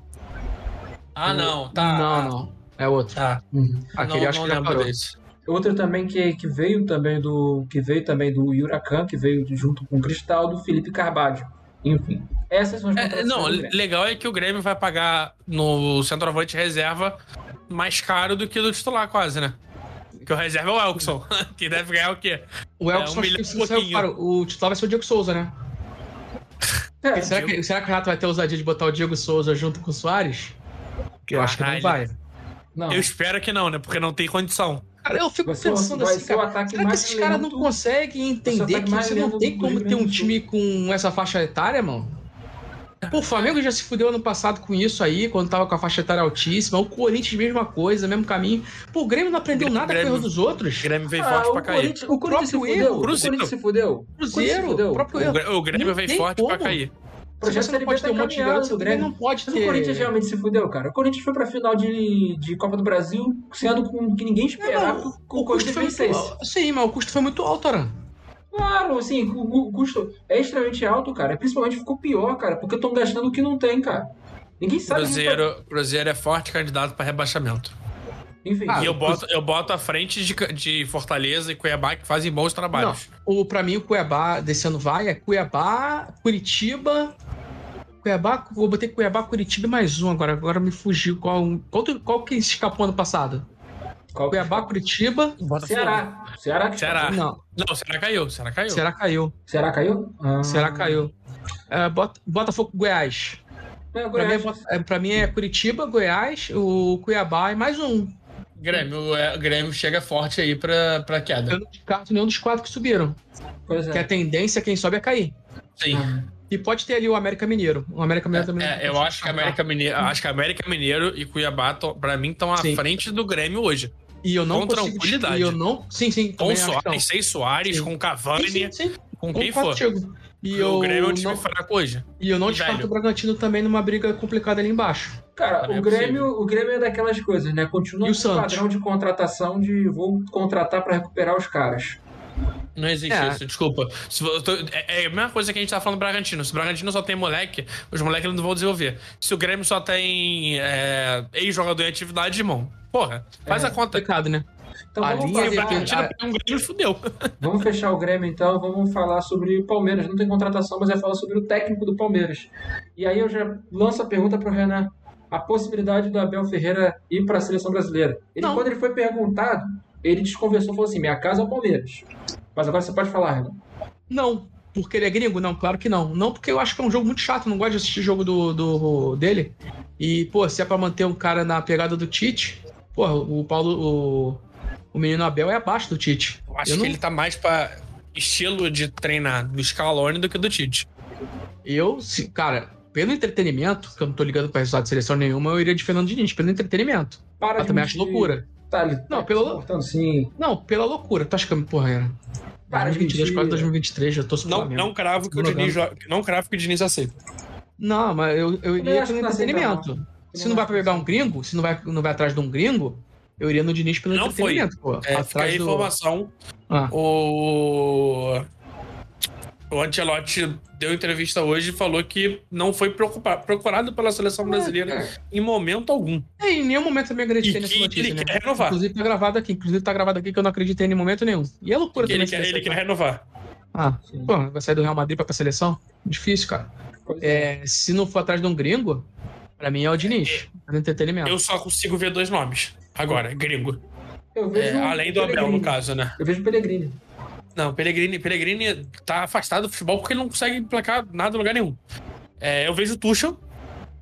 Ah, O- não, tá. Não, não. É outro. Tá. Uhum. Aquele não, acho não que já parou. desse. Outro também que, que veio também do que veio também do Huracan, que veio junto com o Cristal, do Felipe Carvalho. Enfim, essas são as É, não, legal é que o Grêmio vai pagar no centroavante reserva mais caro do que do titular, quase, né? Porque o reserva é o Elkson, que deve ganhar o quê? O É, Elkson, um acho milhão que saiu o titular vai ser o Diego Souza, né? É, será, que, será que o Renato vai ter ousadia de botar o Diego Souza junto com o Soares? Eu acho que não vai. não, Eu espero que não, né? Porque não tem condição. Cara, eu fico Vai ser o- pensando assim, o cara, será que esses caras não conseguem o entender que você não tem como ter um time com essa faixa etária, mano? Pô, o Flamengo já se fudeu ano passado com isso aí, quando tava com a faixa etária altíssima. O Corinthians, mesma coisa, mesmo caminho. Pô, o Grêmio não aprendeu Grêmio- nada com o erro dos O outros. Grêmio veio Ah, forte o pra cair. Corinthians, o Corinthians se próprio fudeu. O Cruzeiro. Corinthians se fudeu. O Corinthians se Cruzeiro, fudeu. o próprio O, erro. O Grêmio veio forte como. pra cair. O projeto você não pode tá ter um monte de garoto, Grêmio. não pode Mas o Corinthians ter... realmente se fudeu, cara. O Corinthians foi pra final de, de Copa do Brasil, sendo com que ninguém esperava Não, que o o custo Corinthians foi muito vencesse. alto. Sim, mas o custo foi muito alto, Aran. Claro, assim, o, o custo é extremamente alto, cara. Principalmente ficou pior, cara, porque estão gastando o que não tem, cara. Ninguém sabe. Cruzeiro, Cruzeiro é forte candidato pra rebaixamento. Enfim, Ah, e eu boto, eu boto à frente de, de Fortaleza e Cuiabá que fazem bons trabalhos. O, pra mim, o Cuiabá desse ano vai é Cuiabá, Curitiba. Cuiabá, vou botar Cuiabá, Curitiba e mais um agora. Agora me fugiu. Qual, qual, qual que escapou ano passado? qual que- Cuiabá, Curitiba. Ceará. Ceará que Ceará. Não, Não, Ceará caiu. Ceará caiu. Ceará caiu. Ceará caiu? Ah. Ceará caiu. É, Bota- Botafogo, Goiás. É, Pra mim é, Goiás. É, pra mim é Curitiba, Goiás, o Cuiabá e mais um. Grêmio, é, o Grêmio chega forte aí pra, pra queda. Eu não descarto nenhum dos quatro que subiram. Pois Que a é. tendência, quem sobe é cair. Sim. E pode ter ali o América Mineiro. O América Mineiro também. É, eu acho que América Mineiro, acho que América Mineiro e Cuiabá, pra mim, estão à Sim. frente do Grêmio hoje. E eu não com consigo. tranquilidade. E eu não. Sim, sim. Com. Soares, sem Soares, Sim. com Cavani, Sim, sim, sim. com quem for. contigo. E o Grêmio é um time não, fraco hoje. e eu não e descarto velho. o Bragantino também numa briga complicada ali embaixo. Cara, Não é o Grêmio, o Grêmio é daquelas coisas, né? Continua o o padrão de contratação de vou contratar pra recuperar os caras. Não existe É. isso, desculpa. Se tô- é, é a mesma coisa que a gente tá falando do Bragantino. Se o Bragantino só tem moleque, os moleques não vão desenvolver. Se o Grêmio só tem é, ex-jogador em atividade, irmão, porra, faz É. a conta. Complicado, né? Então A vamos linha falar, Bragantino a- pega um Grêmio, fudeu. vamos fechar o Grêmio então, vamos falar sobre o Palmeiras. Não tem contratação, mas é falar sobre o técnico do Palmeiras. E aí eu já lanço a pergunta pro Renan. A possibilidade do Abel Ferreira ir para a seleção brasileira. Ele, Não. quando ele foi perguntado, ele desconversou, falou assim: minha casa é o Palmeiras. Mas agora você pode falar, Renan. Não. Porque ele é gringo? Não, claro que não. Não, porque eu acho que é um jogo muito chato. Não gosto de assistir jogo do, do dele. E, pô, se é pra manter um cara na pegada do Tite, porra, o Paulo. O, o menino Abel é abaixo do Tite. Eu acho Eu que não- ele tá mais pra estilo de treinar do Scaloni do que do Tite. Eu, se, cara, pelo entretenimento, que eu não tô ligando pra resultado de seleção nenhuma, eu iria de Fernando Diniz, pelo entretenimento. Para Eu de também acho loucura. Tá, ele Não, tá pelo- se comportando sim. Não, pela loucura. Tu acha que, porra, era? Para de 2022, mentir. quase 2023, já tô super Não, não cravo que o Diniz, não cravo que o Diniz aceita. Não, mas eu, eu iria pelo que não entretenimento. Se não vai pra pegar um gringo, se não vai, não vai atrás de um gringo, eu iria no Diniz pelo Não foi. entretenimento, pô. É, fica aí a atrás do. informação. Ah, O. o Ancelotti deu entrevista hoje e falou que não foi procurado pela seleção brasileira é, em momento algum. É, em nenhum momento também acreditei nessa notícia, ele né? quer renovar. Inclusive tá gravado aqui, inclusive tá gravado aqui que eu não acreditei em momento nenhum. E é loucura também. Ele, quer, ele quer renovar. Ah, pô, vai sair do Real Madrid pra, pra seleção? Difícil, cara. É, se não for atrás de um gringo, pra mim é o Diniz, é entretenimento. Eu só consigo ver dois nomes agora, gringo. É, além do Abel, no caso, né? Eu vejo Pellegrini. Não, Pellegrini, Pellegrini tá afastado do futebol porque ele não consegue emplacar nada em lugar nenhum. É, eu vejo Tuchel,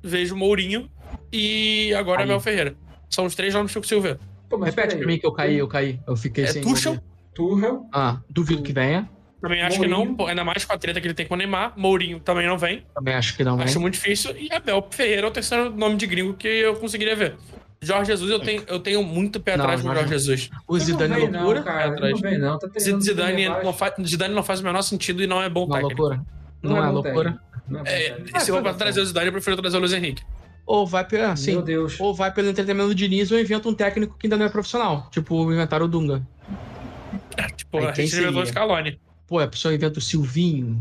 vejo Mourinho e agora Mel Ferreira. São os três nomes que eu consigo ver. Pô, Repete pra mim que eu caí, eu caí. Eu fiquei é sem. Tuchel? Tuchel. Ah, duvido que venha. Também acho Mourinho. que não, ainda mais com a treta que ele tem com o Neymar. Mourinho também não vem. Também acho que não vem. Acho muito difícil. E Abel Ferreira é o terceiro nome de gringo que eu conseguiria ver. Jorge Jesus, eu tenho, eu tenho muito pé atrás com o Jorge Jesus. O Zidane é loucura. Não, cara, atrás. Não vem, não. Tá Zidane, não faz, Zidane não faz o menor sentido e não é bom não técnico. Loucura. Não, não é, é loucura. Não é, é, se eu for trazer o Zidane, eu prefiro trazer o Luiz Henrique. Ou vai pelo, assim, Meu Deus. ou vai pelo entretenimento do Diniz ou inventa um técnico que ainda não é profissional. Tipo, inventaram o Dunga. É, tipo, Aí, a gente inventou o Scaloni. Pô, a pessoa inventa o Silvinho.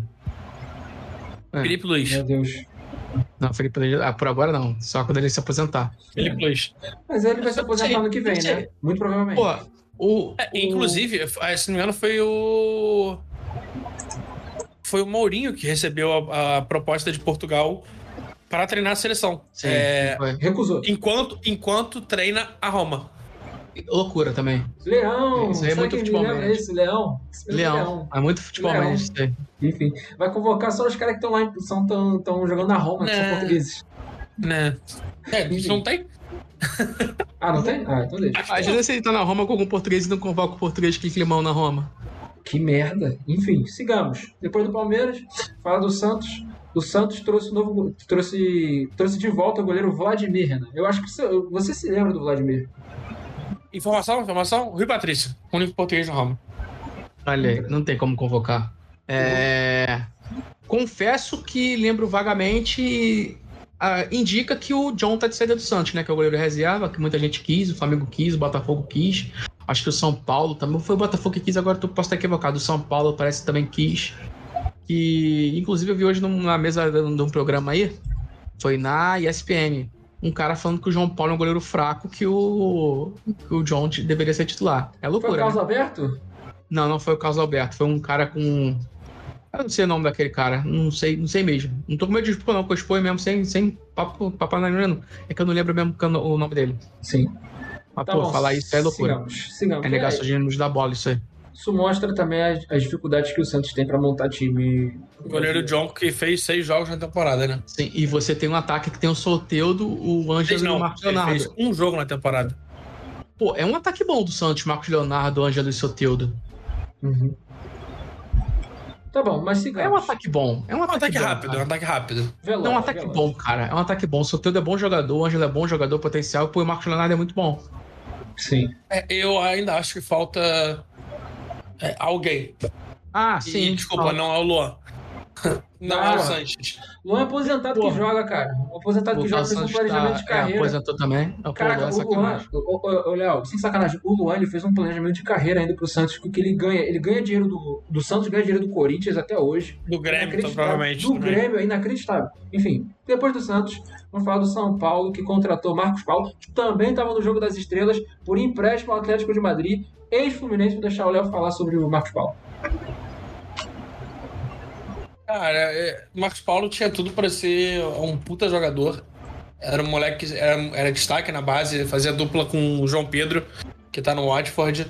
É. Felipe Luiz. Meu Deus. Não, Felipe Luiz, ah, por agora não. Só quando ele se aposentar. Felipe Luiz. Mas ele vai se aposentar no que vem, né? Muito provavelmente. Pô, o, é, inclusive, o... se não me engano, foi o. Foi o Mourinho que recebeu a, a proposta de Portugal para treinar a seleção. Sim, é, recusou. Enquanto, enquanto treina a Roma. Loucura também. Leão! Isso aí é muito futebol mesmo. Esse, Leão? Leão. Leão. É muito futebol Leão. mesmo. Enfim, vai convocar só os caras que estão lá, estão jogando na Roma, que são né. portugueses. Né? É, não tem? ah, não tem? Ah, então deixa. Imagina se ele tá na Roma com algum português e não convoca o português que climão na Roma. Que merda. Enfim, sigamos. Depois do Palmeiras, fala do Santos. O Santos trouxe novo, trouxe, trouxe de volta o goleiro Vladimir, né? Eu acho que você, você se lembra do Vladimir. Informação, informação. Rui Patrício, único português no Roma. Olha aí, não tem como convocar. É... Confesso que lembro vagamente. Uh, indica que o John tá de saída do Santos, né? Que é o goleiro reserva, que muita gente quis, o Flamengo quis, o Botafogo quis. Acho que o São Paulo também. Foi o Botafogo que quis, agora tu posso estar equivocado. O São Paulo parece que também quis. Que, inclusive, eu vi hoje numa mesa de um programa aí. Foi na ESPN um cara falando que o João Paulo é um goleiro fraco, que o, que o John deveria ser titular. É loucura. Foi o Carlos né? Alberto? Não, não foi o Carlos Alberto. Foi um cara com. Eu não sei o nome daquele cara. Não sei, não sei mesmo. Não tô com medo de expor, não, que eu expor mesmo sem, sem papo, papo na não. É que eu não lembro mesmo o nome dele. Sim. Mas, tá pô, bom, falar isso é loucura. Sigamos, sigamos. É negacionismo da bola, isso aí. Isso mostra também as, as dificuldades que o Santos tem para montar time. O goleiro John que fez seis jogos na temporada, né? Sim, e você tem um ataque que tem o Soteudo, o Ângelo e o Marcos Leonardo. Ele fez um jogo na temporada. Pô, é um ataque bom do Santos, Marcos Leonardo, Ângelo e Soteudo. Uhum. Tá bom, mas sigamos. É um ataque bom. É um, um ataque, ataque bom, rápido, é um ataque rápido. Veloz, é um ataque veloz. bom, cara. É um ataque bom. O Soteudo é bom jogador, o Ângelo é bom jogador potencial, pô, o Marcos Leonardo é muito bom. Sim. É, eu ainda acho que falta é, alguém. Ah, sim. E, desculpa, não é o Luan. Não ah, é o Sanches. Luan é aposentado Porra. que joga, cara. O aposentado que joga fez um planejamento tá, de carreira. É, aposentou também. É o Caraca, o Luan, o, o, Léo, sem sacanagem, o Luan ele fez um planejamento de carreira ainda pro Santos, porque ele ganha, ele ganha dinheiro do, do Santos, ganha dinheiro do Corinthians até hoje. Do Grêmio, então, provavelmente. Do também. Grêmio, é inacreditável. Enfim, depois do Santos, vamos falar do São Paulo, que contratou Marcos Paulo, que também estava no Jogo das Estrelas, por empréstimo ao Atlético de Madrid, ex-Fluminense, vou deixar o Léo falar sobre o Marcos Paulo. Cara, é, Marcos Paulo tinha tudo para ser um puta jogador. Era um moleque que era, era, destaque na base, fazia dupla com o João Pedro, que tá no Watford.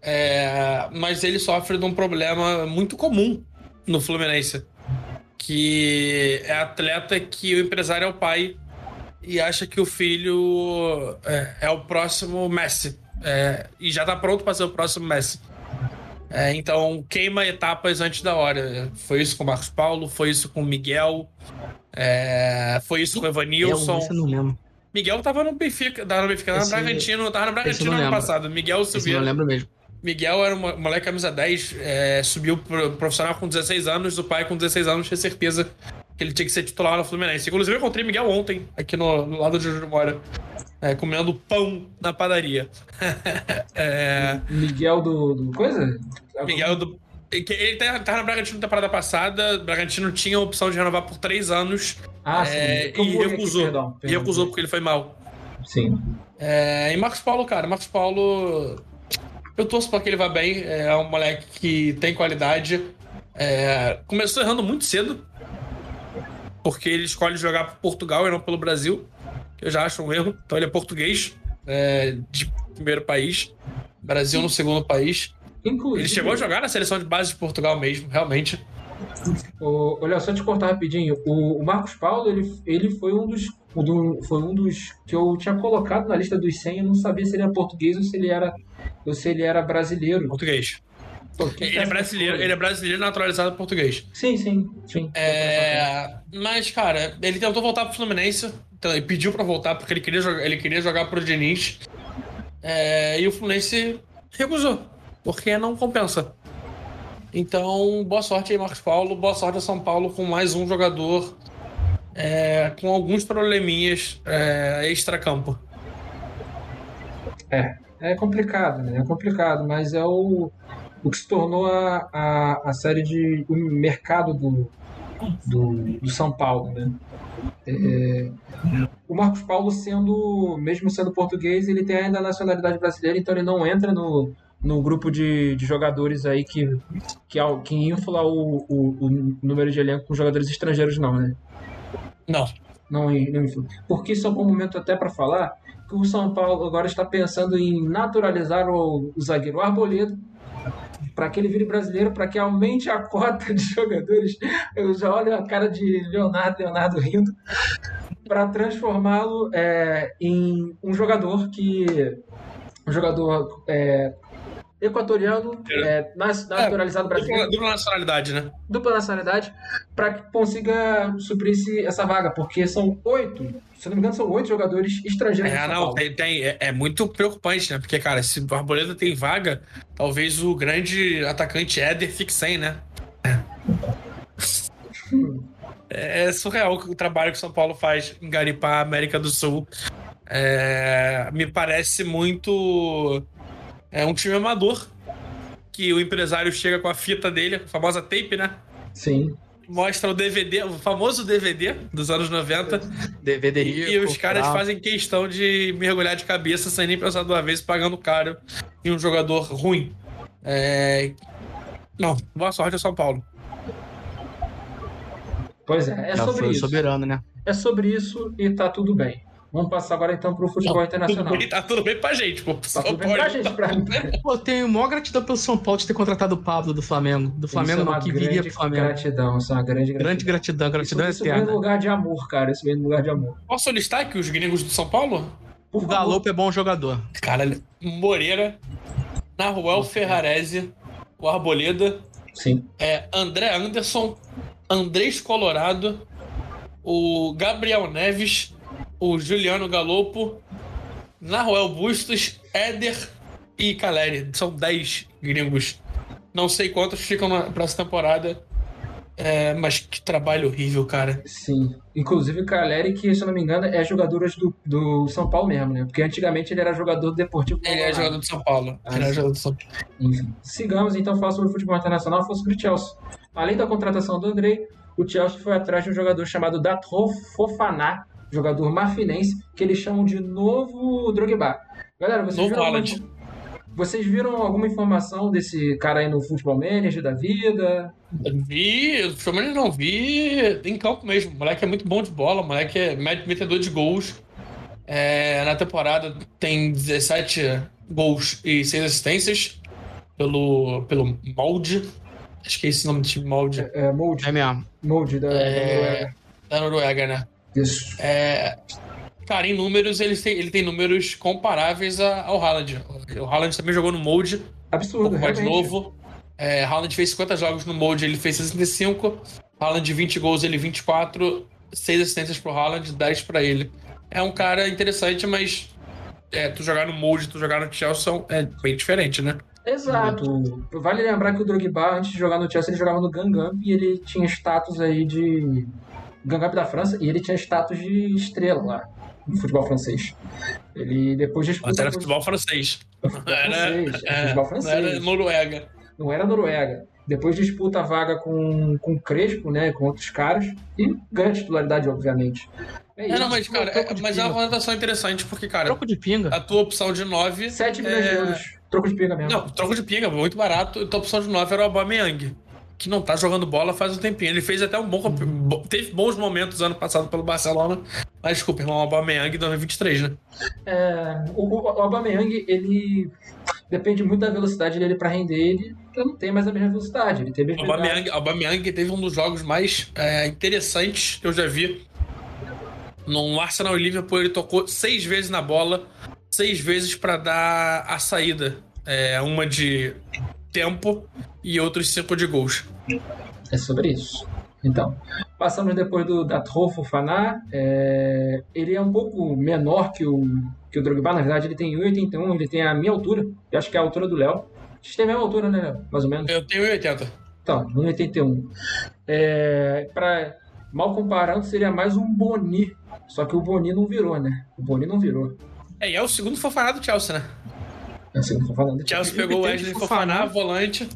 É, mas ele sofre de um problema muito comum no Fluminense. Que é atleta que o empresário é o pai e acha que o filho é, é o próximo Messi. É, e já tá pronto para ser o próximo Messi. É, então, queima etapas antes da hora. Foi isso com o Marcos Paulo, foi isso com o Miguel, é, foi isso com o Evanilson. Eu não lembro. Miguel tava no Benfica, tava no Benfica, tava no Bragantino, tava no Bragantino ano passado. Miguel subiu. não lembro mesmo. Miguel era um moleque camisa 10, é, subiu pro profissional com 16 anos, o pai com 16 anos tinha certeza que ele tinha que ser titular no Fluminense. Inclusive, eu encontrei Miguel ontem, aqui no, no lado de onde mora é, comendo pão na padaria. é... Miguel do, do, coisa? Miguel do. Ele tava tá, no Bragantino na temporada passada. O Bragantino tinha a opção de renovar por três anos. Ah, é, sim. E recusou. Aqui, perdão, perdão, e recusou porque ele foi mal. Sim. É, e Marcos Paulo, cara, Marcos Paulo. Eu torço pra que ele vá bem. É um moleque que tem qualidade. É, começou errando muito cedo. Porque ele escolhe jogar por Portugal e não pelo Brasil. Eu já acho um erro. Então ele é português. É, de primeiro país. Brasil no segundo país. Inclusive, ele chegou a jogar na seleção de base de Portugal mesmo, realmente. O, olha, só te cortar rapidinho. O, o, Marcos Paulo, ele, ele foi um dos. Do, foi um dos que eu tinha colocado na lista dos 100. Eu não sabia se ele era português ou se ele era, ou se ele era brasileiro. Português. Pô, ele, é brasileiro, ele é brasileiro naturalizado português. Sim, sim, sim. É, mas, cara, ele tentou voltar pro Fluminense. Então, ele pediu pra voltar porque ele queria jogar, ele queria jogar pro Diniz. É, e o Fluminense recusou, porque não compensa. Então, boa sorte aí, Marcos Paulo. Boa sorte a São Paulo com mais um jogador é, com alguns probleminhas é, extra-campo. É, é complicado, né? É complicado, mas é o, o que se tornou a, a, a série de. o mercado do, do, do São Paulo, né? É, o Marcos Paulo sendo, mesmo sendo português, ele tem ainda a nacionalidade brasileira, então ele não entra no, no grupo de, de jogadores aí que, que, que infla o, o, o número de elenco com jogadores estrangeiros, não, né? Não. Não, não infla. Porque isso é um bom momento até para falar que o São Paulo agora está pensando em naturalizar o, o zagueiro Arboleda para que ele vire brasileiro, para que aumente a cota de jogadores. Eu já olho a cara de Leonardo, Leonardo rindo, para transformá-lo é, em um jogador que um jogador é, equatoriano, é, naturalizado é, brasileiro. Dupla, nacionalidade, né? Dupla nacionalidade, para que consiga suprir essa vaga, porque são oito, se não me engano, são oito jogadores estrangeiros. É, não, tem, tem, é, é, muito preocupante, né? Porque, cara, se o Arboleda tem vaga, talvez o grande atacante Éder fique sem, né? É, é surreal o trabalho que o São Paulo faz em garipar a América do Sul. É, me parece muito é um time amador que o empresário chega com a fita dele, a famosa tape, né? Sim. Mostra o DVD, o famoso DVD dos anos 90. DVD E, e os caras fazem questão de mergulhar de cabeça sem nem pensar duas vezes, pagando caro em um jogador ruim. É... Não, boa sorte ao São Paulo. Pois é, é sobre isso. soberano, né? É sobre isso e tá tudo bem. Vamos passar agora então para o futebol não, internacional. Tudo bem, tá tudo bem pra gente, pô. Tá tudo bem pra gente, pra... Pô, tenho maior gratidão pelo São Paulo de ter contratado o Pablo do Flamengo. Do Flamengo é não, que viria pro Flamengo. Gratidão, isso é uma grande gratidão. Grande gratidão, gratidão isso, eterna. Isso vem no lugar de amor, cara. Isso vem no lugar de amor. Posso listar aqui os gringos do São Paulo? Por o Galopo é bom jogador. Cara, Moreira, Naruel Ferrarese, o Arboleda. Sim. É, André Anderson, Andrés Colorado, o Gabriel Neves, o Juliano Galopo, Naruel Bustos, Éder e Caleri. São 10 gringos. Não sei quantos ficam na próxima temporada. É, mas que trabalho horrível, cara. Sim. Inclusive o Caleri, que, se eu não me engano, é jogador do, do São Paulo mesmo, né? Porque antigamente ele era jogador do Deportivo. Ele é jogador do São Paulo. Ah, ele é jogador do São Paulo. Enfim. Sigamos então falar sobre o futebol internacional, fosse sobre o Chelsea. Além da contratação do Andrei, o Chelsea foi atrás de um jogador chamado Datro Fofaná, jogador marfinense, que eles chamam de novo Drogba. Galera, vocês viram, alguma, vocês viram alguma informação desse cara aí no Futebol Manager da vida? Vi, o Futebol Manager não vi em campo mesmo. O moleque é muito bom de bola, o moleque é metedor de gols. É, na temporada tem 17 gols e 6 assistências pelo, pelo Molde. Acho que é esse o nome do time, Molde. É, é Molde. É mesmo. Molde da, é, da Noruega. Da Noruega, né? Isso. É, cara, em números, ele tem, ele tem números comparáveis ao Haaland. O Haaland também jogou no Molde. Absurdo, um mais novo. É, Haaland fez 50 jogos no Molde, ele fez 65. Haaland 20 gols, ele 24. 6 assistências pro Haaland, 10 para ele. É um cara interessante, mas é, tu jogar no Molde, tu jogar no Chelsea é bem diferente, né? Exato. Vale lembrar que o Drogba, antes de jogar no Chelsea, ele jogava no Gangan e ele tinha status aí de Gangue da França e ele tinha status de estrela lá no futebol francês. Ele depois disputou. Mas era futebol francês. Futebol era, francês, é, futebol francês. Não era Noruega. Não era Noruega. Depois disputa a vaga com, com o Crespo, né? Com outros caras. E ganha titularidade, obviamente. É, é não, mas, cara, é, mas é uma anotação interessante, porque, cara. Troco de pinga. A tua opção de 9. 7 milhões é... de euros. Troco de pinga mesmo. Não, troco de pinga, muito barato. A tua opção de 9 era o Aubameyang que não tá jogando bola faz um tempinho. Ele fez até um bom. Teve bons momentos ano passado pelo Barcelona. Mas desculpa, irmão, o Aubameyang em 2023, né? É, o, o Aubameyang, ele depende muito da velocidade dele para render. Ele não tem mais a mesma velocidade. Ele teve o Aubameyang, Aubameyang teve um dos jogos mais é, interessantes que eu já vi. No Arsenal e Liverpool, ele tocou seis vezes na bola, seis vezes para dar a saída. É, uma de tempo e outros cinco de gols. É sobre isso. Então, passamos depois do da Trofo Faná. É, ele é um pouco menor que o, que o Drogba, na verdade, ele tem 1,81, ele tem a minha altura, eu acho que é a altura do Léo. A gente tem a mesma altura, né, Léo? Mais ou menos. Eu tenho 1,80. Então, 1,81. É, para mal comparando, seria mais um Boni. Só que o Boni não virou, né? O Boni não virou. É, e é o segundo Fofaná do Chelsea, né? É o segundo Fofaná do Chelsea. Chelsea pegou o Wesley Fofaná, volante.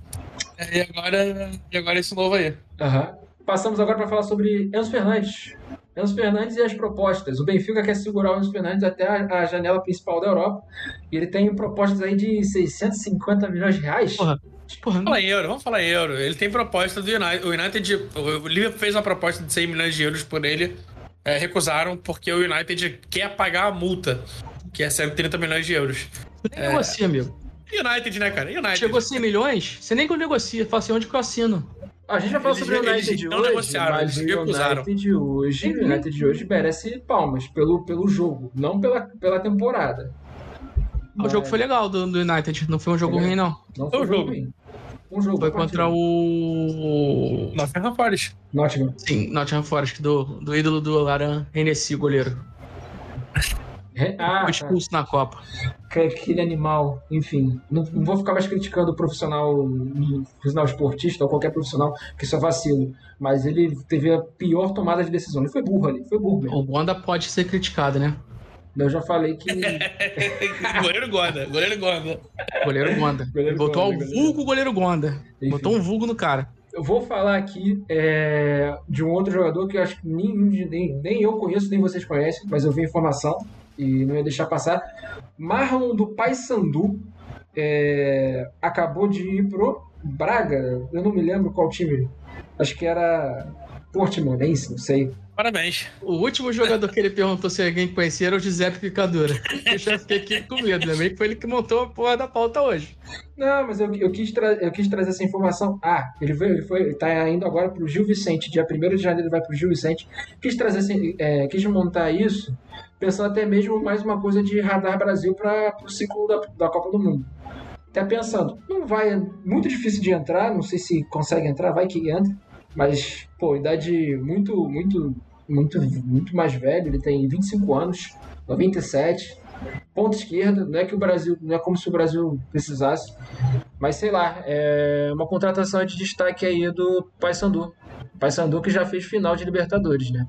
E agora, e agora esse novo aí. Uhum. Passamos agora para falar sobre Enzo Fernandes. Enzo Fernandes e as propostas. O Benfica quer segurar o Enzo Fernandes até a, a janela principal da Europa. E ele tem propostas aí de 650 milhões de reais. Porra. Porra, vamos falar em euro, vamos falar em euro. Ele tem proposta do United. O United. O Liverpool fez uma proposta de 100 milhões de euros por ele. É, recusaram porque o United quer pagar a multa, que é 130 milhões de euros. Nem é... negocia, amigo. United, né, cara? United. Chegou a 100 milhões? Você nem negocia. Fala assim, onde que eu assino? A gente já falou sobre o United de hoje, negociaram, mas o United de hoje, o United de hoje merece palmas pelo, pelo jogo, não pela, pela temporada. Mas... O jogo foi legal do, do United, não foi um jogo ruim, não. Não foi um jogo ruim. Um jogo foi contra o. Nottingham Forest. Nottingham. Sim, Nottingham Forest, do, do ídolo do Aran Hennessy, goleiro. Ah, foi expulso tá. na Copa. Aquele animal, enfim. Não, não, vou ficar mais criticando o profissional, o profissional esportista ou qualquer profissional que isso é vacilo. Mas ele teve a pior tomada de decisão. Ele foi burro ali, foi burro mesmo. O Gonda pode ser criticado, né? Eu já falei que. goleiro Gonda, goleiro Gonda. Goleiro Gonda. Goleiro Botou Gonda, o vulgo goleiro Gonda. Enfim. Botou um vulgo no cara. Eu vou falar aqui é, de um outro jogador que eu acho que nem, nem, nem eu conheço, nem vocês conhecem, mas eu vi informação e não ia deixar passar. Marlon do Paysandu é, acabou de ir pro Braga, eu não me lembro qual time, acho que era Portimonense, não sei. Parabéns. O último jogador que ele perguntou se alguém conhecia era o Giuseppe Picadura. Eu já fiquei aqui com medo, lembrei que foi ele que montou a porra da pauta hoje. Não, mas eu, eu, quis, eu quis trazer essa informação. Ah, ele foi, ele foi, tá indo agora pro Gil Vicente, dia 1 de janeiro ele vai pro Gil Vicente. Quis trazer, é, quis montar isso, pensando até mesmo mais uma coisa de radar Brasil para o ciclo da, da Copa do Mundo. Até pensando, não vai, é muito difícil de entrar, não sei se consegue entrar, vai que entra. Mas, pô, idade muito, muito muito, muito mais velho, ele tem 25 anos, 97, ponta esquerda, não é que o Brasil, não é como se o Brasil precisasse, mas sei lá, é uma contratação de destaque aí do Paysandu. Paysandu que já fez final de Libertadores, né?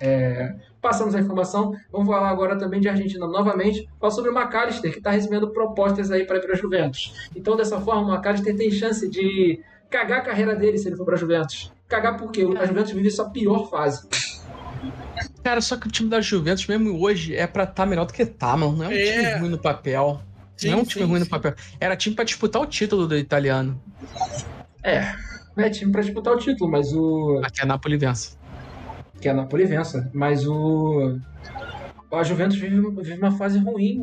É, passamos a informação, vamos falar agora também de Argentina novamente, falar sobre o McAllister, que está recebendo propostas aí para ir para a Juventus. Então, dessa forma, o McAllister tem chance de cagar a carreira dele se ele for para a Juventus. Cagar porque a Juventus vive sua pior fase. Cara, só que o time da Juventus, mesmo hoje, é pra estar tá melhor do que tá, mano. Não é um é. time ruim no papel. Sim, não é um time sim, ruim sim. no papel. Era time pra disputar o título do italiano. É, é time pra disputar o título, mas o. Aqui a Napoli vença. Que a Napoli vença. Mas o a Juventus vive, vive, uma fase ruim.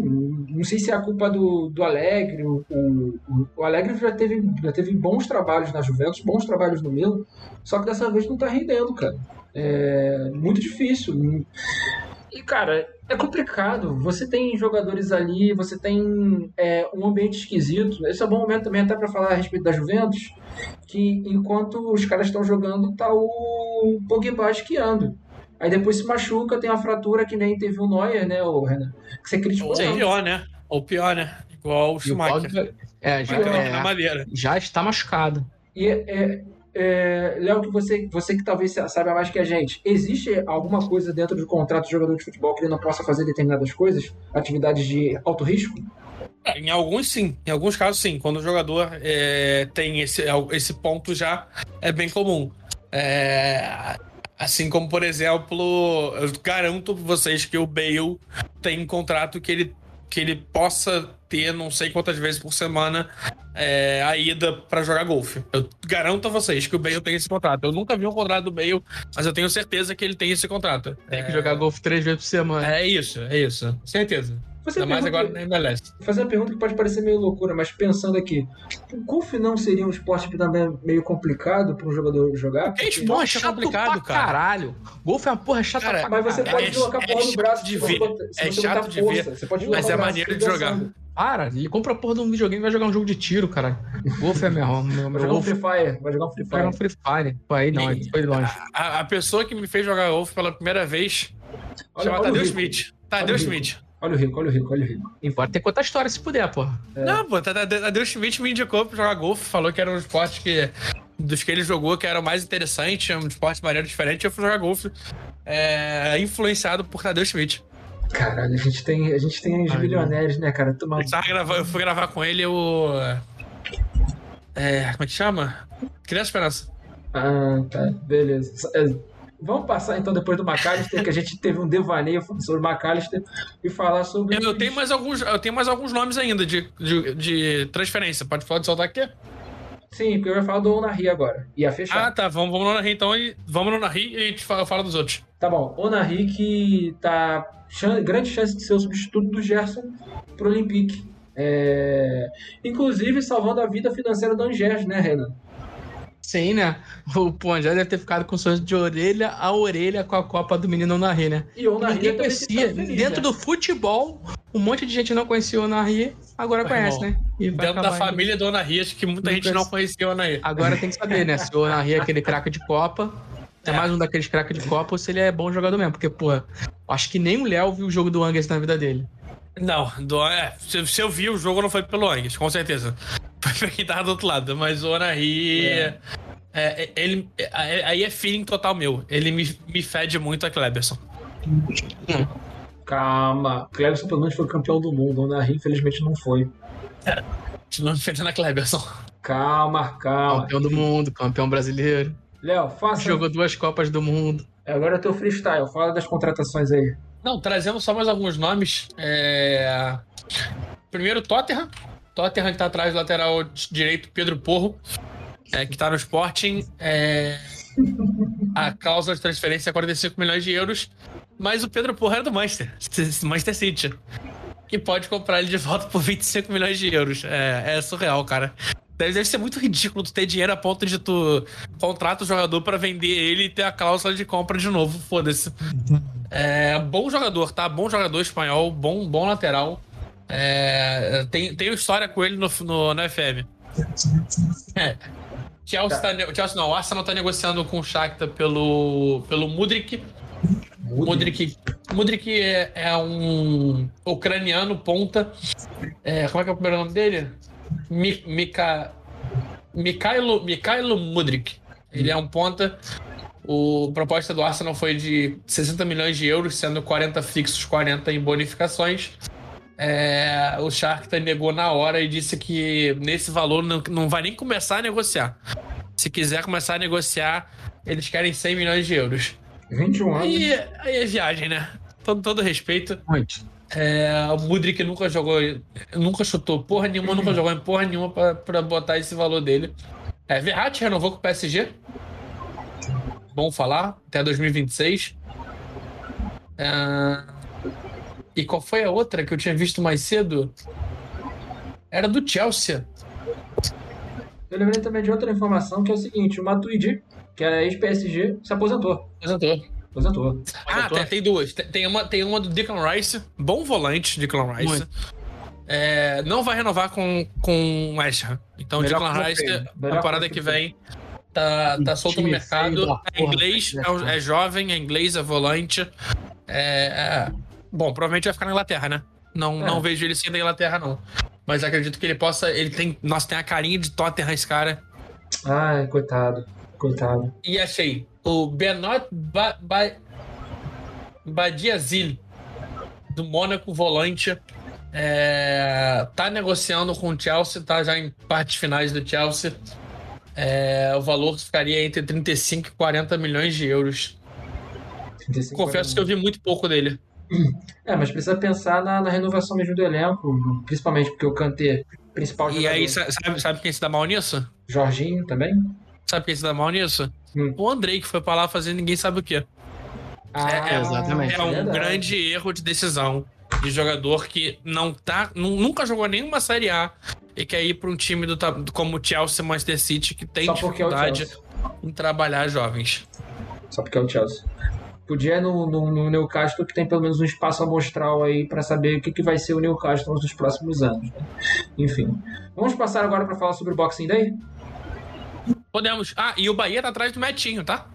Não sei se é a culpa do, do Alegre. O, o, o, Alegre já teve, já teve bons trabalhos na Juventus, bons trabalhos no Milan, só que dessa vez não tá rendendo, cara. É muito difícil. E, cara, é complicado. Você tem jogadores ali, você tem é, um ambiente esquisito. Esse é um bom momento também até para falar a respeito da Juventus, que enquanto os caras estão jogando, tá o Pogba esquiando. Aí depois se machuca, tem uma fratura que nem teve o Neuer, né, o Renan? Que você criticou. Ou pior, né? Ou pior, né? Igual o Schumacher. É, já, é, já está machucado. E é, é, Léo, que você, você que talvez saiba mais que a gente, existe alguma coisa dentro do contrato do jogador de futebol que ele não possa fazer determinadas coisas? Atividades de alto risco? É, em alguns sim, em alguns casos sim. Quando o jogador é, tem esse, esse ponto já, é bem comum. É, assim como, por exemplo, eu garanto vocês que o Bale tem um contrato que ele, que ele possa ter não sei quantas vezes por semana é, a ida para jogar golfe. Eu garanto a vocês que o Bale tem esse contrato. Eu nunca vi um contrato do Bale, mas eu tenho certeza que ele tem esse contrato. Tem que jogar golfe três vezes por semana. É isso, é isso. Certeza. Ainda mais agora na MLS. Vou fazer uma pergunta que pode parecer meio loucura, mas pensando aqui, o golfe não seria um esporte que também é meio complicado para um jogador jogar? Que esporte é complicado, pra cara. caralho. Golfe é uma porra chata Cara, pra Mas você caralho. pode É- deslocar a é porra chato braço de ver. É você chato de força, ver. Você pode Mas é maneiro e de jogar. dançando. Para, ele compra a porra de um videogame e vai jogar um jogo de tiro, cara. Golfe é melhor. Meu, Vai jogar um golfe Free Fire, vai jogar um Free vai jogar um Fire. Free Fire. Pô, aí não, aí foi longe. A, a pessoa que me fez jogar golfe pela primeira vez Olha, chama olha Tadeu. Smith. Tadeu. Smith. Olha o rico, olha o rico, olha o rico. E pode ter contar história se puder, porra. Não, pô, Tadeu Tadeu Schmidt me indicou pra jogar golfe, falou que era um esporte que, dos que ele jogou que era o mais interessante, um esporte maneiro diferente, eu fui jogar golfe, é, influenciado por Tadeu Schmidt. Caralho, a gente tem, a gente tem os Ai, milionários, né, cara? Toma... Eu, tava grava- eu fui gravar com ele o. É, como é que chama? Criança Esperança. Ah, tá, beleza. Vamos passar então depois do McAllister, que a gente teve um devaneio sobre o McAllister e falar sobre. Eu, eu tenho mais alguns, eu tenho mais alguns nomes ainda de, de, de transferência. Pode falar de soltar aqui? Sim, porque eu ia falar do Onari agora. Ia fechar. Ah, tá. Vamos, vamos no Nari então e vamos no Nari e a gente fala, fala dos outros. Tá bom, Onari que tá chan- grande chance de ser o substituto do Gerson pro Olympique. É, Inclusive salvando a vida financeira do Angers, né, Renan? Sim, né? O Ponjá deve ter ficado com sonhos de orelha a orelha com a Copa do Menino Onari, né? E o Onari Ninguém também conhecia. tá feliz, Dentro né? do futebol, um monte de gente não conhecia o Onari, agora conhece, irmão, né? E vai Dentro da família do Onari, acho que muita Não gente não conhece. conhecia o Onari. Agora tem que saber, né? Se o Onari é aquele craque de Copa, é É. mais um daqueles craques de Copa, ou se ele é bom jogador mesmo. Porque, pô, acho que nem o Léo viu o jogo do Angers na vida dele. Não, do, é, se, se eu vi o jogo não foi pelo Angus, com certeza. Foi pra quem tava do outro lado, mas o Onari. É. É, é, ele, é, aí é feeling total meu. Ele me, me fede muito a Kleberson. Calma. Clebson pelo menos foi campeão do mundo. O Onari, infelizmente, não foi. Não me fede na Kleberson. Calma, calma. Campeão do mundo, campeão brasileiro. Léo, faça. Jogou duas Copas do Mundo. Agora é teu freestyle. Fala das contratações aí. Não, trazendo só mais alguns nomes. É... Primeiro, Tottenham. Tottenham que tá atrás do lateral direito, Pedro Porro, é, que tá no Sporting. É... A cláusula de transferência é 45 milhões de euros, mas o Pedro Porro era do Manchester, Manchester City. E pode comprar ele de volta por 25 milhões de euros. É, é surreal, cara. Deve, deve ser muito ridículo tu ter dinheiro a ponto de tu contrata o jogador pra vender ele e ter a cláusula de compra de novo. Foda-se. É, bom jogador, tá? Bom jogador espanhol, bom, bom lateral. É, tem, tem história com ele no, no, no FM. É. Chelsea, tá. ne- Chelsea não, o Arsenal tá negociando com o Shakhtar pelo, pelo Mudrik. Mudrik, Mudrik é, é um ucraniano ponta. É, como é que é o primeiro nome dele? Mi, Mika, Mikhailo, Mikhailo Mudrik. Ele é um ponta. O a proposta do Arsenal foi de 60 milhões de euros, sendo 40 fixos, 40 em bonificações. É, o Shakhtar negou na hora e disse que nesse valor não, não vai nem começar a negociar. Se quiser começar a negociar, eles querem 100 milhões de euros. 21 anos. Aí, aí é viagem, né? Todo, todo respeito. Muito. É, o Mudrik nunca jogou, nunca chutou porra nenhuma, nunca jogou em porra nenhuma pra, pra botar esse valor dele. É, Verratti renovou com o PSG. Bom falar, até 2026. É, e qual foi a outra que eu tinha visto mais cedo? Era do Chelsea. Eu lembrei também de outra informação que é o seguinte: o Matuidi, que era ex-PSG, se aposentou. Apresentou. Aposentou. Ah, tem, tem duas. Tem, tem uma, tem uma do Declan Rice, bom volante, Declan Rice. Muito. É, não vai renovar com, com o West Ham. Então, o Melhor Declan Rice, a compra que vem, tá, tá solto no mercado. É inglês, né, é, é jovem, é inglês, é volante. É, é- Bom, provavelmente vai ficar na Inglaterra, né? Não, É. não vejo ele sendo da Inglaterra, não. Mas acredito que ele possa. Ele tem. Nossa, tem a carinha de Tottenham, esse cara. Ai, coitado. Coitado. E achei o Benoit ba ba Badiazil, do Mônaco, volante. É, tá negociando com o Chelsea, tá já em partes finais do Chelsea. É, o valor ficaria entre 35 e 40 milhões de euros. 35, Confesso 40. que eu vi muito pouco dele. É, mas precisa pensar na, na renovação mesmo do elenco, principalmente porque o Kanté, principal jogador. E aí, sabe, sabe quem se dá mal nisso? Jorginho também? Sabe quem se dá mal nisso? Hum. O Andrei, que foi pra lá fazer ninguém sabe o quê. Ah, é, é, exatamente. É um verdade. grande erro de decisão de jogador que não tá, nunca jogou nenhuma Série A e quer ir para um time do, como o Chelsea, Manchester City, que tem Só dificuldade é em trabalhar jovens. Só porque é o Chelsea. Podia no, no, no, Newcastle, que tem pelo menos um espaço amostral aí para saber o que, que vai ser o Newcastle nos próximos anos. Né? Enfim. Vamos passar agora para falar sobre o Boxing Day? Podemos. Ah, e o Bahia tá atrás do Metinho, tá?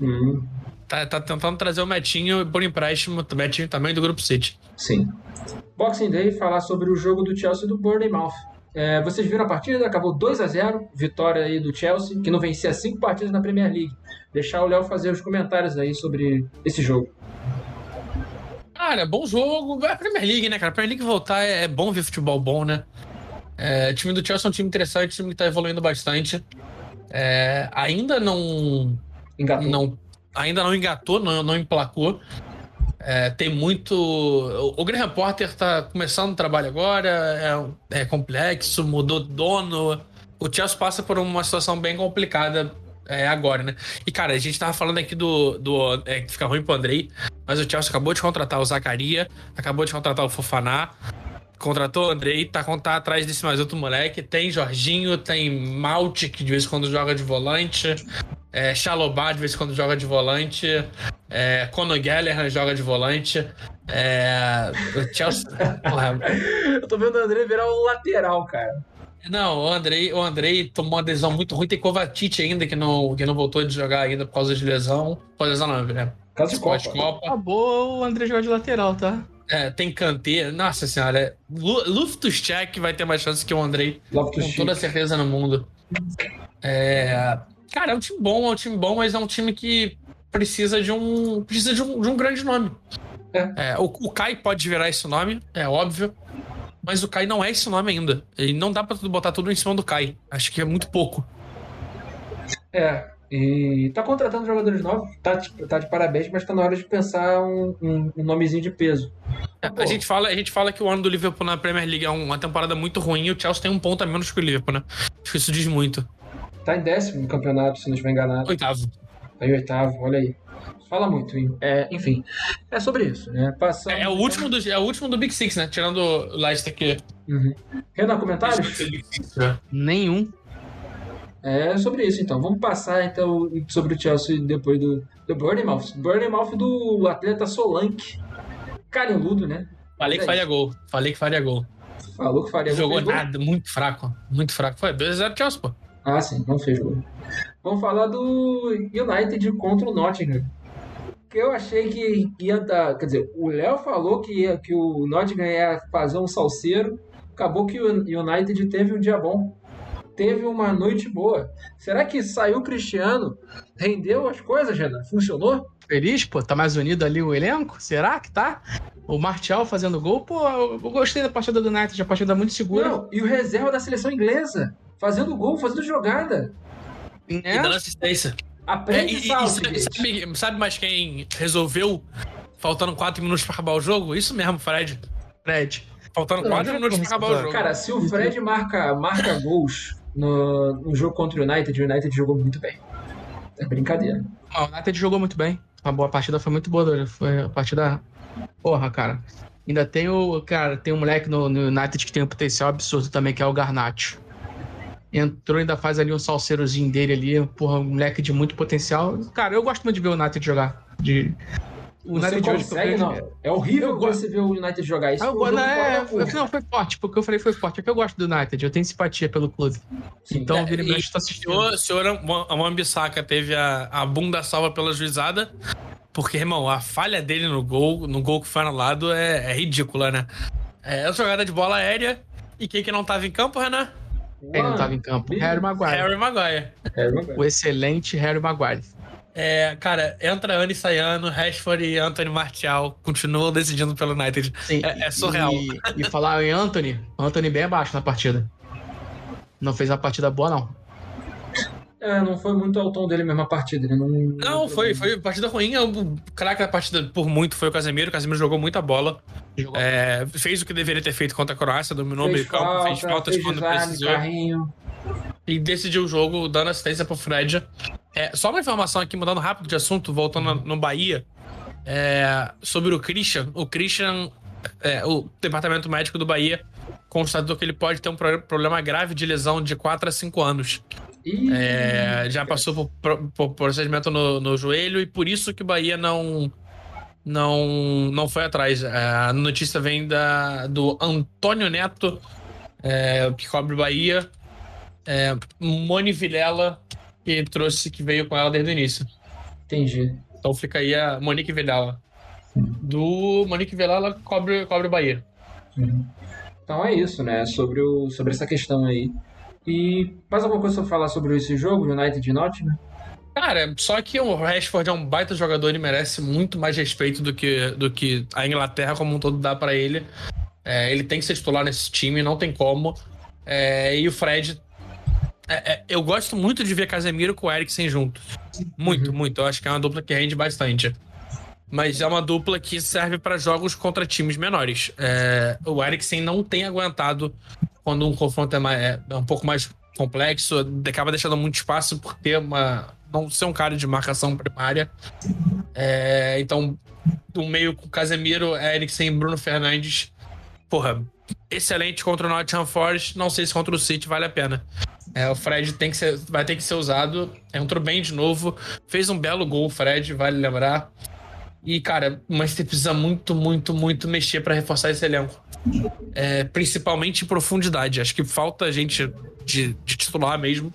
Hum. Tá, tá tentando trazer o Metinho por empréstimo, o Metinho também do Grupo City. Sim. Boxing Day, falar sobre o jogo do Chelsea do Bournemouth. É, vocês viram a partida? Acabou 2 a 0 vitória aí do Chelsea, que não vencia cinco partidas na Premier League. Deixar o Léo fazer os comentários aí sobre esse jogo. Cara, bom jogo. É a Premier League, né, cara? A Premier League voltar é, é bom ver futebol bom, né? É, o time do Chelsea é um time interessante, um time que tá evoluindo bastante. É, ainda não. Engatou. não ainda não engatou, não, não emplacou. É, tem muito. O Graham Potter está começando o trabalho agora, é, é complexo, mudou dono. O Chelsea passa por uma situação bem complicada é, agora, né? E, cara, a gente tava falando aqui do. do é, que fica ruim pro Andrei, mas o Chelsea acabou de contratar o Zacaria, acabou de contratar o Fofaná, contratou o Andrei, tá, tá atrás desse mais outro moleque. Tem Jorginho, tem Malte, que de vez em quando joga de volante é, Xalobá de vez em quando joga de volante, é, Conor Gallagher joga de volante, é, o Chelsea... Eu tô vendo o André virar um lateral, cara. Não, o Andrei, o Andrei tomou uma lesão muito ruim. Tem Kovacic ainda, que não, que não voltou de jogar ainda por causa de lesão. Por causa de lesão, não, né? Caso de Copa. Copa. Acabou o André jogar de lateral, tá? É, tem Kanté. Nossa senhora. Luftus-Check vai ter mais chance que o Andrei. Com toda certeza no mundo. É... Cara, é um time bom, é um time bom, mas é um time que precisa de um. Precisa de um, de um grande nome. É. É, o, o Kai pode virar esse nome, é óbvio. Mas o Kai não é esse nome ainda. E não dá pra botar tudo em cima do Kai. Acho que é muito pouco. É. E tá contratando jogadores novos, tá, tá de parabéns, mas tá na hora de pensar um, um, um nomezinho de peso. É, a, gente fala, a gente fala que o ano do Liverpool na Premier League é uma temporada muito ruim e o Chelsea tem um ponto a menos que o Liverpool, né? Acho que isso diz muito. Tá em décimo no campeonato, se não estiver enganado. Oitavo. Tá em oitavo, olha aí. Fala muito, hein? É, enfim. É sobre isso, né? Passando... É, é, o último do, é o último do Big Six, né? Tirando o Leicester aqui. Uhum. Renan, comentários? Nenhum. É sobre isso, então. Vamos passar, então, sobre o Chelsea depois do, do Bournemouth. Bournemouth do atleta Solanke. Carinhudo, né? Falei que é faria gol. Falei que faria gol. Falou que faria gol. Jogou nada, muito fraco. Muito fraco. Foi 2x0 Chelsea, pô. Ah, sim, não fez gol. Vamos falar do United contra o Nottingham. Que eu achei que ia dar. Quer dizer, o Léo falou que, ia, que o Nottingham ia fazer um salseiro. Acabou que o United teve um dia bom. Teve uma noite boa. Será que saiu o Cristiano? Rendeu as coisas, Renan? Funcionou? Feliz, pô, tá mais unido ali o elenco? Será que tá? O Martial fazendo gol, pô, eu gostei da partida do United, a partida muito segura. Não, e o reserva da seleção inglesa fazendo gol, fazendo jogada. É? E dando assistência. Aprende, é, e, e, sabe, sabe mais quem resolveu, faltando 4 minutos para acabar o jogo? Isso mesmo, Fred. Fred. Faltando 4 minutos para acabar o jogo. Cara, se o Fred marca, marca gols no, no jogo contra o United, o United jogou muito bem. É brincadeira. o United jogou muito bem. A boa partida foi muito boa, foi a partida. Porra, cara. Ainda tem o. Cara, tem um moleque no, no United que tem um potencial absurdo também, que é o Garnacho entrou, ainda faz ali um salseirozinho dele ali, porra, um moleque de muito potencial. Cara, eu gosto muito de ver o United jogar. De... O United você consegue, não. É horrível você ver o United jogar isso. Agora, não, é, não, foi forte, porque eu falei foi forte. É que eu gosto do United, eu tenho simpatia pelo clube. Sim, então, é, e está assistindo. O senhor Wambisaka teve a, a bunda salva pela juizada, porque, irmão, a falha dele no gol, no gol que foi anulado é, é ridícula, né? É a jogada de bola aérea. E quem que não tava em campo, Renan? Quem não estava em campo? Harry Maguire. Harry Maguire. O excelente Harry Maguire. É, cara, entra Anne Sayano, Rashford e Anthony Martial continuam decidindo pelo United. Sim, É, é surreal. E, e falar em Anthony, Anthony bem abaixo na partida. Não fez uma partida boa, não. É, não foi muito ao tom dele mesmo a partida. Ele não, Não, foi, foi partida ruim. O craque da partida por muito foi o Casemiro. O Casemiro jogou muita bola. Jogou É, fez o que deveria ter feito contra a Croácia, dominou o fez meio campo, falta, fez faltas fez quando desarme, precisou. carrinho. e decidiu o jogo dando assistência pro Fred. É, só uma informação aqui, mudando rápido de assunto, voltando no, Bahia, é, sobre o Christian. O Christian, é, o departamento médico do Bahia constatou que ele pode ter um pro- problema grave de lesão de 4 a 5 anos. É, já passou por, por- procedimento no, no joelho e por isso que o Bahia não não não foi atrás. É, A notícia vem da, do Antônio Neto, é, que cobre o Bahia, é, Moni Vilela, que trouxe, que veio com ela desde o início. Entendi. Então fica aí a Monique Vilela. Do Monique Vilela cobre, cobre o Bahia. Uhum. Então é isso, né? Sobre, o, sobre essa questão aí. E mais alguma coisa pra falar sobre esse jogo, United e Nottingham? Cara, só que o Rashford é um baita jogador e merece muito mais respeito do que, do que a Inglaterra como um todo dá pra ele. É, ele tem que ser titular nesse time, não tem como. É, e o Fred. É, é, eu gosto muito de ver Casemiro com o Eriksen juntos. Muito, muito. Eu acho que é uma dupla que rende bastante. Mas é uma dupla que serve pra jogos contra times menores. É, o Eriksen não tem aguentado quando um confronto é, mais- é um pouco mais complexo, acaba deixando muito espaço por ter uma. não ser um cara de marcação primária. É, então, o meio com Casemiro, Eriksen e Bruno Fernandes. Porra, excelente contra o Nottingham Forest. Não sei se contra o City vale a pena. É, o Fred tem que ser, vai ter que ser usado. Entrou bem de novo. Fez um belo gol, o Fred, vale lembrar. E, cara, o Manchester precisa muito, muito, muito mexer pra reforçar esse elenco. É, principalmente em profundidade. Acho que falta gente de, de titular mesmo.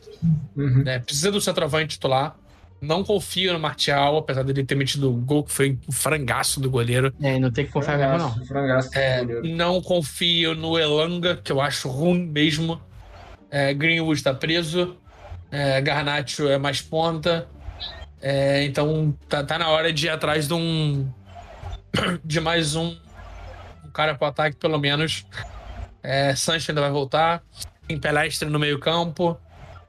Uhum. né? Precisa do centroavante titular. Não confio no Martial, apesar dele ter metido o gol que foi um frangaço do goleiro. É, não tem que confiar mesmo, não. Frangaço, É, goleiro. não confio no Elanga, que eu acho ruim mesmo. É, Greenwood tá preso. É, Garnacho é mais ponta. É, então tá, tá na hora de ir atrás de um. de mais um, um cara pro ataque, pelo menos. É, Sancho ainda vai voltar. Tem Pelestre no meio-campo.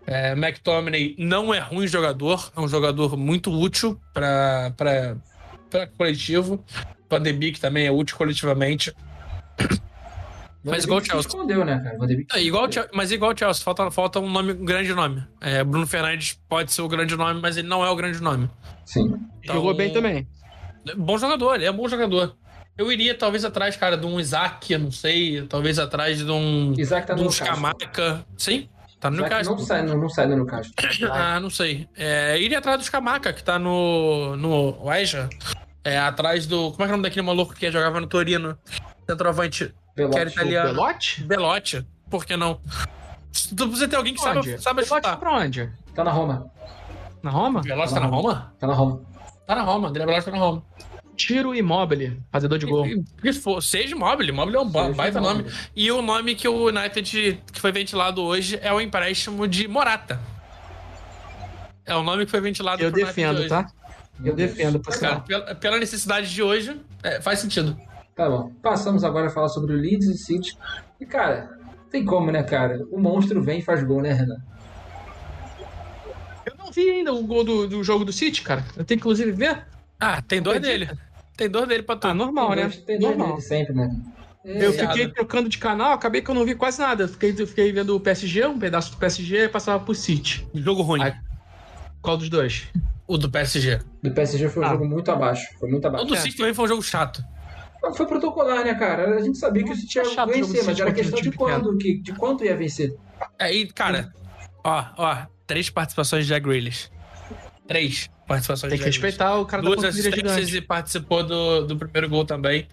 É, McTominay não é ruim jogador, é um jogador muito útil para coletivo. Van também é útil coletivamente. Mas igual o Chelsea. escondeu, né, cara? É, igual mas igual o Chelsea, falta, falta um, nome, um grande nome. É, Bruno Fernandes pode ser o grande nome, mas ele não é o grande nome. Sim. Então, Jogou bem também. Bom jogador, ele é bom jogador. Eu iria talvez atrás, cara, de um Isaac, eu não sei, talvez atrás de um, Isaac tá de no um. Scamaca. Sim, tá no Isaac Newcastle. não sai, não, não sai do Newcastle. Ah, não sei. É, iria atrás do Scamaca, que tá no, no Weja. É, atrás do. Como é que é o nome daquele maluco que jogava no Torino? Centroavante. Belotti. Que era italiano. Por que não? Tu precisa ter alguém que sabe, Onde? sabe Belote chutar. pra onde? Tá na Roma. Na Roma? Belotti tá na Roma? Tá na Roma. Tá na Roma. André Belotti tá na Roma. Tiro Immobile, fazedor de gol. Seja Mobile. Mobile é um Seja baita nome. E o nome que o United, que foi ventilado hoje, é o empréstimo de Morata. É o nome que foi ventilado Eu United defendo, hoje. tá? Eu defendo, por Cara, pela, pela necessidade de hoje, é, faz sentido. Tá bom. Passamos agora a falar sobre o Leeds e City. E, cara, tem como, né, cara? O monstro vem e faz gol, né, Renan? Eu não vi ainda o gol do, do jogo do City, cara. Eu tenho que inclusive ver. Ah, tem dois dele. Tem dois dele pra tu. Ah, normal, tem né? dois, tem dois normal. dele sempre, né? É, Eu Viado. fiquei trocando de canal, acabei que eu não vi quase nada. Eu Fiquei, eu fiquei vendo o PSG, um pedaço do PSG e passava pro City. Jogo ruim. Ai. Qual dos dois? O do PSG. Do PSG foi um Ah. jogo muito abaixo. Foi muito O abaixo. do É. City também foi um jogo chato. Não, Foi protocolar, né, cara? A gente sabia que o City ia É do vencer, mas era questão de quando, que, de quanto ia vencer. Aí, cara, ó, ó, três participações de Jack Grealish. Três participações Tem que respeitar o cara da Duas pontilha assistências e participou do, do primeiro gol também.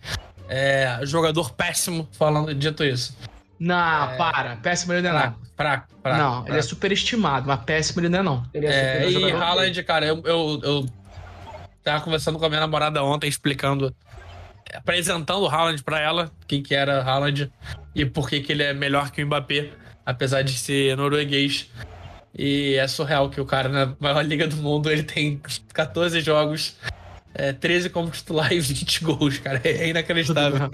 É, jogador péssimo, falando dito isso. Não, para. Péssimo ele não é não. Fraco, fraco, fraco. Não, ele é fraco. superestimado, mas péssimo ele não é não. Ele é, É, e. Haaland, cara, eu, eu, eu tava conversando com a minha namorada ontem, explicando, apresentando o Haaland pra ela, quem que era Haaland e por que que ele é melhor que o Mbappé, apesar de ser norueguês. E é surreal que o cara na maior liga do mundo ele tem 14 jogos, é, 13 como titular e 20 gols, cara. É inacreditável.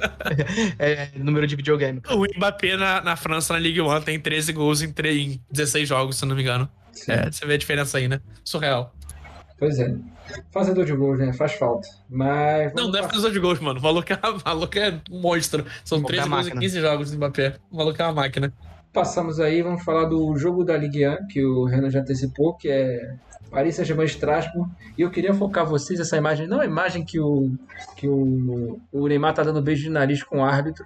É, é número de videogame. O Mbappé na, na França, na Ligue 1, tem 13 gols em, 3, em 16 jogos, se não me engano. É, você vê a diferença aí, né? Surreal. Pois é. Fazedor de gols, né? Faz falta. Mas. Não, não é fazedor de gols, mano. O maluco é, o maluco é um monstro. São 13 gols em 15 jogos do Mbappé. O maluco é uma máquina. Passamos aí, vamos falar do jogo da Ligue 1, que o Renan já antecipou, que é Paris Saint-Germain Strasbourg. E eu queria focar vocês essa imagem, não a imagem que o, que o, o Neymar tá dando beijo de nariz com o árbitro,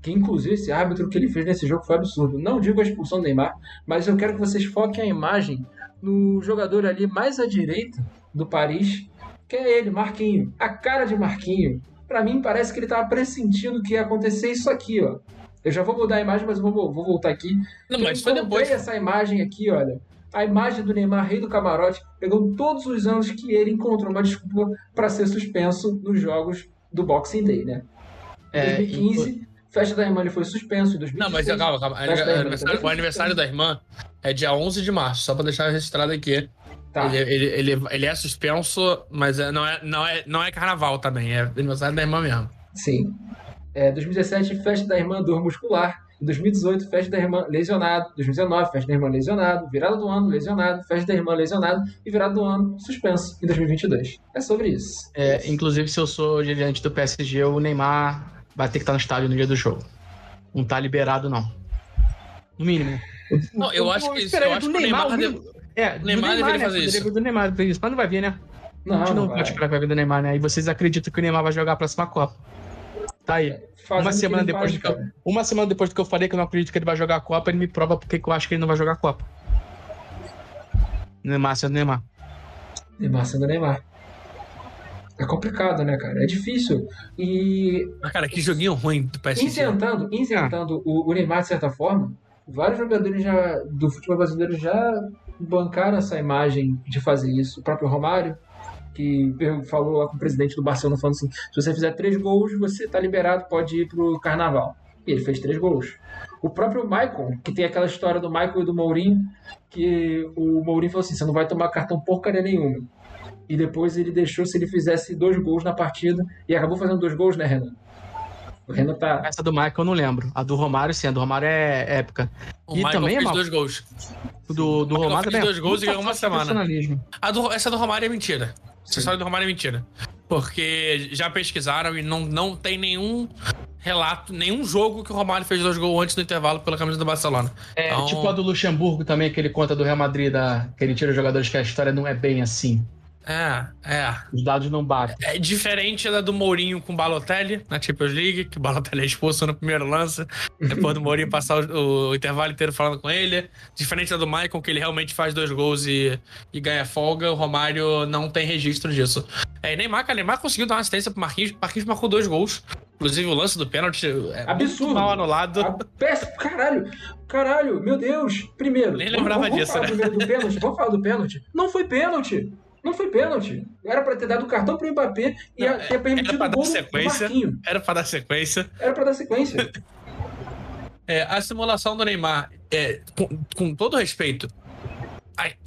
que inclusive esse árbitro que ele fez nesse jogo foi absurdo. Não digo a expulsão do Neymar, mas eu quero que vocês foquem a imagem no jogador ali mais à direita do Paris, que é ele, Marquinho. A cara de Marquinho. Para mim parece que ele tava pressentindo que ia acontecer isso aqui, ó. Eu já vou mudar a imagem, mas eu vou, vou voltar aqui. Não, mas foi depois. essa imagem aqui, olha. A imagem do Neymar, rei do camarote, pegou todos os anos que ele encontrou uma desculpa para ser suspenso nos jogos do Boxing Day, né? Em É, 2015, festa da irmã ele foi suspenso. Em 2016, Não, mas calma, calma. festa Aniversário- o aniversário da irmã é dia 11 de março, só pra deixar registrado aqui. Tá. Ele, ele, ele, ele é suspenso, mas é- não, é, não, é, não é carnaval também, é aniversário da irmã mesmo. Sim. É, 2017, festa da irmã dor muscular. Em 2018, festa da irmã lesionado. 2019, festa da irmã lesionado. Virada do ano, lesionado. Festa da irmã lesionado. E virada do ano, suspenso. Em 2022. É sobre isso. É, inclusive, se eu sou dirigente do PSG, o Neymar vai ter que estar no estádio no dia do jogo. Não tá liberado, não. No mínimo. Não, eu acho que, Espera eu aí, acho do que o Neymar... Neymar, deve- É, do Neymar deveria né? fazer isso. Do Neymar fazer isso, mas não vai vir, né? Não, a gente não não pode vai. esperar pra ver do Neymar, né? E vocês acreditam que o Neymar vai jogar a próxima Copa. Tá aí. Fazendo Uma que semana depois faz, de que eu-. Uma semana depois do que eu falei que eu não acredito que ele vai jogar a Copa, ele me prova porque que eu acho que ele não vai jogar a Copa. Neymar sendo Neymar. Neymar sendo Neymar. É complicado, né, cara? É difícil. E Ah, cara, que joguinho ruim do PSG. isentando, isentando o, o Neymar de certa forma, vários jogadores já do futebol brasileiro já bancaram essa imagem de fazer isso. O próprio Romário, que falou lá com o presidente do Barcelona, falando assim: se você fizer três gols, você tá liberado, pode ir pro carnaval. E ele fez três gols. O próprio Michael, que tem aquela história do Michael e do Mourinho, que o Mourinho falou assim: você não vai tomar cartão porcaria nenhuma. E depois ele deixou se ele fizesse dois gols na partida. E acabou fazendo dois gols, né, Renan? O Renan tá. Essa do Michael eu não lembro. A do Romário, sim. A do Romário é épica. O E Michael também é fez mal- dois gols. O do, do Romário fez também. é dois gols e ganhou uma semana. A do, essa do Romário é mentira. Essa história do Romário é mentira. Porque já pesquisaram e não, não tem nenhum relato, nenhum jogo que o Romário fez dois gols antes do intervalo pela camisa do Barcelona. É Então- tipo a do Luxemburgo também, que ele conta do Real Madrid, da, que ele tira os jogadores que a história não é bem assim. É, é. Os dados não batem. É diferente da do Mourinho com o Balotelli na Champions League, que o Balotelli é expulso no primeiro lance, depois do Mourinho passar o, o intervalo inteiro falando com ele. Diferente da do Maicon, que ele realmente faz dois gols e, e ganha folga, o Romário não tem registro disso. É, e Neymar, cara, Neymar conseguiu dar uma assistência pro Marquinhos, Marquinhos marcou dois gols. Inclusive o lance do pênalti é Absurdo. muito mal anulado. Péssimo, caralho, caralho, meu Deus. Primeiro, Nem lembrava vamos, disso, falar né? primeiro do pênalti. Vamos falar do pênalti. Não foi pênalti. Não foi pênalti. Era pra ter dado o cartão pro Mbappé e Não, ter permitido era pra o dar gol sequência. Era pra dar sequência. Era pra dar sequência. É, a simulação do Neymar, é, com, com todo respeito,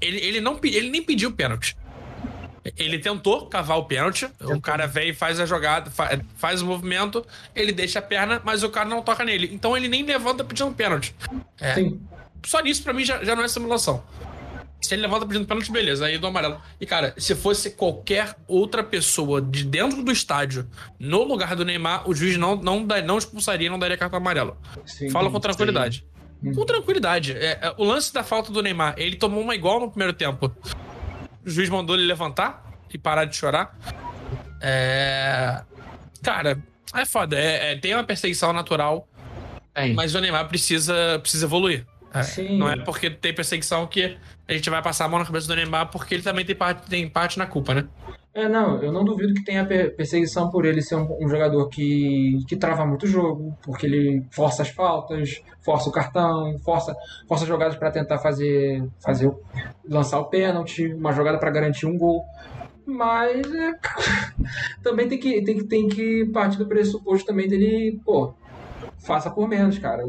ele, ele, não, ele nem pediu pênalti. Ele tentou cavar o pênalti, o cara vem e faz a jogada, fa- faz o movimento, ele deixa a perna, mas o cara não toca nele. Então ele nem levanta pedindo pênalti. É, Sim. só nisso pra mim já, já não é simulação. Se ele levanta pedindo pênalti, beleza, aí do amarelo. E cara, se fosse qualquer outra pessoa de dentro do estádio, no lugar do Neymar, o juiz não, não, não expulsaria, não daria cartão amarelo. Sim. Fala com tranquilidade. Sim. Com tranquilidade. É, é, o lance da falta do Neymar, ele tomou uma igual no primeiro tempo. O juiz mandou ele levantar e parar de chorar. É. Cara, é foda. É, é- tem uma perseguição natural, mas o Neymar precisa, precisa evoluir. É. Não é porque tem perseguição que a gente vai passar a mão na cabeça do Neymar, porque ele também tem parte, tem parte na culpa, né? É, não, eu não duvido que tenha per- perseguição por ele ser um, um jogador que, que trava muito o jogo, porque ele força as faltas, força o cartão, força, força jogadas para tentar fazer, fazer lançar o pênalti, uma jogada para garantir um gol. Mas é, também tem que, tem, que, tem que partir do pressuposto também dele, pô, faça por menos, cara.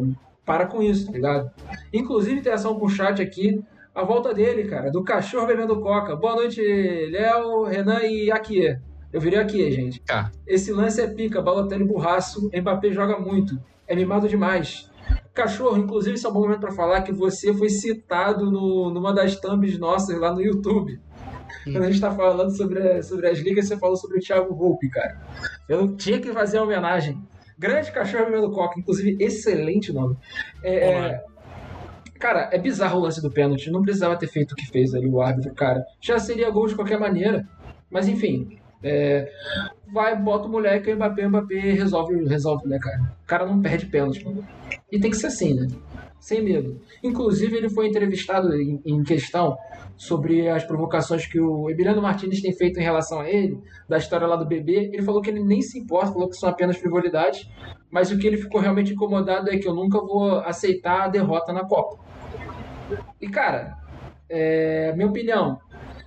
Para com isso, tá ligado? Inclusive, interação com o chat aqui. a volta dele, cara, do cachorro bebendo coca. Boa noite, Léo, Renan e Akie. Eu virei aqui, gente. Tá. Esse lance é pica, Balotelli burraço, Mbappé joga muito. É mimado demais. Cachorro, inclusive, esse é um bom momento para falar que você foi citado no, numa das thumbs nossas lá no YouTube. Hum. Quando a gente tá falando sobre, sobre as ligas, você falou sobre o Thiago Volpe, cara. Eu tinha que fazer a homenagem. Grande cachorro bebendo coca, inclusive, excelente nome. É, é, cara, é bizarro o lance do pênalti. Não precisava ter feito o que fez ali o árbitro, cara. Já seria gol de qualquer maneira. Mas enfim, é, vai, bota o moleque, o Mbappé, o Mbappé resolve, resolve, né, cara? O cara não perde pênalti, mano. E tem que ser assim, né? Sem medo. Inclusive, ele foi entrevistado em, em questão sobre as provocações que o Emiliano Martinez tem feito em relação a ele, da história lá do bebê. Ele falou que ele nem se importa, falou que são apenas frivolidades, mas o que ele ficou realmente incomodado é que eu nunca vou aceitar a derrota na Copa. E, cara, é, minha opinião,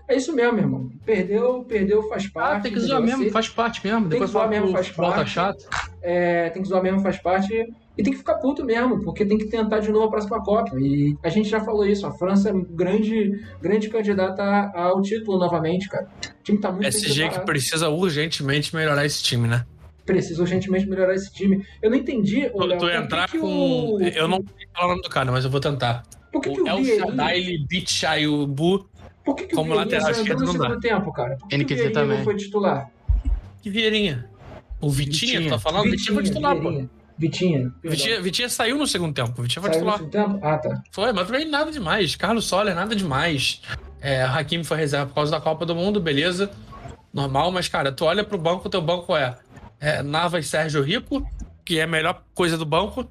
é isso mesmo, irmão. Perdeu, perdeu, faz parte. Ah, tem que zoar mesmo, faz parte mesmo. Tem Depois que zoar mesmo, faz volta parte. chato. É, tem que zoar mesmo, faz parte. E tem que ficar puto mesmo, porque tem que tentar de novo a próxima Copa. E a gente já falou isso, a França é grande, grande candidata ao título novamente, cara. O time tá muito SG que precisa urgentemente melhorar esse time, né? Precisa urgentemente melhorar esse time. Eu não entendi. Tu, Léo, tu entrar que que com. O... Eu não sei falar o nome do cara, mas eu vou tentar. Por que, o que o El Shadaili Bichayubu Por que, que Como o Vieirinha lateral esquerdo não dá. tempo, cara? Por que, que o Vieirinha também. não foi titular? Que Vieirinha? O Vitinha, Vitinha. tu tá falando? Vitinha, foi titular, pô. Vitinha. Vitinha, Vitinha saiu no segundo tempo. Vitinha foi Saiu no titular. segundo tempo? Ah, tá. Foi, mas também nada demais. Carlos Soler, nada demais. É, Hakimi foi reserva por causa da Copa do Mundo, beleza. Normal, mas, cara, tu olha pro banco, teu banco é, é Navas Sérgio Rico, que é a melhor coisa do banco.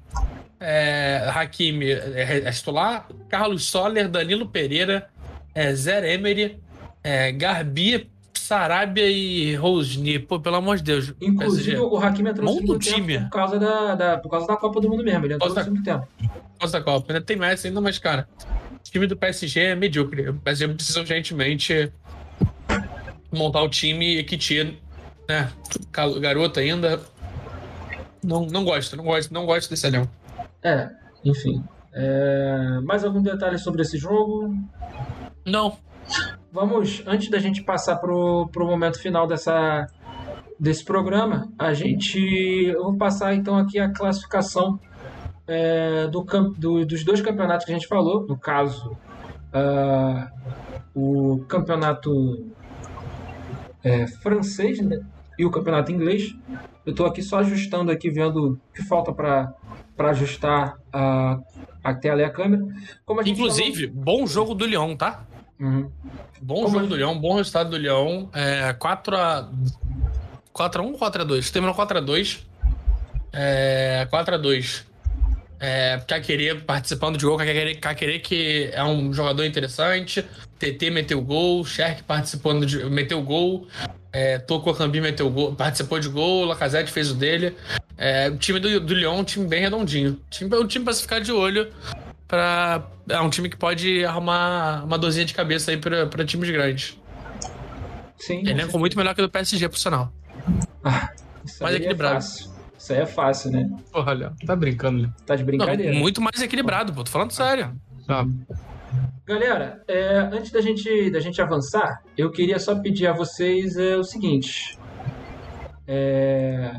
É, Hakimi é, é titular. Carlos Soler, Danilo Pereira, é, Zé Emery, é, Garbi, Sarabia e Rosni. Pô, pelo amor de Deus. Inclusive, o Hakimi entrou no segundo time. tempo por causa da, da- por causa da Copa do Mundo mesmo. Ele entrou no segundo tempo. por causa da Copa. Ainda tem Messi ainda, mas, cara, o time do PSG é medíocre. O PSG precisa urgentemente montar o time que tira, né? Garoto ainda. Não, não gosto, não gosto, não gosto desse elenco. É, enfim. É, Mais algum detalhe sobre esse jogo? Não. Vamos, antes da gente passar pro, pro momento final dessa, desse programa, a gente. Eu vou passar então aqui a classificação é, do, do- dos dois campeonatos que a gente falou. No caso, ah, o campeonato é, francês né, e o campeonato inglês. Eu estou aqui só ajustando aqui, vendo o que falta para ajustar a, a tela e a câmera. Como a gente Inclusive, bom jogo do Lyon, tá? Uhum. Bom jogo a- do Lyon, bom resultado do Lyon. É, 4x. 4x1 ou 4x2? Terminou 4x2. É, 4x2. É, Kakere participando de gol, Kakere, Kakere que é um jogador interessante. TT meteu gol, Sherk participando de. meteu gol. É, Toko Cambi meteu gol, participou de gol, Lacazette fez o dele. É, o time do, do Lyon é um time bem redondinho. Time, um time pra se ficar de olho. Pra, é um time que pode arrumar uma dozinha de cabeça aí pra times grandes. Sim, Elenco muito melhor que o do PSG, por sinal. Isso mais aí equilibrado. É fácil. Isso aí é fácil, né? Porra, olha, tá brincando, né? Tá de Não, brincadeira. muito mais equilibrado, pô. Tô falando sério. Ah, Galera, é, antes da gente, da gente avançar, eu queria só pedir a vocês é, o seguinte. É,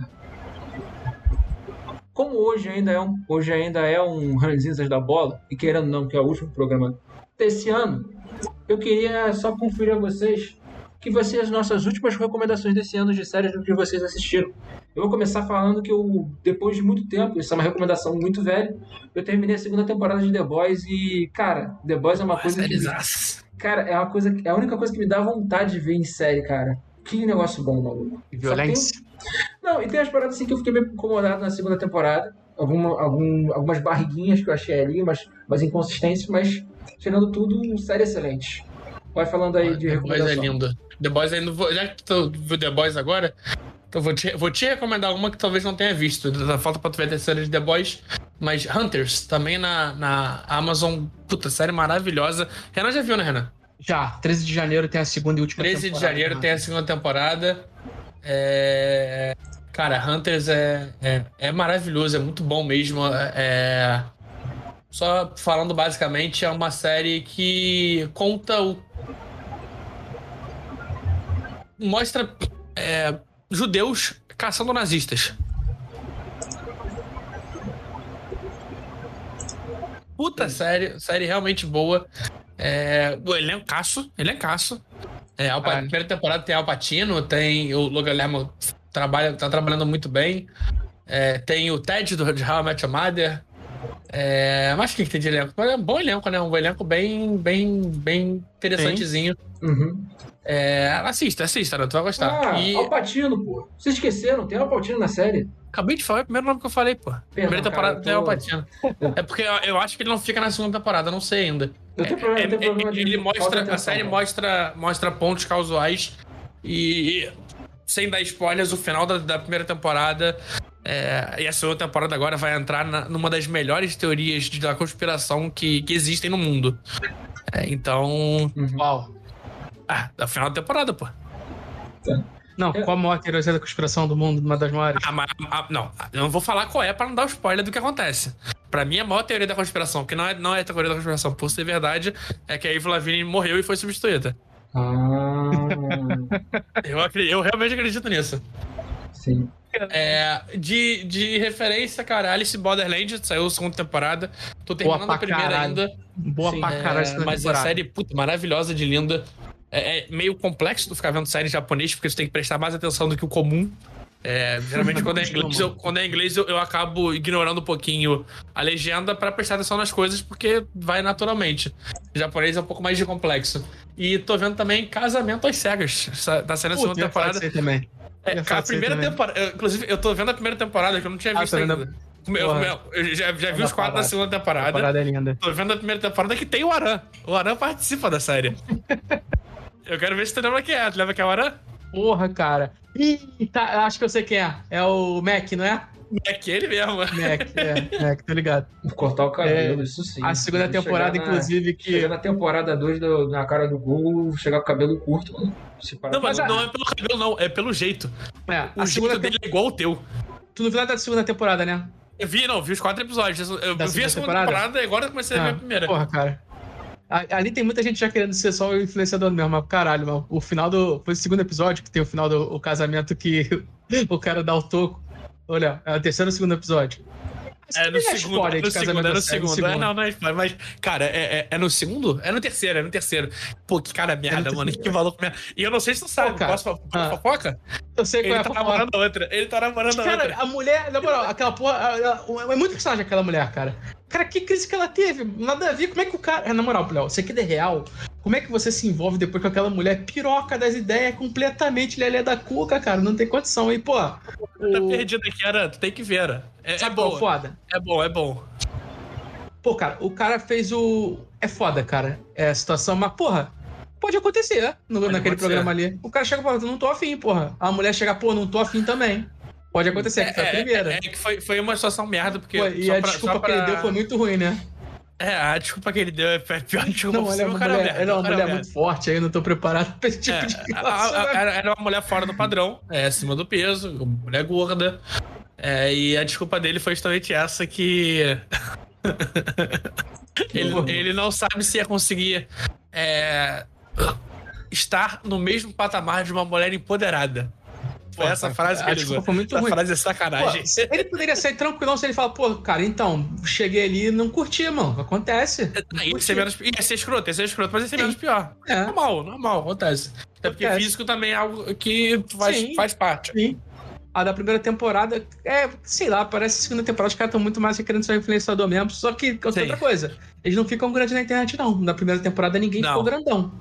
Como hoje ainda é um, hoje ainda é um Ranzinzas da Bola, e querendo ou não, que é o último programa desse ano, eu queria só conferir a vocês que vai ser as nossas últimas recomendações desse ano de séries do que vocês assistiram. Eu vou começar falando que eu, depois de muito tempo, isso é uma recomendação muito velha, eu terminei a segunda temporada de The Boys e, cara, The Boys é uma coisa que... Cara, é uma coisa, é a única coisa que me dá vontade de ver em série, cara. Que negócio bom, maluco. Só violência. tem- Não, e tem as paradas assim que eu fiquei meio incomodado na segunda temporada. Alguma, algum, algumas barriguinhas que eu achei ali, mas, mas inconsistências, mas tirando tudo, série excelente. Vai falando aí de The Boys é recomendação. lindo. The Boys ainda vou. Já que tu viu The Boys agora, então vou te, vou te recomendar uma que talvez não tenha visto. Falta pra tu ver a terceira de The Boys. Mas Hunters, também na, na Amazon. Puta, série maravilhosa. Renan já viu, né, Renan? Já, 13 de janeiro tem a segunda e última 13 de temporada, janeiro né? tem a segunda temporada. É... Cara, Hunters é, é, é maravilhoso, é muito bom mesmo. É... só falando basicamente, é uma série que conta o. Mostra é, judeus caçando nazistas. Puta série, série realmente boa. É, o elencaço, elencaço. É, Alpa, Ah. primeira temporada tem Alpatino, tem o Logan Lerman trabalha, tá trabalhando muito bem. É, tem o Ted do de How I Met Your Mother. É, mas o que, que tem de elenco? É um bom elenco, né? Um elenco bem, bem, bem interessantezinho. Uhum. É, assista, assista, né? Tu vai gostar. Ah, e Alpatino, pô. Vocês esqueceram, tem Alpatino na série. acabei de falar é o primeiro nome que eu falei, pô. Primeira temporada cara, tem tô- Alpatino. É porque eu, eu acho que ele não fica na segunda temporada, não sei ainda. Não tem problema, É, tem é, problema de ele mostra, de a atenção, série mostra, mostra pontos causais e, sem dar spoilers, o final da, da primeira temporada é, e a segunda temporada agora vai entrar na- numa das melhores teorias de- da conspiração que, que existem no mundo. É, então, Uhum. Uau. ah, da final da temporada, pô. Não, Eu- qual a maior teoria da conspiração do mundo? Uma das maiores. Ah, mas- ah, não, eu não vou falar qual é pra não dar o spoiler do que acontece. Pra mim, a maior teoria da conspiração, que não é, não é a teoria da conspiração, por ser verdade, é que a Avril Lavigne morreu e foi substituída. Ah, Eu, acredito, eu realmente acredito nisso. sim. É, de, de referência, cara, Alice Borderland saiu a segunda temporada. Tô terminando a primeira caralho. ainda. Boa Sim, pra É, caralho essa mas a temporada. série, puta, maravilhosa de linda. É, é meio complexo tu ficar vendo série em japonês, porque tu tem que prestar mais atenção do que o comum. É, geralmente, quando é inglês, eu, quando é inglês eu, eu acabo ignorando um pouquinho a legenda pra prestar atenção nas coisas, porque vai naturalmente. O japonês é um pouco mais de complexo. E tô vendo também Casamento às Cegas. Essa- Tá saindo a Puta, segunda temporada. também. É, a primeira temporada. Inclusive, eu tô vendo a primeira temporada que eu não tinha Ah, visto tô vendo a- ainda. Como eu, eu- eu já, já vi os quatro da segunda A temporada. é linda. Tô vendo a primeira temporada que tem o Aran. O Aran participa da série. eu quero ver se tu lembra quem é. Tu lembra quem é o Aran? Porra, cara. Ih, tá, acho que eu sei quem é. É o Mac, não é? É aquele mesmo. Mac, é. Mac, tô ligado. Cortar o cabelo, isso sim. A segunda temporada, na- inclusive, que. Chegar na temporada 2 na cara do Google, chegar com o cabelo curto, mano. Não, mas não é pelo cabelo, não. É pelo jeito. É, O a jeito dele é igual ao teu. Tu não viu nada da segunda temporada, né? Eu vi, não, vi os quatro episódios. Eu Da vi a segunda temporada? temporada e agora eu comecei a ver Ah, a primeira. Porra, cara. Ali tem muita gente já querendo ser só o influenciador mesmo, mas caralho, mano. O final do. Foi o segundo episódio que tem o final do o casamento que o cara dá o toco. Olha, é o terceiro ou segundo episódio. É no Não segundo, spoiler é no segundo, é no segundo. É, não, não é spoiler, mas, cara, é, é, é no segundo? É no terceiro, é no terceiro. Pô, que cara merda, no mano, que maluco merda. E eu não sei se tu sabe, cara. posso falar Ah. fofoca? Eu sei qual Ele é a tá fofoca. namorando a outra, ele tá namorando a Cara, outra. a mulher, na moral, aquela porra. É muito personagem aquela mulher, cara. Cara, que crise que ela teve? Nada a ver. Como é que o cara. Na moral, Léo, isso aqui é real. Como é que você se envolve depois com aquela mulher piroca das ideias, completamente lelé da cuca, cara? Não tem condição. E, pô. Tá o- perdido aqui, Aran, tu tem que ver, Aran. É, é Sabe qual é bom, foda? é bom, é bom. Pô, cara, o cara fez o. É foda, cara. É a situação, mas, porra, pode acontecer no, Pode naquele acontecer. programa ali. O cara chega e fala, não tô afim, porra. A mulher chega, pô, não tô afim também. Pode acontecer, que foi a primeira. é, é que foi, foi uma situação merda, porque. Pô, e só a pra- desculpa só que ele pra- deu foi muito ruim, né? É, a desculpa que ele deu é pior desculpa Não, ela é possível, uma mulher, ela é uma mulher merda. muito forte, aí eu não tô preparado pra esse tipo É, de a- a- relacionamento. era, era uma mulher fora do padrão, é, acima do peso, uma mulher gorda. É, e a desculpa dele foi justamente essa que. ele, ele não sabe se ia conseguir é, estar no mesmo patamar de uma mulher empoderada. Foi essa a- frase que ele usou. foi muito Essa ruim. frase é sacanagem. Pô, ele poderia sair tranquilão se ele falar, pô, cara, então, cheguei ali e não curti, mano. Acontece. Não Ia ser, menos, ia ser escroto, ia ser escroto, mas ia ser Sim. menos pior. É. Normal, normal, acontece. Até porque Acontece. físico também é algo que faz, Sim. faz parte. Sim. A da primeira temporada, é, sei lá, parece que a segunda temporada os caras estão muito mais querendo ser um influenciador mesmo. Só que, outra coisa, eles não ficam grandes na internet, não. Na primeira temporada ninguém Não. ficou grandão.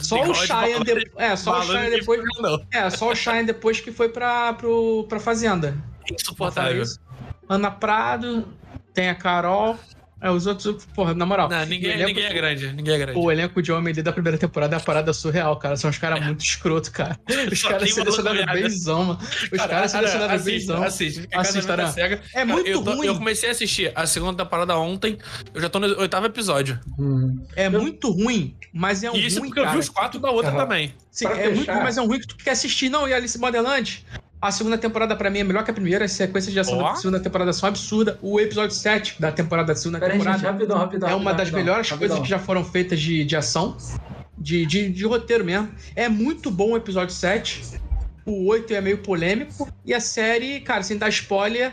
Só o roda de é, só o de depois, Não, é, só o Cheyenne depois que foi pra, pro, pra Fazenda. insuportável. Isso. Ana Prado, tem a Carol. É, os outros, porra, na moral. Não, ninguém, o elenco- ninguém é grande, ninguém é grande. O elenco de homem ali da primeira temporada é uma parada surreal, cara. São os caras muito escroto, cara. Os caras selecionaram olhado. benzão, mano. Os caras selecionaram assiste, benzão. assiste, Assiste. Cega. É Cara, muito eu, tô- ruim. eu comecei a assistir a segunda temporada ontem, eu já tô no oitavo episódio. Hum. É muito ruim, mas é um e isso ruim, porque eu cara. vi os quatro da outra Aham. também. Sim, Pra é muito fechar- ruim, mas é um ruim que tu quer assistir. Não, e Alice Borderland? A segunda temporada, pra mim, é melhor que a primeira. As sequências de ação Ó. da segunda temporada são absurdas. O episódio 7 da temporada da segunda Pera temporada gente, rapidão, rapidão. é uma das rapidão, melhores rapidão. coisas que já foram feitas de, de ação. De, de, de roteiro mesmo. É muito bom o episódio 7. O 8 é meio polêmico. E a série, cara, sem dar spoiler,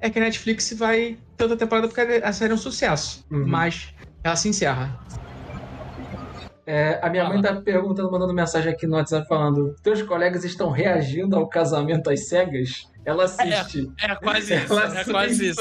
é que a Netflix vai ter outra temporada porque a série é um sucesso. Uhum. Mas ela se encerra. É, a minha mãe tá perguntando, mandando mensagem aqui no WhatsApp falando: Teus colegas estão reagindo ao casamento às cegas? Ela assiste. É quase isso. Ela É quase isso.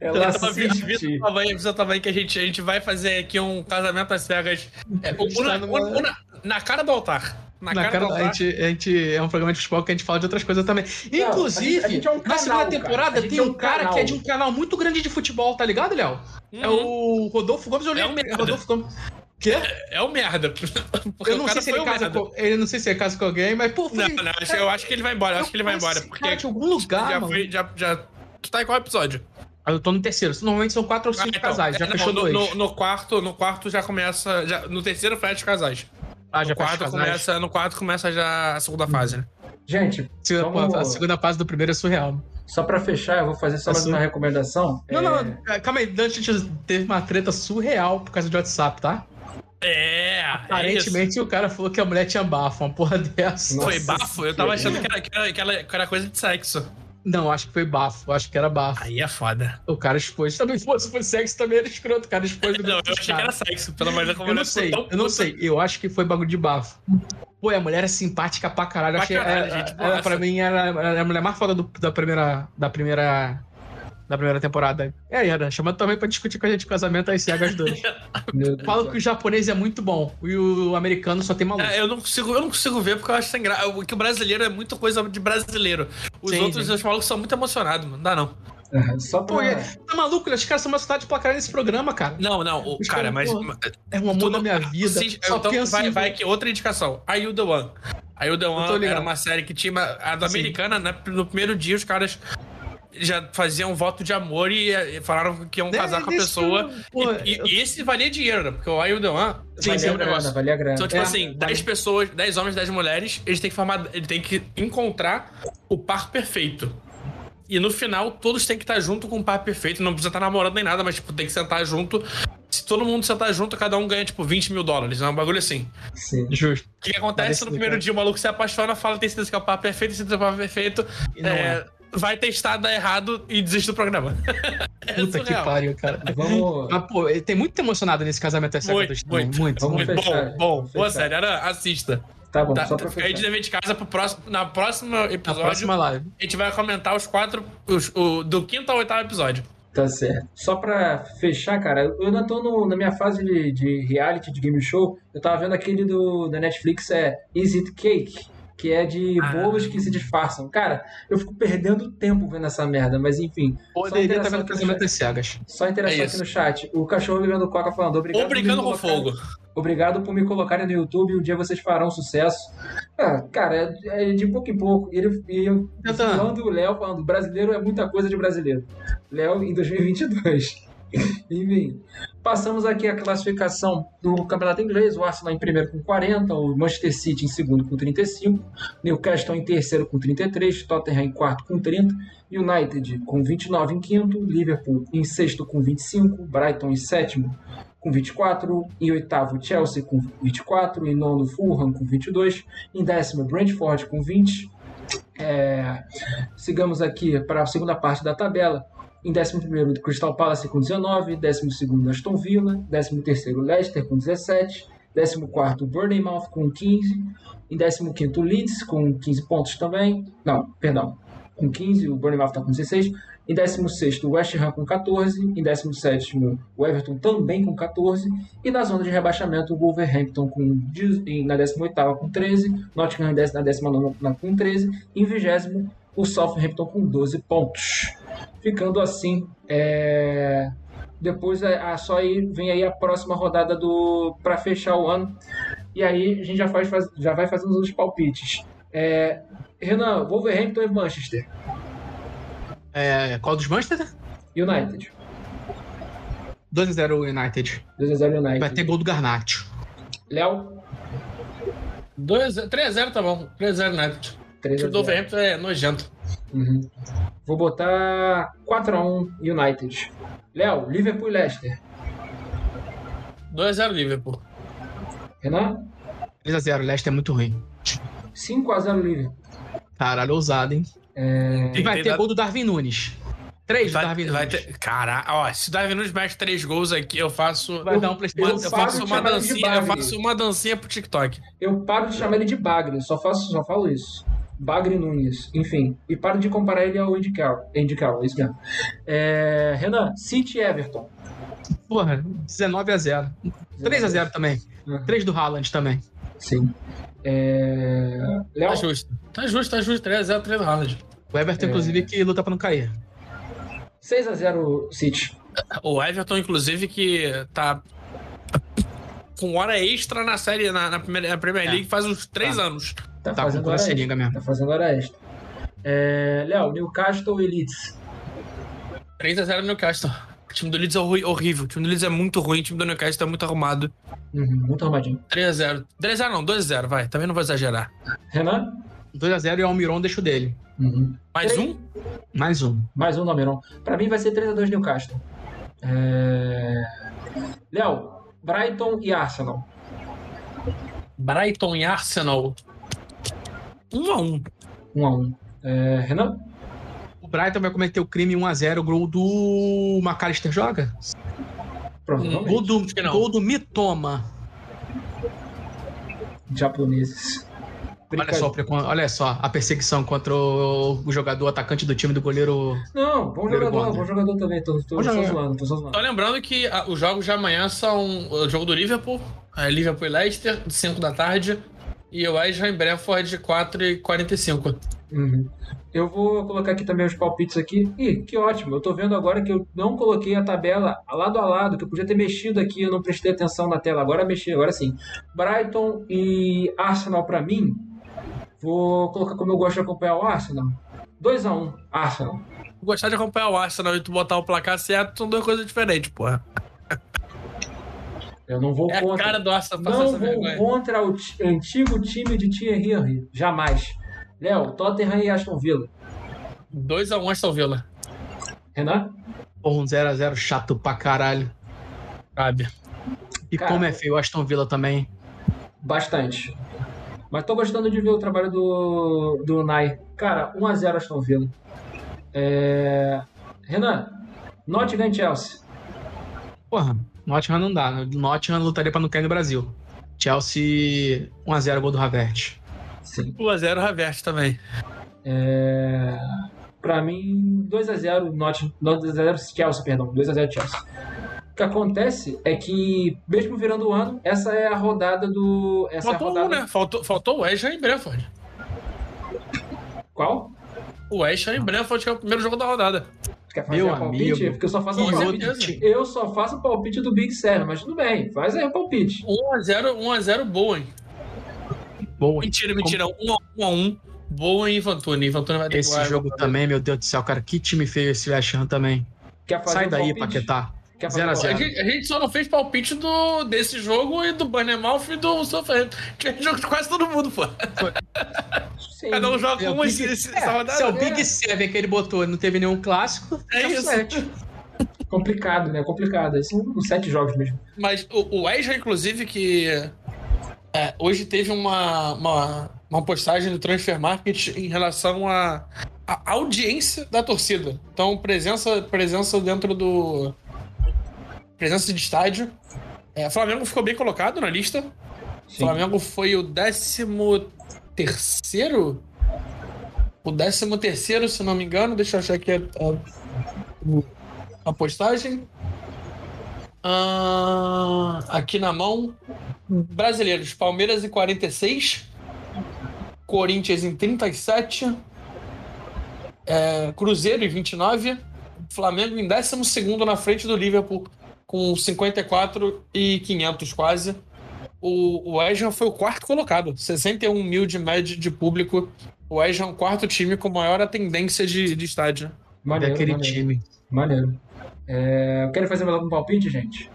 Ela Eu tava assiste. avisa também, avisa também que a gente, a gente vai fazer aqui um casamento às cegas. É, Está na, numa- o- na- na cara do altar. Na, Na cara, cara, do a, altar. gente, a gente é um programa de futebol que a gente fala de outras coisas também. Não, Inclusive, a gente- a gente é um na canal, segunda cara. temporada tem é um um cara canal. que é de um canal muito grande de futebol, tá ligado, Léo? É Uhum. o Rodolfo Gomes. Eu É um lembro. Rodolfo Gomes. Quê? É o merda. Porque Eu não o sei cara se ele casa com. Eu não sei se ele casa com alguém, mas, pô, Não, foi. não, acho- eu acho que ele vai embora. Eu acho que ele vai embora. Porque cara de algum lugar, já mano. foi. Já, já... Tu tá em qual episódio? Ah, Eu tô no terceiro. Normalmente são quatro ou cinco Ah, então, casais. Já é, fechou não, dois. no, no quarto, no quarto já começa. Já, no terceiro fecha os casais. ah, já no, quarto fechou casais. começa, no quarto começa já a segunda fase, né? Gente, Segunda- Vamos- A segunda fase do primeiro é surreal. só pra fechar, eu vou fazer só mais Assim. uma recomendação. Não, É, não, calma aí. Dante teve uma treta surreal por causa de WhatsApp, tá? É, é isso. Aparentemente o cara falou que a mulher tinha bafo, uma porra dessa. Nossa Foi bafo? Eu tava achando que era, que, era, que era- que era coisa de sexo. Não, acho que foi bafo. Acho que era bafo. Aí é foda. O cara expôs. Também se fosse sexo, também era escroto. O cara expôs. Não, eu achei que era sexo, pelo menos como Eu não sei, tão eu não puta. sei. Eu acho que foi bagulho de bafo. Pô, a mulher é simpática pra caralho. Pra achei, caralho, ela, gente, ela, boaça. pra mim, era, era a mulher mais foda do- da primeira. Da primeira. Da primeira temporada. É, era. Chamando também pra discutir com a gente casamento às cegas dois. meu Deus Falam do que o japonês é muito bom. E o americano só tem maluco. É, eu não consigo, eu não consigo ver porque eu acho sem graça. Que o brasileiro é muita coisa de brasileiro. Os Sim, outros, sim. os malucos são muito emocionados, mano. Não dá não. Só Pô, pra. é- tá maluco? Os caras são emocionados pra caralho nesse programa, cara. Não, não, o, cara, caras, mas. pô, É um amor da minha vida. Assiste- Só então penso vai, em- vai aqui, outra indicação. Are You The One? Are You The One era uma série que tinha. uma- A Sim. americana, né? No primeiro dia, os caras já faziam voto de amor e, e falaram que iam casar É, com a pessoa. pô, e, e- eu- e esse valia dinheiro, né? Porque o The One. Sim, valia sim, é um grana, negócio. valia grana. Então, tipo É, assim, vale. 10 pessoas, 10 homens, 10 mulheres, eles têm que formar. Ele tem que encontrar o par perfeito. E no final, todos têm que estar junto com o par perfeito. Não precisa estar namorando nem nada, mas tipo, tem que sentar junto. Se todo mundo sentar junto, cada um ganha, tipo, 20 mil dólares. É um bagulho assim. Sim. Justo. O que, acontece Parece no primeiro dia? O maluco se apaixona, fala, tem certeza que é o par perfeito, tem certeza que é o par perfeito. E não é, é. Vai testar, dá errado e desiste do programa. é Puta que surreal. pariu, cara. Vamos. Mas, pô, ele tem muito emocionado nesse casamento às cegas Muito, muito. muito. Vamos Muito fechar, bom, bom. Boa fechar. série, era, assista. Tá bom, Tá, só pra fica aí de fechar. dever de casa pro próximo, na próxima Na episódio. próxima live. A gente vai comentar os quatro. Os, o, do quinto ao oitavo episódio. Tá certo. Só pra fechar, cara, eu ainda tô no- na minha fase de, de reality, de game show. Eu tava vendo aquele do, da Netflix, é Is It Cake? Que é de Ah. bolos que se disfarçam. Cara, eu fico perdendo tempo vendo essa merda, mas enfim. Só Poderia estar interação vendo aqui no casamento chat. às cegas. Só interação É aqui no chat. O cachorro bebendo coca falando obrigado. Ou brincando com fogo. Obrigado por me colocarem no YouTube. Um dia vocês farão sucesso. Ah, cara, é, é de pouco em pouco. Ele, e eu falando o Léo falando, brasileiro é muita coisa de brasileiro. Léo em 2022. Enfim, passamos aqui a classificação do campeonato inglês. O Arsenal em primeiro com 40, o Manchester City em segundo com 35, Newcastle em terceiro com 33, Tottenham em quarto com 30, United com 29 em quinto, Liverpool em sexto com 25, Brighton em sétimo com 24, em oitavo Chelsea com 24, em nono Fulham com 22, em décimo Brentford com 20. É, sigamos aqui para a segunda parte da tabela. Em 11º, Crystal Palace com 19, 12º, Aston Villa, 13º, Leicester com 17, 14º, Bournemouth com 15, em 15º, Leeds com 15 pontos também, não, perdão, com 15, o Bournemouth está com 16, em 16º, o West Ham com 14, em 17º, o Everton também com 14, e na zona de rebaixamento, o Wolverhampton com, 10 em- na 18ª com 13, Nottingham em 10 na 19ª com 13, e em 20 o Southampton com 12 pontos. Ficando assim, é, depois é, a, só aí vem aí a próxima rodada do para fechar o ano. E aí a gente já, faz, faz- já vai fazendo os palpites. É, Renan, Wolverhampton e Manchester É, qual dos Manchester? United. 2x0 United. 2x0 United. Vai ter gol do Garnacho. Léo, 3x0 tá bom. 3x0 United. O 3 a time do 0. Wolverhampton é nojento. Uhum. Vou botar 4x1 United. Léo, Liverpool e Leicester. 2x0 Liverpool. Renan? 3x0, Leicester é muito ruim. 5x0 Liverpool. Caralho, ousado, hein? É... E vai ter gol do Darwin Nunes. Três do Vai, Darwin vai Nunes. ter. Caraca, ó, se o Darwin Nunes mete três gols aqui, eu faço. Vai dar um eu paro faço uma dancinha, eu faço uma dancinha pro TikTok. Eu paro de chamar ele de Bagre, só, faço, só falo isso. Bagre Nunes, enfim. E paro de comparar ele ao Andy Carroll. Andy Carroll, isso mesmo. É... Renan, City e Everton. Porra, 19x0. 3x0 também. Uhum. 3 do Haaland também. Sim. É... Léo, Tá justo. Tá justo, tá justo. 3x0, 3 do Haaland. O Everton, É. inclusive, que luta pra não cair. 6x0 City. O Everton, inclusive, que tá com hora extra na série, na, na primeira, na Premier É. League faz uns três Tá. anos. Tá, Tá com fazendo hora a seringa extra. mesmo. Tá fazendo hora extra. É... Léo, Newcastle e Leeds. 3x0 no Newcastle. O time do Leeds é horrível. O time do Leeds é muito ruim. O time do Newcastle tá muito arrumado. Uhum, muito armadinho. 3x0. 3x0 não, 2x0, vai. Também não vou exagerar. Renan? 2x0 e o Almiron deixa o dele. Uhum. Mais Três- um? Mais um. Mais um do Almiron. Pra mim vai ser 3x2 Newcastle. É... Léo, Brighton e Arsenal. Brighton e Arsenal. 1x1. 1x1. É... Renan? O Brighton vai cometer o crime 1x0. O gol do McAllister joga? Provavelmente. Gol do, gol do Mitoma. Japoneses. Olha só, olha só a perseguição contra o, o jogador atacante do time do goleiro. Não, bom Primeiro jogador, gol, bom jogador também. Tô, tô, só zoando, tô só zoando. Só lembrando que ah, os jogos de amanhã são o jogo do Liverpool, é, Liverpool e Leicester, 5 da tarde, e o West Ham e Brentford, 4 e 45. Uhum. Eu vou colocar aqui também os palpites aqui. Ih, que ótimo. Eu tô vendo agora que eu não coloquei a tabela lado a lado, que eu podia ter mexido aqui, eu não prestei atenção na tela. Agora mexi, agora sim. Brighton e Arsenal pra mim. Vou colocar como eu gosto de acompanhar o Arsenal. 2x1, Arsenal. Gostar de acompanhar o Arsenal e tu botar o placar certo são duas coisas diferentes, porra. Eu não vou É a contra. cara do Arsenal passar Não essa vou vergonha. contra o ti- antigo time de Thierry Henry. Jamais. Léo, Tottenham e Aston Villa. 2x1 Aston Villa. Renan? Porra, um 0x0 chato pra caralho. Sabe? E Cara, como é feio o Aston Villa também. Bastante. Mas tô gostando de ver o trabalho do, do Unai. Cara, 1x0 Aston Villa. É... Renan, Nottingham e Chelsea. Porra, Nottingham não dá. Nottingham lutaria pra não cair no Brasil. Chelsea 1x0 gol do Havertz. Sim. 1x0 Havertz também. É... Pra mim, 2x0 Nottingham. 2x0 Chelsea, perdão. 2x0 Chelsea. O que acontece é que, mesmo virando o ano, essa é a rodada do. Essa Faltou é a rodada. um, né? Faltou, faltou o West Ham e Brentford. Qual? O West Ham e Brentford, que é o primeiro jogo da rodada. Quer fazer Meu a palpite? amigo. Porque eu só faço palpite. Eu só faço o palpite do Big Seven, mas tudo bem, faz aí o palpite. 1x0, 1x0 Bowen. Boa. Mentira, mentira. 1x1. Bowen e Vantoni. Vantoni vai ter Esse jogo também, meu Deus do céu, cara. Que time feio esse West Ham também. Quer fazer Sai daí, palpite? Paquetá. Quer fazer Zero a A zero. palpite? gente, a gente só não fez palpite do, desse jogo e do Burnemouth e do Southampton. Tinha jogo de quase todo mundo, pô. Sim. Cada um joga É, um Big- esse, esse, É, essa rodada. se é o Big Seven que ele botou e não teve nenhum clássico, É isso. sete. Complicado, né? Complicado. São uns sete jogos mesmo. Mas o, o Ham, inclusive, que é, hoje teve uma, uma, uma postagem do Transfer Market em relação à à audiência da torcida. Então, presença, presença dentro do. Presença de estádio. É, Flamengo ficou bem colocado na lista. Sim. Flamengo foi o décimo terceiro? O décimo terceiro, se não me engano. Deixa eu achar aqui a, a, a postagem. Ah, aqui na mão. Brasileiros, Palmeiras em 46. Corinthians em 37. É, Cruzeiro em 29. Flamengo em 12 na frente do Liverpool, com 54 e 500 quase. O, o West Ham foi o quarto colocado, 61 mil de média de público. O West Ham é o quarto time com maior atendência de, de estádio. Maneiro, daquele maneiro. time. Maneiro. É, querem fazer mais algum palpite, gente?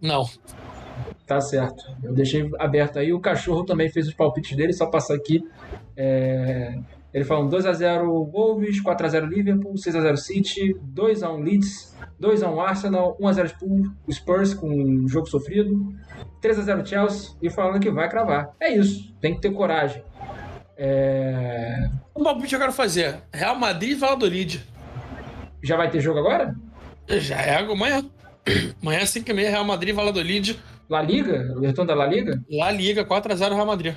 Não. Tá certo. Eu deixei aberto aí. O cachorro também fez os palpites dele, só passar aqui. É... Ele falou 2x0 Wolves, 4x0 Liverpool, 6x0 City, 2x1 Leeds, 2x1 Arsenal, 1x0 Spurs com um jogo sofrido, 3x0 Chelsea e falando que vai cravar. É isso, tem que ter coragem. É... Um palpite que eu quero fazer: Real Madrid e Valladolid. Já vai ter jogo agora? Já é amanhã. Amanhã, 5h30, Real Madrid e Valladolid. La Liga? O retorno da La Liga? La Liga, 4x0 Real Madrid.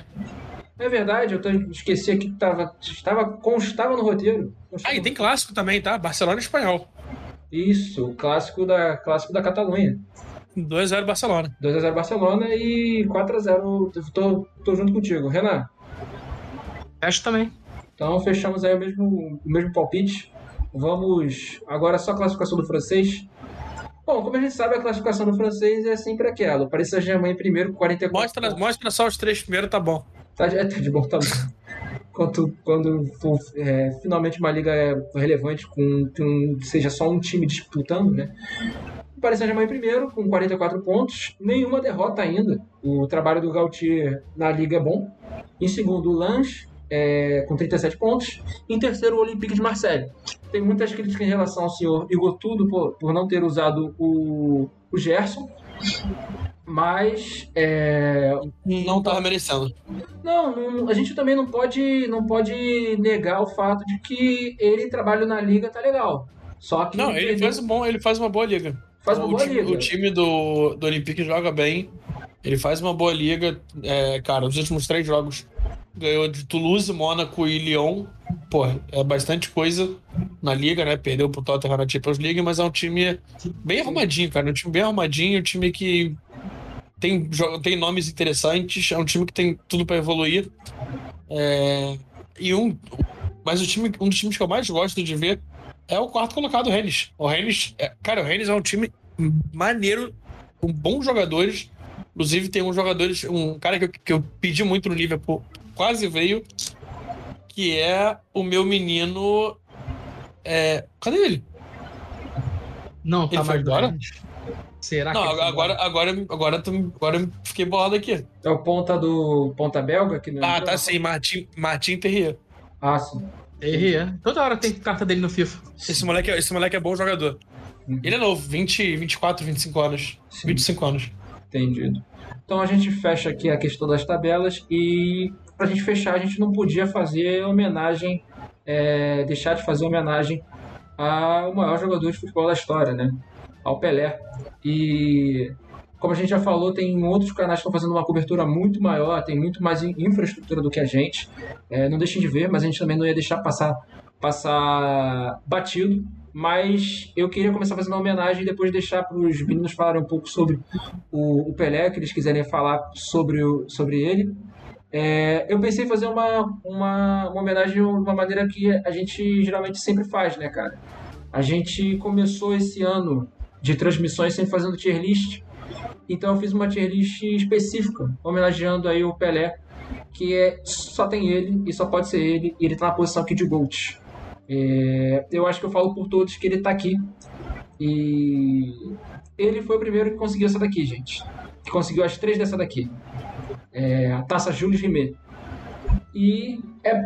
É verdade, eu tô, esqueci aqui que tava, estava, constava no roteiro. Ah, e tem clássico também, tá? Barcelona e Espanhol. Isso, o clássico da, clássico da Catalunha. 2x0 Barcelona. 2x0 Barcelona e 4x0. Tô, tô junto contigo. Renan? Acho também. Então fechamos aí o mesmo, o mesmo palpite. Vamos agora só a classificação do francês. Bom, como a gente sabe, a classificação do francês é sempre aquela. O Paris Saint-Germain primeiro com 44 mostra, pontos. Mostra só os três primeiros, tá bom. Tá, é, tá de bom tamanho. Quando, quando é, finalmente uma liga relevante com seja só um time disputando, né? O Paris Saint-Germain primeiro, com 44 pontos, nenhuma derrota ainda. O trabalho do Gautier na liga é bom. Em segundo, o Lange, é, com 37 pontos. Em terceiro, o Olympique de Marseille. Tem muitas críticas em relação ao senhor Igor Tudo por, por não ter usado o, o Gerson. Mas é... não estava merecendo. Não, não, a gente também não pode, não pode negar o fato de que ele trabalha na liga tá legal. Só que não, ele, ele faz um bom, ele faz uma boa liga. Faz uma o boa time, liga. O time do, do Olympique joga bem. Ele faz uma boa liga. É, cara, os últimos três jogos ganhou de Toulouse, Mônaco e Lyon. Pô, é bastante coisa na liga, né? Perdeu pro Tottenham na Champions League, mas é um time bem arrumadinho, cara. Um time bem arrumadinho, um time que tem, tem nomes interessantes, é um time que tem tudo para evoluir. É, e um, mas o time, um dos times que eu mais gosto de ver é o quarto colocado, o Rennes. O Rennes, é, cara, o Rennes é um time maneiro, com bons jogadores. Inclusive, tem um jogadores, um cara que eu, que eu pedi muito no Liverpool, quase veio, que é o meu menino. É, cadê ele? Não, ele tá foi mais embora? Será não, que ele agora, agora, agora, agora, agora eu fiquei bolado aqui. É o ponta do ponta belga que não Ah, tá sim, Martin, Martin Terrier. Ah, sim. Errei, é. Toda hora tem carta dele no FIFA. Esse moleque, é- esse moleque é bom jogador. Uhum. Ele é novo, 20, 24, 25 anos. Sim. 25 anos. Entendido. Então a gente fecha aqui a questão das tabelas e pra gente fechar a gente não podia fazer homenagem, é, deixar de fazer homenagem ao maior jogador de futebol da história, né? Ao Pelé. E como a gente já falou, tem outros canais que estão fazendo uma cobertura muito maior, tem muito mais in- infraestrutura do que a gente. É, não deixem de ver, mas a gente também não ia deixar passar, passar batido. Mas eu queria começar fazendo uma homenagem e depois deixar para os meninos falarem um pouco sobre o, o Pelé, que eles quiserem falar sobre, o, sobre ele. É, eu pensei em fazer uma, uma, uma homenagem de uma maneira que a gente geralmente sempre faz, né, cara? A gente começou esse ano de transmissões sempre fazendo tier list. Então eu fiz uma tier list específica, homenageando aí o Pelé, que é, só tem ele e só pode ser ele, e ele tá na posição aqui de GOAT. É, eu acho que eu falo por todos que ele tá aqui. E ele foi o primeiro que conseguiu essa daqui, gente. Que conseguiu as três dessa daqui. É, a taça Jules Rimet. E é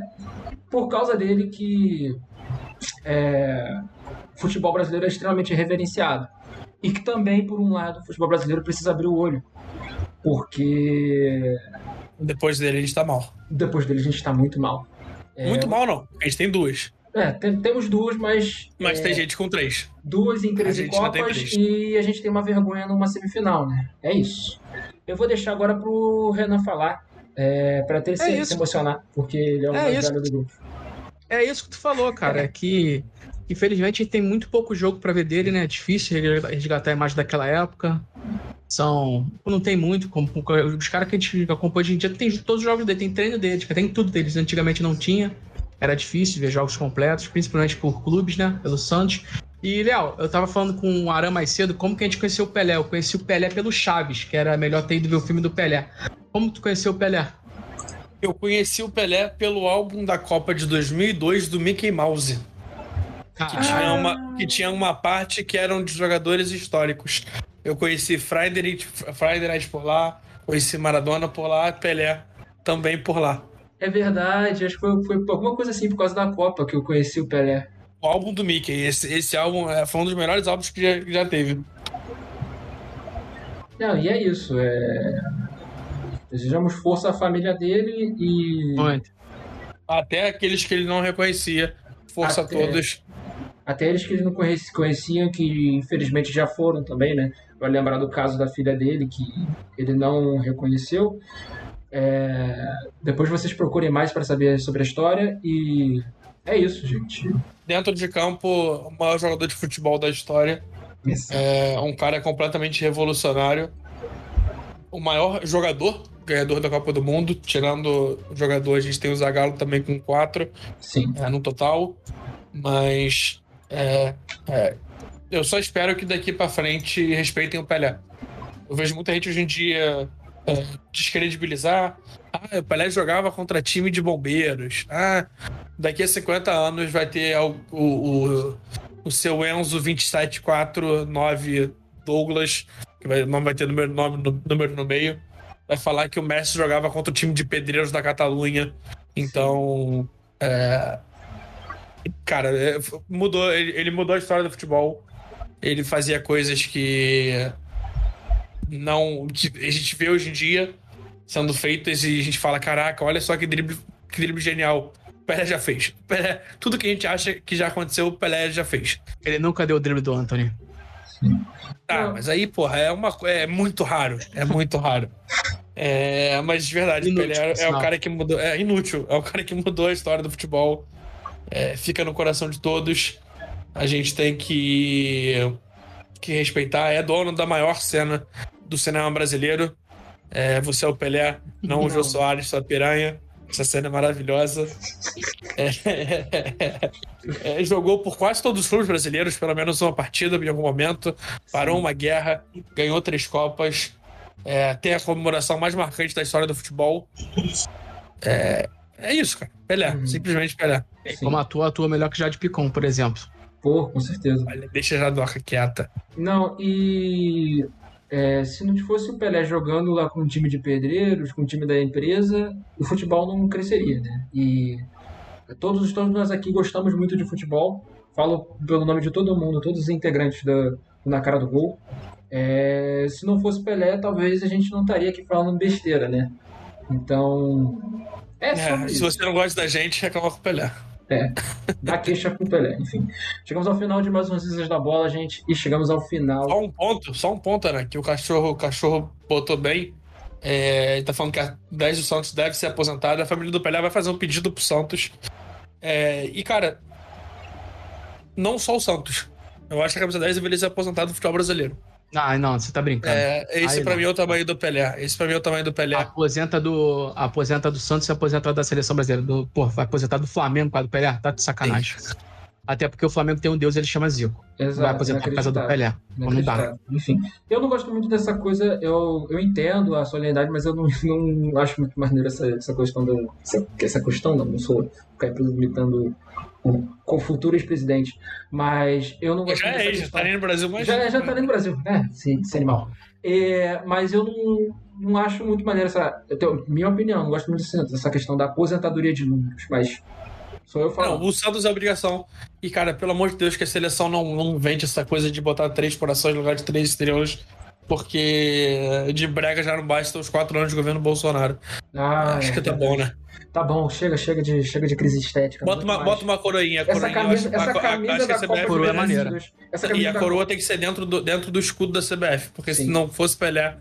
por causa dele que é, o futebol brasileiro é extremamente reverenciado. E que também, por um lado, o futebol brasileiro precisa abrir o olho. Porque Depois dele, a gente tá mal. depois dele a gente está muito mal. Muito mal, não. A gente tem duas. É, tem- temos duas, mas Mas é, tem gente com três. duas em 13 A Copas três. e a gente tem uma vergonha numa semifinal, né? É isso. Eu vou deixar agora pro Renan falar, é, para ter É se, se emocionar, porque ele é o É mais velho do grupo. É isso que tu falou, cara. É que, infelizmente, a gente tem muito pouco jogo pra ver dele, né? É difícil resgatar a imagem daquela época. São. Não tem muito. Como, os caras que a gente acompanha hoje em dia tem todos os jogos dele, tem treino deles, tem tudo deles. Antigamente não tinha. Era difícil ver jogos completos, principalmente por clubes, né? Pelo Santos. E, Léo, eu tava falando com o Aran mais cedo como que a gente conheceu o Pelé. Eu conheci o Pelé pelo Chaves, que era melhor ter ido ver o filme do Pelé. Como tu conheceu o Pelé? Eu conheci o Pelé pelo álbum da Copa de 2002 do Mickey Mouse. Que, Ah, tinha uma, que tinha uma parte que eram de jogadores históricos. Eu conheci Friday Night, Friday Night por lá, conheci Maradona por lá, Pelé também por lá. É verdade, acho que foi, foi alguma coisa assim por causa da Copa que eu conheci o Pelé. O álbum do Mickey, esse, esse álbum é, foi um dos melhores álbuns que já, que já teve. Não, e é isso. É... Desejamos força à família dele e. Muito. Até aqueles que ele não reconhecia. Força Até- a todos. Até eles que ele não conheci- conheciam, que infelizmente já foram também, né? Vai lembrar do caso da filha dele, que ele não reconheceu. É, Depois vocês procurem mais para saber sobre a história e é isso, gente. Dentro de campo, o maior jogador de futebol da história. É um cara completamente revolucionário. O maior jogador, ganhador da Copa do Mundo. Tirando o jogador, a gente tem o Zagallo também com quatro Sim. é, no total. Mas é, é, eu só espero que daqui pra frente respeitem o Pelé. Eu vejo muita gente hoje em dia é, descredibilizar. Ah, o Pelé jogava contra time de bombeiros. Ah, daqui a 50 anos vai ter o, o, o, seu Enzo 27499 Douglas, que vai, não vai ter número, nome, no- número no meio. Vai falar que o Messi jogava contra o time de pedreiros da Catalunha. Então, é, Cara, é, mudou, ele, ele mudou a história do futebol. Ele fazia coisas que não que a gente vê hoje em dia sendo feitas e a gente fala, caraca, olha só que drible, que drible genial. O Pelé já fez. O Pelé, tudo que a gente acha que já aconteceu, o Pelé já fez. Ele nunca deu o drible do Anthony. Tá, Não. mas aí, porra, é, uma, é muito raro. É muito raro. É, mas de verdade, o Inútil, Pelé é, é o cara que mudou. É inútil. É o cara que mudou a história do futebol. É, fica no coração de todos. A gente tem que, que respeitar. É dono da maior cena do cinema brasileiro. É, você é o Pelé, não, o Jô Soares, sua piranha. Essa cena é maravilhosa. É, é, jogou por quase todos os clubes brasileiros, pelo menos uma partida em algum momento. Parou uma guerra, ganhou três Copas. É, tem a comemoração mais marcante da história do futebol. É, é isso, cara. Pelé, Uhum. simplesmente Pelé. Sim. Como atua, atua melhor que Jade Picon, por exemplo. Pô, com certeza. Olha, deixa a Jadoca quieta. Não, e é, se não fosse o Pelé jogando lá com um time de pedreiros, com o time da empresa, o futebol não cresceria, né? E todos, todos nós aqui gostamos muito de futebol. Falo pelo nome de todo mundo, todos os integrantes da, Na Cara do Gol. É, se não fosse Pelé, talvez a gente não estaria aqui falando besteira, né? Então, é É, se você não gosta da gente, reclama com o Pelé. Dá queixa pro Pelé, enfim. Chegamos ao final de mais umas Isas da Bola, gente, e chegamos ao final. Só um ponto, só um ponto, né? Que o cachorro, o cachorro botou bem. É, ele tá falando que a 10 do Santos deve ser aposentada. A família do Pelé vai fazer um pedido pro Santos. É, e, cara, não só o Santos. Eu acho que a camisa 10 deveria ser aposentada do futebol brasileiro. Ah, não, você tá brincando. É, esse Aí pra não. mim é o tamanho do Pelé. Esse pra mim é o tamanho do Pelé. Aposenta do, aposenta do Santos e aposenta da seleção brasileira. Do, pô, vai aposentar do Flamengo com a do Pelé? Tá de sacanagem. Até porque o Flamengo tem um deus, ele chama Zico. Exato, vai aposentar por causa do. Pelé. Não dá. Enfim, eu não gosto muito dessa coisa, eu, eu entendo a solenidade, mas eu não, não acho muito maneiro essa, essa questão da. Essa, essa questão, não, não sou ficar imitando o, com o futuro ex-presidente. Mas eu não gosto Já muito é, dessa já questão. tá no Brasil, mas. Já, já tá nem no Brasil, né? Sim, esse animal. É, mas eu não, não acho muito maneiro essa. Tenho, minha opinião, não gosto muito dessa, dessa questão da aposentadoria de números, mas sou eu Não, falando. o Santos é obrigação. E, cara, pelo amor de Deus, que a seleção não, não vende essa coisa de botar três corações no lugar de três estrelas. Porque de brega já não basta os quatro anos de governo Bolsonaro. Ah, Acho é, que tá bom, né? Tá bom, chega, chega de, chega de crise estética. Bota uma, mais. bota uma coroinha. essa coroinha, camisa, acho- essa a- a- camisa acho que da a Copa CBF Coroa é maneira. 2022. Essa E a da coroa tem que ser dentro do, dentro do escudo da CBF, porque se Sim. não fosse Pelé,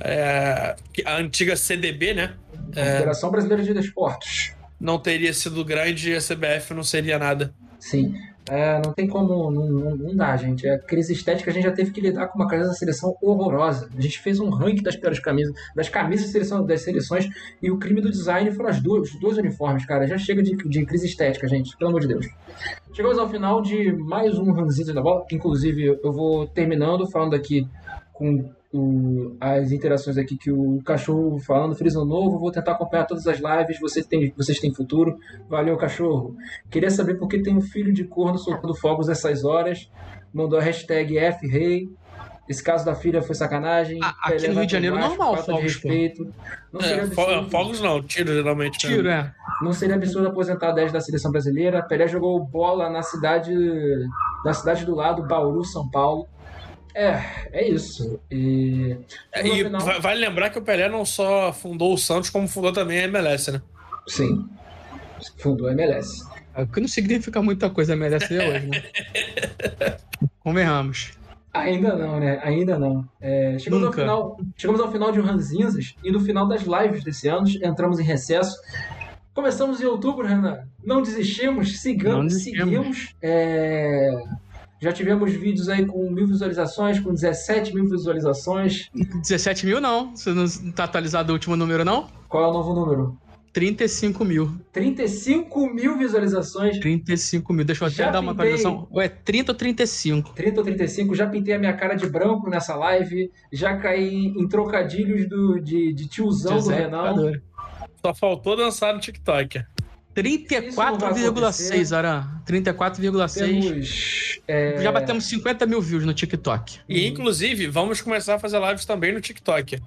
é, que a antiga CDB, né? É, Federação Brasileira de Desportos. não teria sido grande e a CBF não seria nada. Sim. É, não tem como. Não, não, não dá, gente. A crise estética a gente já teve que lidar com uma camisa da seleção horrorosa. A gente fez um ranking das piores camisas, das camisas seleção, das seleções, e o crime do design foram as duas, os dois uniformes, cara. Já chega de, de crise estética, gente, pelo amor de Deus. Chegamos ao final de mais um Ranzinho da Bola, que inclusive eu vou terminando falando aqui com o- as interações aqui que o cachorro falando, Feliz Ano Novo, vou tentar acompanhar todas as lives, vocês têm, vocês têm futuro. Valeu, cachorro. Queria saber por que tem um filho de corno soltando fogos essas horas. Mandou a hashtag FREI. Esse caso da filha foi sacanagem. Ah, aqui no vai Rio de Janeiro, baixo, normal, falta de fogos, pô. respeito. Não seria É, absurdo. fogos não, tiro geralmente. Tiro, é. Não seria absurdo aposentar 10 da seleção brasileira. Pelé jogou bola na cidade, na cidade do lado, Bauru, São Paulo. É, é isso. E, É, E final- va- vale lembrar que o Pelé não só fundou o Santos, como fundou também a MLS, né? sim, fundou a MLS. É, O que não significa muita coisa merece hoje, né? Convenhamos. Ainda não, né? Ainda não. É, chegamos, ao Nunca. final, chegamos ao final de Ranzinzas e no final das lives desse ano entramos em recesso. Começamos em outubro, Renan. Não desistimos, sigamos, Não desistimos. seguimos. É, já tivemos vídeos aí com mil visualizações, com 17 mil visualizações. 17 mil não. Você não tá atualizado o último número, não? Qual é o novo número? 35 mil. 35 mil visualizações. 35 mil. Deixa eu até Já dar uma pintei. atualização. Ou é 30 ou 35? 30 ou 35, já pintei a minha cara de branco nessa live, já caí em trocadilhos do, de, de tiozão do José Renan. Picador. Só faltou dançar no TikTok. 34,6, Aran. 34,6. Temos. é, Já batemos 50 mil views no TikTok. E, inclusive, vamos começar a fazer lives também no TikTok.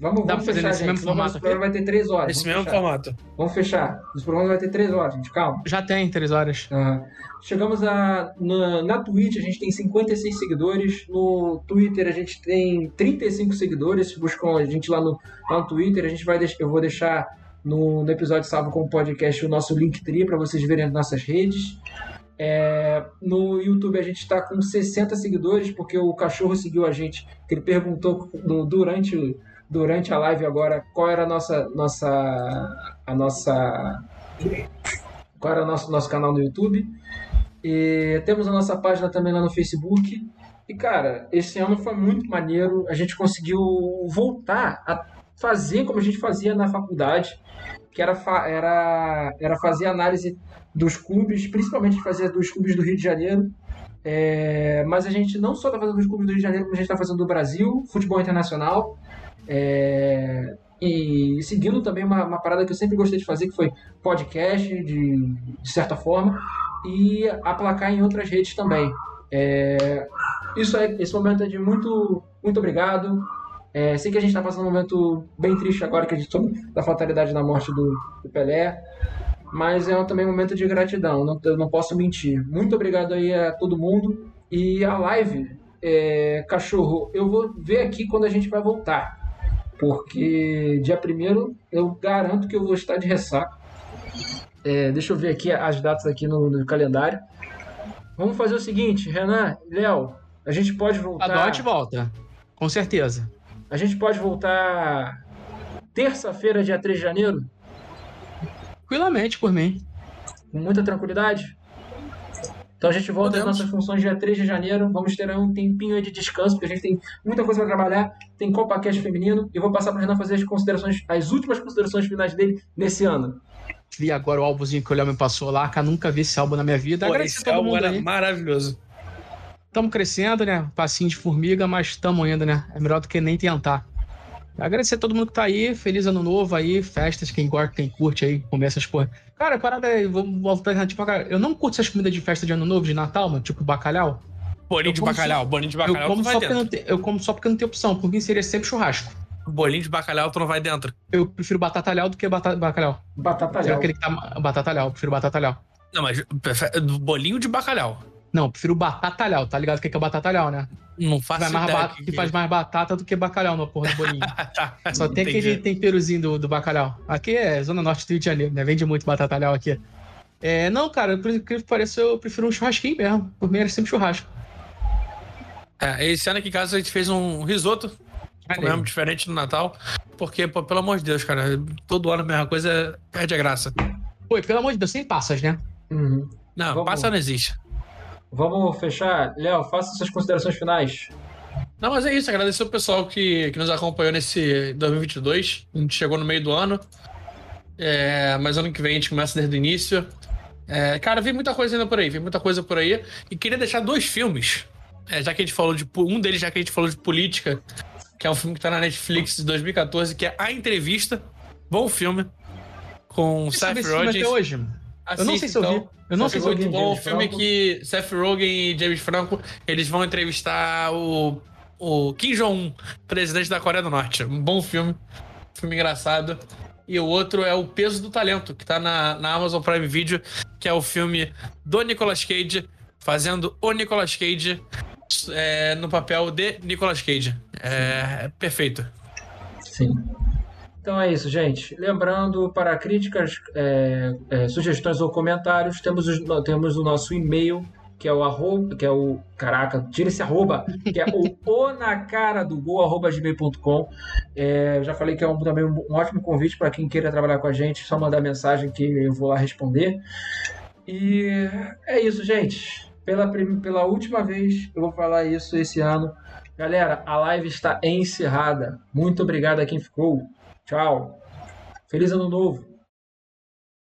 Vamos, Dá vamos pra fazer fechar, nesse gente, mesmo formato programa vai ter 3 horas. Esse mesmo fechar. formato. Vamos fechar. Esse programa vai ter 3 horas, gente. Calma. Já tem 3 horas. Aham. Chegamos a. Na, na Twitch a gente tem 56 seguidores. No Twitter a gente tem 35 seguidores. Se buscam a gente lá no, lá no Twitter, a gente vai deixar, eu vou deixar no, no episódio salvo o podcast o nosso Linktree para vocês verem as nossas redes. É, no YouTube a gente está com 60 seguidores, porque o cachorro seguiu a gente. Ele perguntou durante, durante a live agora qual era a nossa. nossa a nossa. Qual era o nosso, nosso canal no YouTube. E temos a nossa página também lá no Facebook. E, cara, esse ano foi muito maneiro. A gente conseguiu voltar a fazer como a gente fazia na faculdade, que era, era, era fazer análise dos clubes, principalmente fazer dos clubes do Rio de Janeiro. É, mas a gente não só está fazendo dos clubes do Rio de Janeiro, como a gente está fazendo do Brasil, futebol internacional. É, e seguindo também uma, uma parada que eu sempre gostei de fazer, que foi podcast, de, de certa forma, e aplacar em outras redes também. É, isso é, esse momento é de muito, muito obrigado. É, sei que a gente está passando um momento bem triste agora, que a gente da fatalidade da morte do, do Pelé, mas é também um momento de gratidão, não, eu não posso mentir. Muito obrigado aí a todo mundo. E a live, é, cachorro, eu vou ver aqui quando a gente vai voltar, porque dia primeiro eu garanto que eu vou estar de ressaca. É, deixa eu ver aqui as datas aqui no, no calendário. Vamos fazer o seguinte, Renan, Léo, a gente pode voltar. A Dot volta. Com certeza. A gente pode voltar terça-feira, dia 3 de janeiro, Tranquilamente por mim. com muita tranquilidade. Então a gente volta às nossas funções dia 3 de janeiro. Vamos ter aí um tempinho aí de descanso, porque a gente tem muita coisa para trabalhar. Tem CopaCast feminino. E vou passar para o Renan fazer as considerações, as últimas considerações finais dele nesse ano. Vi agora o álbumzinho que o Léo me passou lá, que eu nunca vi esse álbum na minha vida. Pô, Agradecer esse todo álbum mundo era aí. maravilhoso. Estamos crescendo, né? Passinho de formiga, mas estamos indo, né? É melhor do que nem tentar. Agradecer a todo mundo que tá aí. Feliz ano novo aí. Festas, quem gosta, quem curte aí, comer essas porra. Cara, parada aí, vamos voltar. Tipo, cara, eu não curto essas comidas de festa de ano novo, de Natal, mano, tipo bacalhau. Bolinho Eu de bacalhau. Bolinho de Eu bacalhau tu como, vai só porque não tem, eu como só porque não tem opção. Por mim seria sempre churrasco. Bolinho de bacalhau tu não vai dentro. Eu prefiro batatalhau do que bata, bacalhau. Batata É Léo. aquele que tá. Batatalhau, eu prefiro batatalhau. Não, mas bolinho de bacalhau. Não, prefiro batatalhau, tá ligado? O que que é batatalhau, né? Não Que, faço vai mais ideia. ba- que faz mais batata do que bacalhau na porra do bolinho. Tá, Só tem entendi. aquele temperozinho do, do bacalhau. Aqui é Zona Norte do Rio de Janeiro, né? Vende muito batatalhau aqui. É, não, cara, por incrível que pareça, eu prefiro um churrasquinho mesmo. Por mim era sempre churrasco. É, esse ano aqui em casa a gente fez um risoto. Comemos diferente no Natal. Porque, pô, pelo amor de Deus, cara, todo ano a mesma coisa perde a graça. Pô, e pelo amor de Deus, sem passas, né? Uhum. Não, Vamos. passa não existe. Vamos fechar. Léo, faça suas considerações finais. Não, mas é isso. Agradecer o pessoal que, que nos acompanhou nesse 2022. A gente chegou no meio do ano. É, mas ano que vem a gente começa desde o início. É, cara, vem muita coisa ainda por aí. Vem muita coisa por aí. E queria deixar dois filmes. É, já que a gente falou de. Um deles, já que a gente falou de política. Que é um filme que tá na Netflix de 2014, que é A Entrevista. Bom filme. Com Seth filme até hoje? Eu não sei se eu vi. Eu não sei se bom. James filme Franco. que Seth Rogen e James Franco eles vão entrevistar o o Kim Jong-un, presidente da Coreia do Norte. Um bom filme, filme engraçado. E o outro é O Peso do Talento, que tá na, na Amazon Prime Video, que é o filme do Nicolas Cage, fazendo o Nicolas Cage é, no papel de Nicolas Cage. É, é perfeito. Sim. Então é isso, gente. Lembrando, para críticas, é, é, sugestões ou comentários, temos, os, temos o nosso e-mail, que é o arroba, que é o. Caraca, tira esse arroba, que é o o na cara do gol, arroba gmail.com. É, já falei que é um, também um, um ótimo convite para quem queira trabalhar com a gente, só mandar mensagem que eu vou lá responder. E é isso, gente. Pela, pela última vez, eu vou falar isso esse ano. Galera, a live está encerrada. Muito obrigado a quem ficou. Tchau. Feliz ano novo.